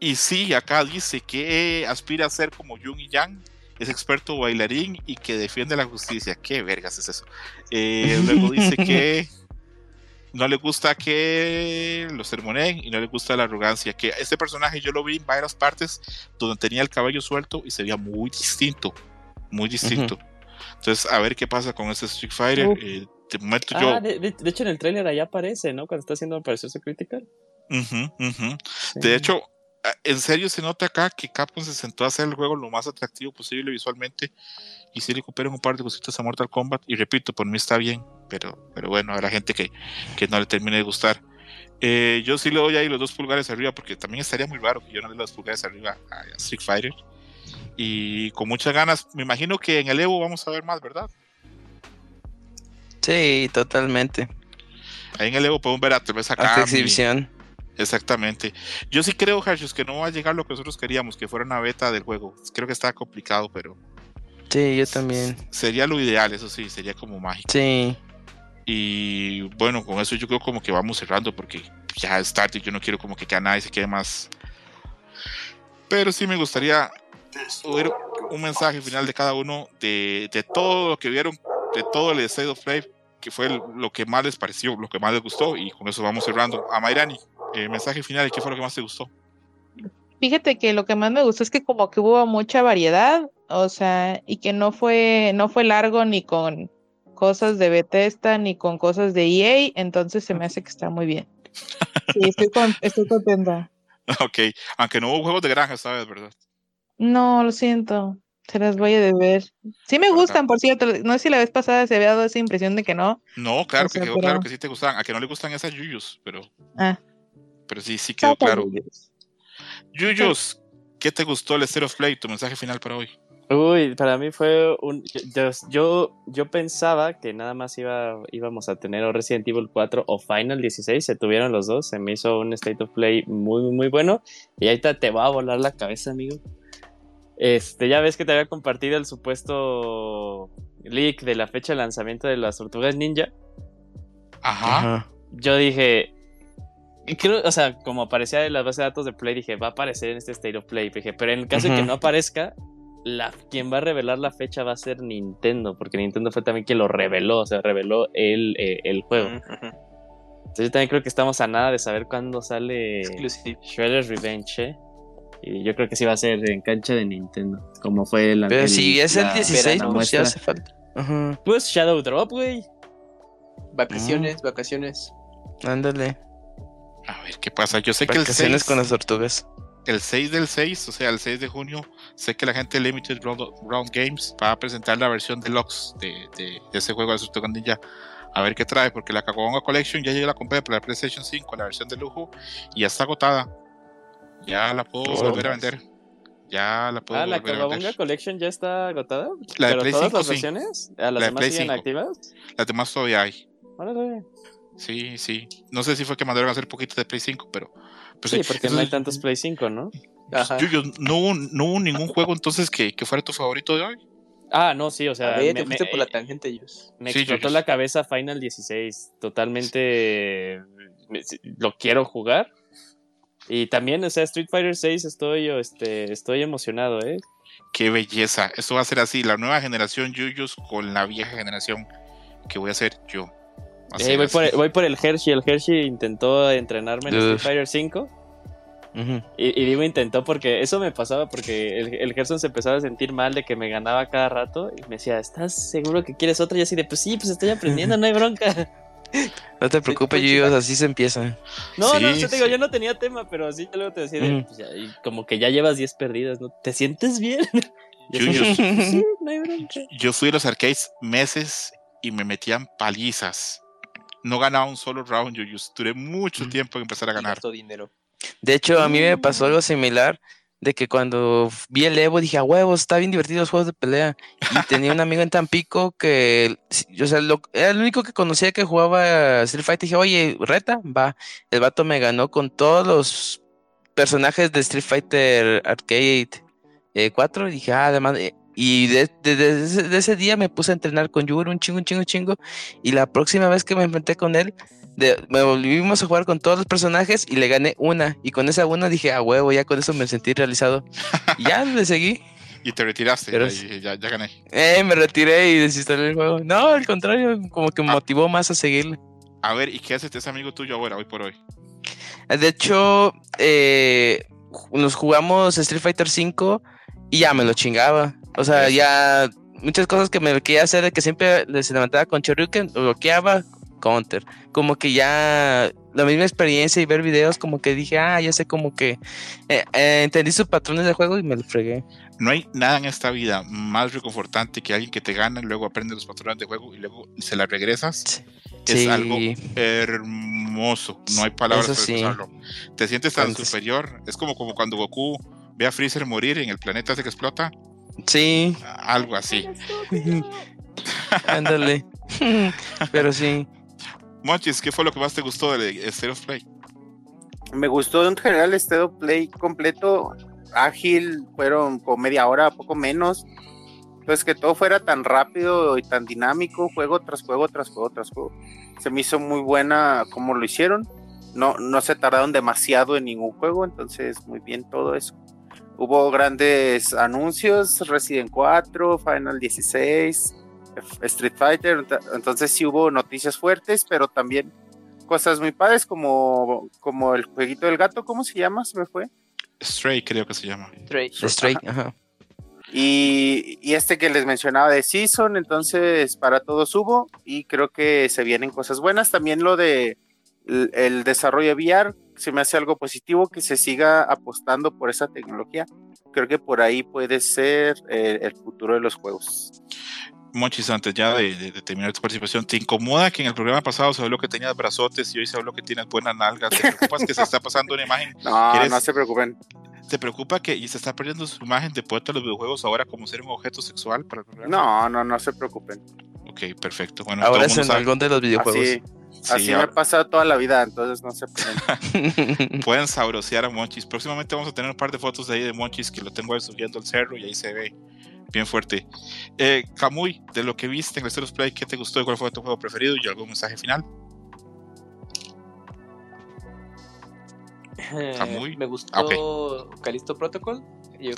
Y sí, acá dice que aspira a ser como Jung y Yang. Es experto bailarín y que defiende la justicia. ¿Qué vergas es eso? Eh, luego dice que no le gusta que lo sermoneen y no le gusta la arrogancia. Que este personaje yo lo vi en varias partes donde tenía el cabello suelto y se veía muy distinto. Muy distinto. Entonces, a ver qué pasa con este Street Fighter. Uf. Eh, de momento yo. Ah, de, de- de hecho en el tráiler allá aparece, ¿no? Cuando está haciendo aparición critical. Ujú, ujú. De hecho, en serio se nota acá que Capcom se sentó a hacer el juego lo más atractivo posible visualmente y sí le copiaron un par de cositas a Mortal Kombat y repito, por mí está bien, pero, pero bueno, habrá gente que, que no le termine de gustar. Eh, yo sí le doy ahí los dos pulgares arriba porque también estaría muy raro que yo no le dé los pulgares arriba a Street Fighter y con muchas ganas, me imagino que en el Evo vamos a ver más, ¿verdad? Sí, totalmente. Ahí en el Evo podemos ver a tal vez a Hasta Kami, exhibición. Exactamente. Yo sí creo, Harshus, que no va a llegar lo que nosotros queríamos, que fuera una beta del juego. Creo que está complicado, pero Sí, yo también. sería lo ideal, eso sí, sería como mágico. Sí. Y bueno, con eso yo creo como que vamos cerrando, porque ya es tarde y yo no quiero como que cada nadie se quede más. Pero sí me gustaría oír un mensaje final de cada uno de, de todo lo que vieron, de todo el State of Play, que fue el- lo que más les pareció, lo que más les gustó, y con eso vamos cerrando. A Mayrani, el mensaje final, ¿qué fue lo que más te gustó? Fíjate que lo que más me gustó es que como que hubo mucha variedad, o sea, y que no fue, no fue largo ni con cosas de Bethesda ni con cosas de EA, entonces se me hace que está muy bien. Sí, estoy, con- estoy contenta. Ok, aunque no hubo juegos de granja esta vez, ¿verdad? No, lo siento, se las voy a deber. Sí me gustan, por cierto, no sé si la vez pasada se había dado esa impresión de que no. No, claro O sea, que quedó pero- claro que sí te gustaban. A que no le gustan esas yuyos, pero, Ah, pero sí, sí quedó claro. yuyos. Yuyos, ¿qué te gustó el State of Play? Tu mensaje final para hoy. Uy, para mí fue un... Yo, yo, yo pensaba que nada más iba, íbamos a tener o Resident Evil 4 o Final 16, se tuvieron los dos, se me hizo un State of Play muy, muy, muy bueno. Y ahorita te va a volar la cabeza, amigo. Este, ya ves que te había compartido el supuesto leak de la fecha de lanzamiento de las Tortugas Ninja. Ajá. Yo dije... Creo, o sea, como aparecía en la base de datos de Play, dije, va a aparecer en este State of Play. Dije, pero en el caso de que no aparezca, la, quien va a revelar la fecha va a ser Nintendo, porque Nintendo fue también quien lo reveló, o sea, reveló el, eh, el juego. Entonces yo también creo que estamos a nada de saber cuándo sale Exclusive. Shredder's Revenge. ¿eh? Y yo creo que sí va a ser en cancha de Nintendo, como fue la Pero el- si es el la- 16, la pues muestra. ya hace falta. Ajá, Pues Shadow Drop, güey. Vacaciones, Mm. vacaciones. ándale. A ver qué pasa. Yo sé que el Vacaciones 6, con las tortugas. el 6 del 6, o sea, el 6 de junio, sé que la gente de Limited Round, Round Games va a presentar la versión deluxe de, de, de ese juego de Tortugas Ninja. A ver qué trae, porque la Caguabonga Collection ya yo la compré para la PlayStation 5, la versión de lujo, y ya está agotada. Ya la puedo Oh. volver a vender. Ya la puedo Ah, la volver a Cababonga vender. Collection ya está agotada. La de ¿Pero Play todas 5, las sí. La las de demás Play siguen 5. activas? Las demás todavía hay. Órale. Sí, sí. No sé si fue que mandaron a hacer poquito de Play 5, pero. pero Sí, porque no hay tantos Play 5, ¿no? Ajá. Yuyo, ¿no, hubo- no hubo ningún juego entonces que, que fuera tu favorito de hoy? Ah, no, sí, o sea, a ver, me, te fuiste me- por la tangente, ellos. me Sí, explotó yo- yo- la cabeza Final 16. Totalmente me- lo quiero jugar. Y también, o sea, Street Fighter 6 estoy, este, estoy emocionado, ¿eh? Qué belleza. Esto va a ser así, la nueva generación Yuyos con la vieja generación que voy a ser yo. Eh, voy, por, voy por el Hershey. El Hershey intentó entrenarme en Street. Fighter 5. Ujú. Y, y digo intentó porque eso me pasaba porque el, el Gerson se empezaba a sentir mal de que me ganaba cada rato y me decía, ¿estás seguro que quieres otra? Y así de, pues sí, pues estoy aprendiendo, no hay bronca. No te preocupes, chiva. así se empieza. No, no, Sí, yo te digo, yo no tenía tema, pero así yo luego te decía, pues ya, y como que ya llevas 10 perdidas, ¿no? ¿Te sientes bien? Y así, Yuyos. "Pues sí, no. Yo fui a los arcades meses y me metían palizas. No ganaba un solo round, Yuyos. Duré mucho Mm. tiempo en empezar a ganar. dinero. De hecho, a mí me pasó algo similar, de que cuando vi el Evo dije, a huevos, está bien divertido los juegos de pelea. Y tenía un amigo en Tampico que, o sea, lo- era el único que conocía que jugaba Street Fighter. Dije, oye, reta, va. El vato me ganó con todos los personajes de Street Fighter Arcade eh, 4. Y dije, ah, además, eh, y de- de- de ese, de ese día me puse a entrenar con Yuri un chingo, un chingo, un chingo. Y la próxima vez que me enfrenté con él, me volvimos a jugar con todos los personajes y le gané una. Y con esa una dije, a huevo, ya con eso me sentí realizado. Y ya le seguí. Y te retiraste. Pero y sí. ya, ya gané. Eh, me retiré y desinstalé el juego. No, al contrario, como que me Ah. motivó más a seguirle. A ver, ¿y qué hace ese amigo tuyo ahora, hoy por hoy? De hecho, eh, nos jugamos Street Fighter V y ya me lo chingaba. O sea, ya muchas cosas que me quería hacer de que siempre se levantaba con Shoryuken, lo bloqueaba, counter. Como que ya la misma experiencia y ver videos, como que dije, ah, ya sé como que eh, eh, entendí sus patrones de juego y me lo fregué. No hay nada en esta vida más reconfortante que alguien que te gana, luego aprende los patrones de juego y luego se la regresas. Es Sí. algo hermoso. No hay palabras Eso para sí. expresarlo. Te sientes tan Entonces- superior. Es como, como cuando Goku ve a Freezer morir en el planeta ese que explota. Sí, Algo así. ándale. Pero sí. Monchis, ¿qué fue lo que más te gustó de State of Play? Me gustó en general este play completo, ágil, fueron como media hora, poco menos. Pues que todo fuera tan rápido y tan dinámico, juego tras juego, tras juego, tras juego. Se me hizo muy buena como lo hicieron. No, no se tardaron demasiado en ningún juego, entonces muy bien todo eso. Hubo grandes anuncios, Resident 4, Final 16, Street Fighter, ent- entonces sí hubo noticias fuertes, pero también cosas muy padres como, como el jueguito del gato, ¿cómo se llama? Se me fue. Stray, creo que se llama. Stray. Straight, ajá. Y, y este que les mencionaba de Season, entonces para todos hubo y creo que se vienen cosas buenas. También lo de el, el desarrollo de VR, se me hace algo positivo que se siga apostando por esa tecnología. Creo que por ahí puede ser eh, el futuro de los juegos. Monchis, antes ya de, de- de terminar tu participación, ¿te incomoda que en el programa pasado se habló que tenías brazotes y hoy se habló que tienes buenas nalgas? ¿Te preocupas que se está pasando una imagen? No, ¿Quieres? no se preocupen. ¿Te preocupa que y se está perdiendo su imagen de poeta de los videojuegos ahora como ser un objeto sexual para el programa? No, no, no se preocupen. Ok, perfecto. Bueno, Ahora todo es el en mundo algún de los videojuegos. Así, así Sí, me ha pasado toda la vida, entonces no se preocupen. pueden sabrosear a Monchis. Próximamente vamos a tener un par de fotos de ahí de Monchis que lo tengo ahí subiendo al cerro y ahí se ve bien fuerte. Eh, Camuy, de lo que viste en el of Play, ¿qué te gustó y cuál fue tu juego preferido? Y algún mensaje final. Eh, me gustó Ah, Callisto Protocol. Yo-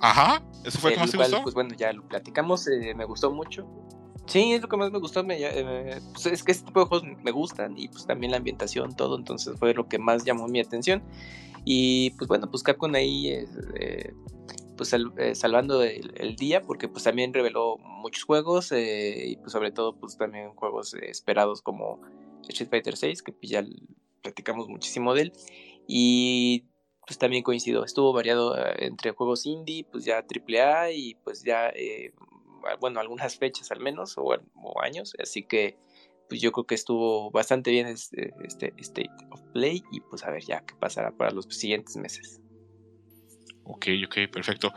Ajá, ¿Eso fue lo que más el te cual, gustó? Pues bueno, ya lo platicamos, eh, me gustó mucho. Sí, es lo que más me gustó. Me, eh, pues es que este tipo de juegos me gustan y pues también la ambientación, todo. Entonces fue lo que más llamó mi atención. Y pues bueno, pues Capcom ahí eh, eh, pues sal- eh, salvando el, el día porque pues también reveló muchos juegos eh, y pues sobre todo pues también juegos esperados como Street Fighter 6 que pues, ya platicamos muchísimo de él y pues también coincido, estuvo variado eh, entre juegos indie, pues ya AAA y pues ya, eh, bueno, algunas fechas al menos o, o años, así que pues yo creo que estuvo bastante bien este, este State of Play y pues a ver ya qué pasará para los siguientes meses. Ok, ok, perfecto.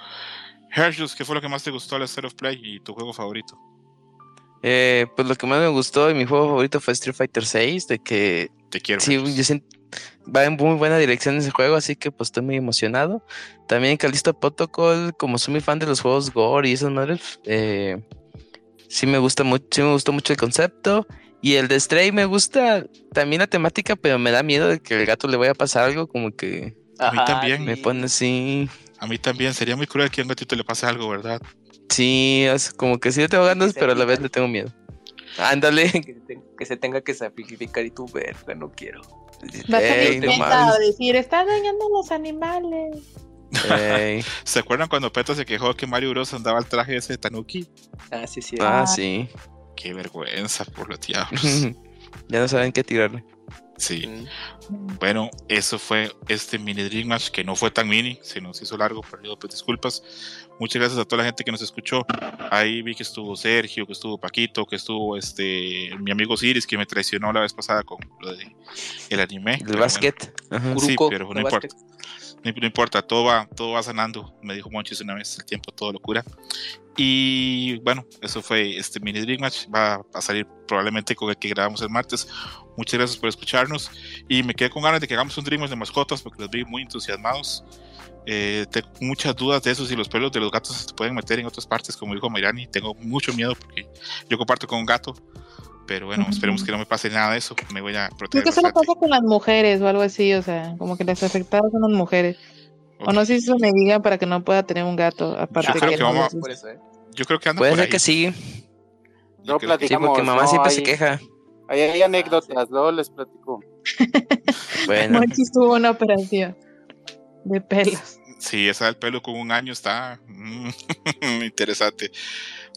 Hershus, ¿qué fue lo que más te gustó al State of Play y tu juego favorito? Eh, pues lo que más me gustó y mi juego favorito fue Street Fighter 6, de que Te quiero. sí, yo siento, va en muy buena dirección ese juego, así que pues estoy muy emocionado. También Callisto Protocol, como soy muy fan de los juegos Gore y esas madres, eh, sí me gusta mucho, sí me gustó mucho el concepto. Y el de Stray me gusta también la temática, pero me da miedo de que el gato le vaya a pasar algo, como que A mí también. me pone así. A mí también sería muy cruel que a un gatito le pase algo, ¿verdad? Sí, es como que sí le tengo ganas, pero a la vez le tengo miedo. Ándale. Que se, tenga que sacrificar y tú verga, no quiero. Va a decir, estás dañando a los animales. Ey. ¿Se acuerdan cuando Peta se quejó que Mario Bros andaba el traje ese de Tanuki? Ah, sí, sí. Ah, sí. Qué vergüenza por los diablos. ya no saben qué tirarle. Sí. Mm. Bueno, eso fue este mini Dream Match que no fue tan mini, se nos hizo largo, pero pues disculpas. Muchas gracias a toda la gente que nos escuchó. Ahí vi que estuvo Sergio, que estuvo Paquito, que estuvo este mi amigo Siris que me traicionó la vez pasada con lo de el anime. El bueno. básquet. Ajá. Sí, pero no importa. No, no importa, todo va, todo va sanando. Me dijo Monchis una vez, el tiempo todo locura. Y bueno, eso fue este mini Dream Match. Va a salir probablemente con el que grabamos el martes. Muchas gracias por escucharnos. Y me quedé con ganas de que hagamos un Dream Match de mascotas porque los vi muy entusiasmados. Eh, tengo muchas dudas de eso, si los pelos de los gatos se pueden meter en otras partes, como dijo Mayrani. Tengo mucho miedo porque yo comparto con un gato. Pero bueno, esperemos que no me pase nada de eso. Me voy a Creo proteger. que solo bastante. pasa con las mujeres o algo así, o sea, como que las afectadas son las mujeres. O no sé si eso me diga para que no pueda tener un gato, aparte creo que, que no. Por eso, ¿eh? Yo creo que anda Puede por ser ahí. que sí. Yo No creo que- Sí, platicamos. porque mamá no, siempre se hay- queja. Ahí hay anécdotas, luego les platico. Bueno, Monchis tuvo una operación de pelos. Sí, esa del pelo con un año está mm, interesante.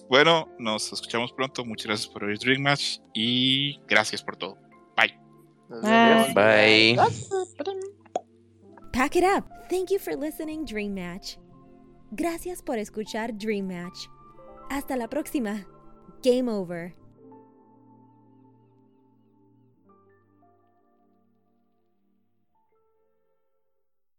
Bueno, nos escuchamos pronto. Muchas gracias por oír Dream Match y gracias por todo. Bye. Bye. Pack it up. Thank you for listening, Dream Match. Gracias por escuchar Dream Match. Hasta la próxima. Game over.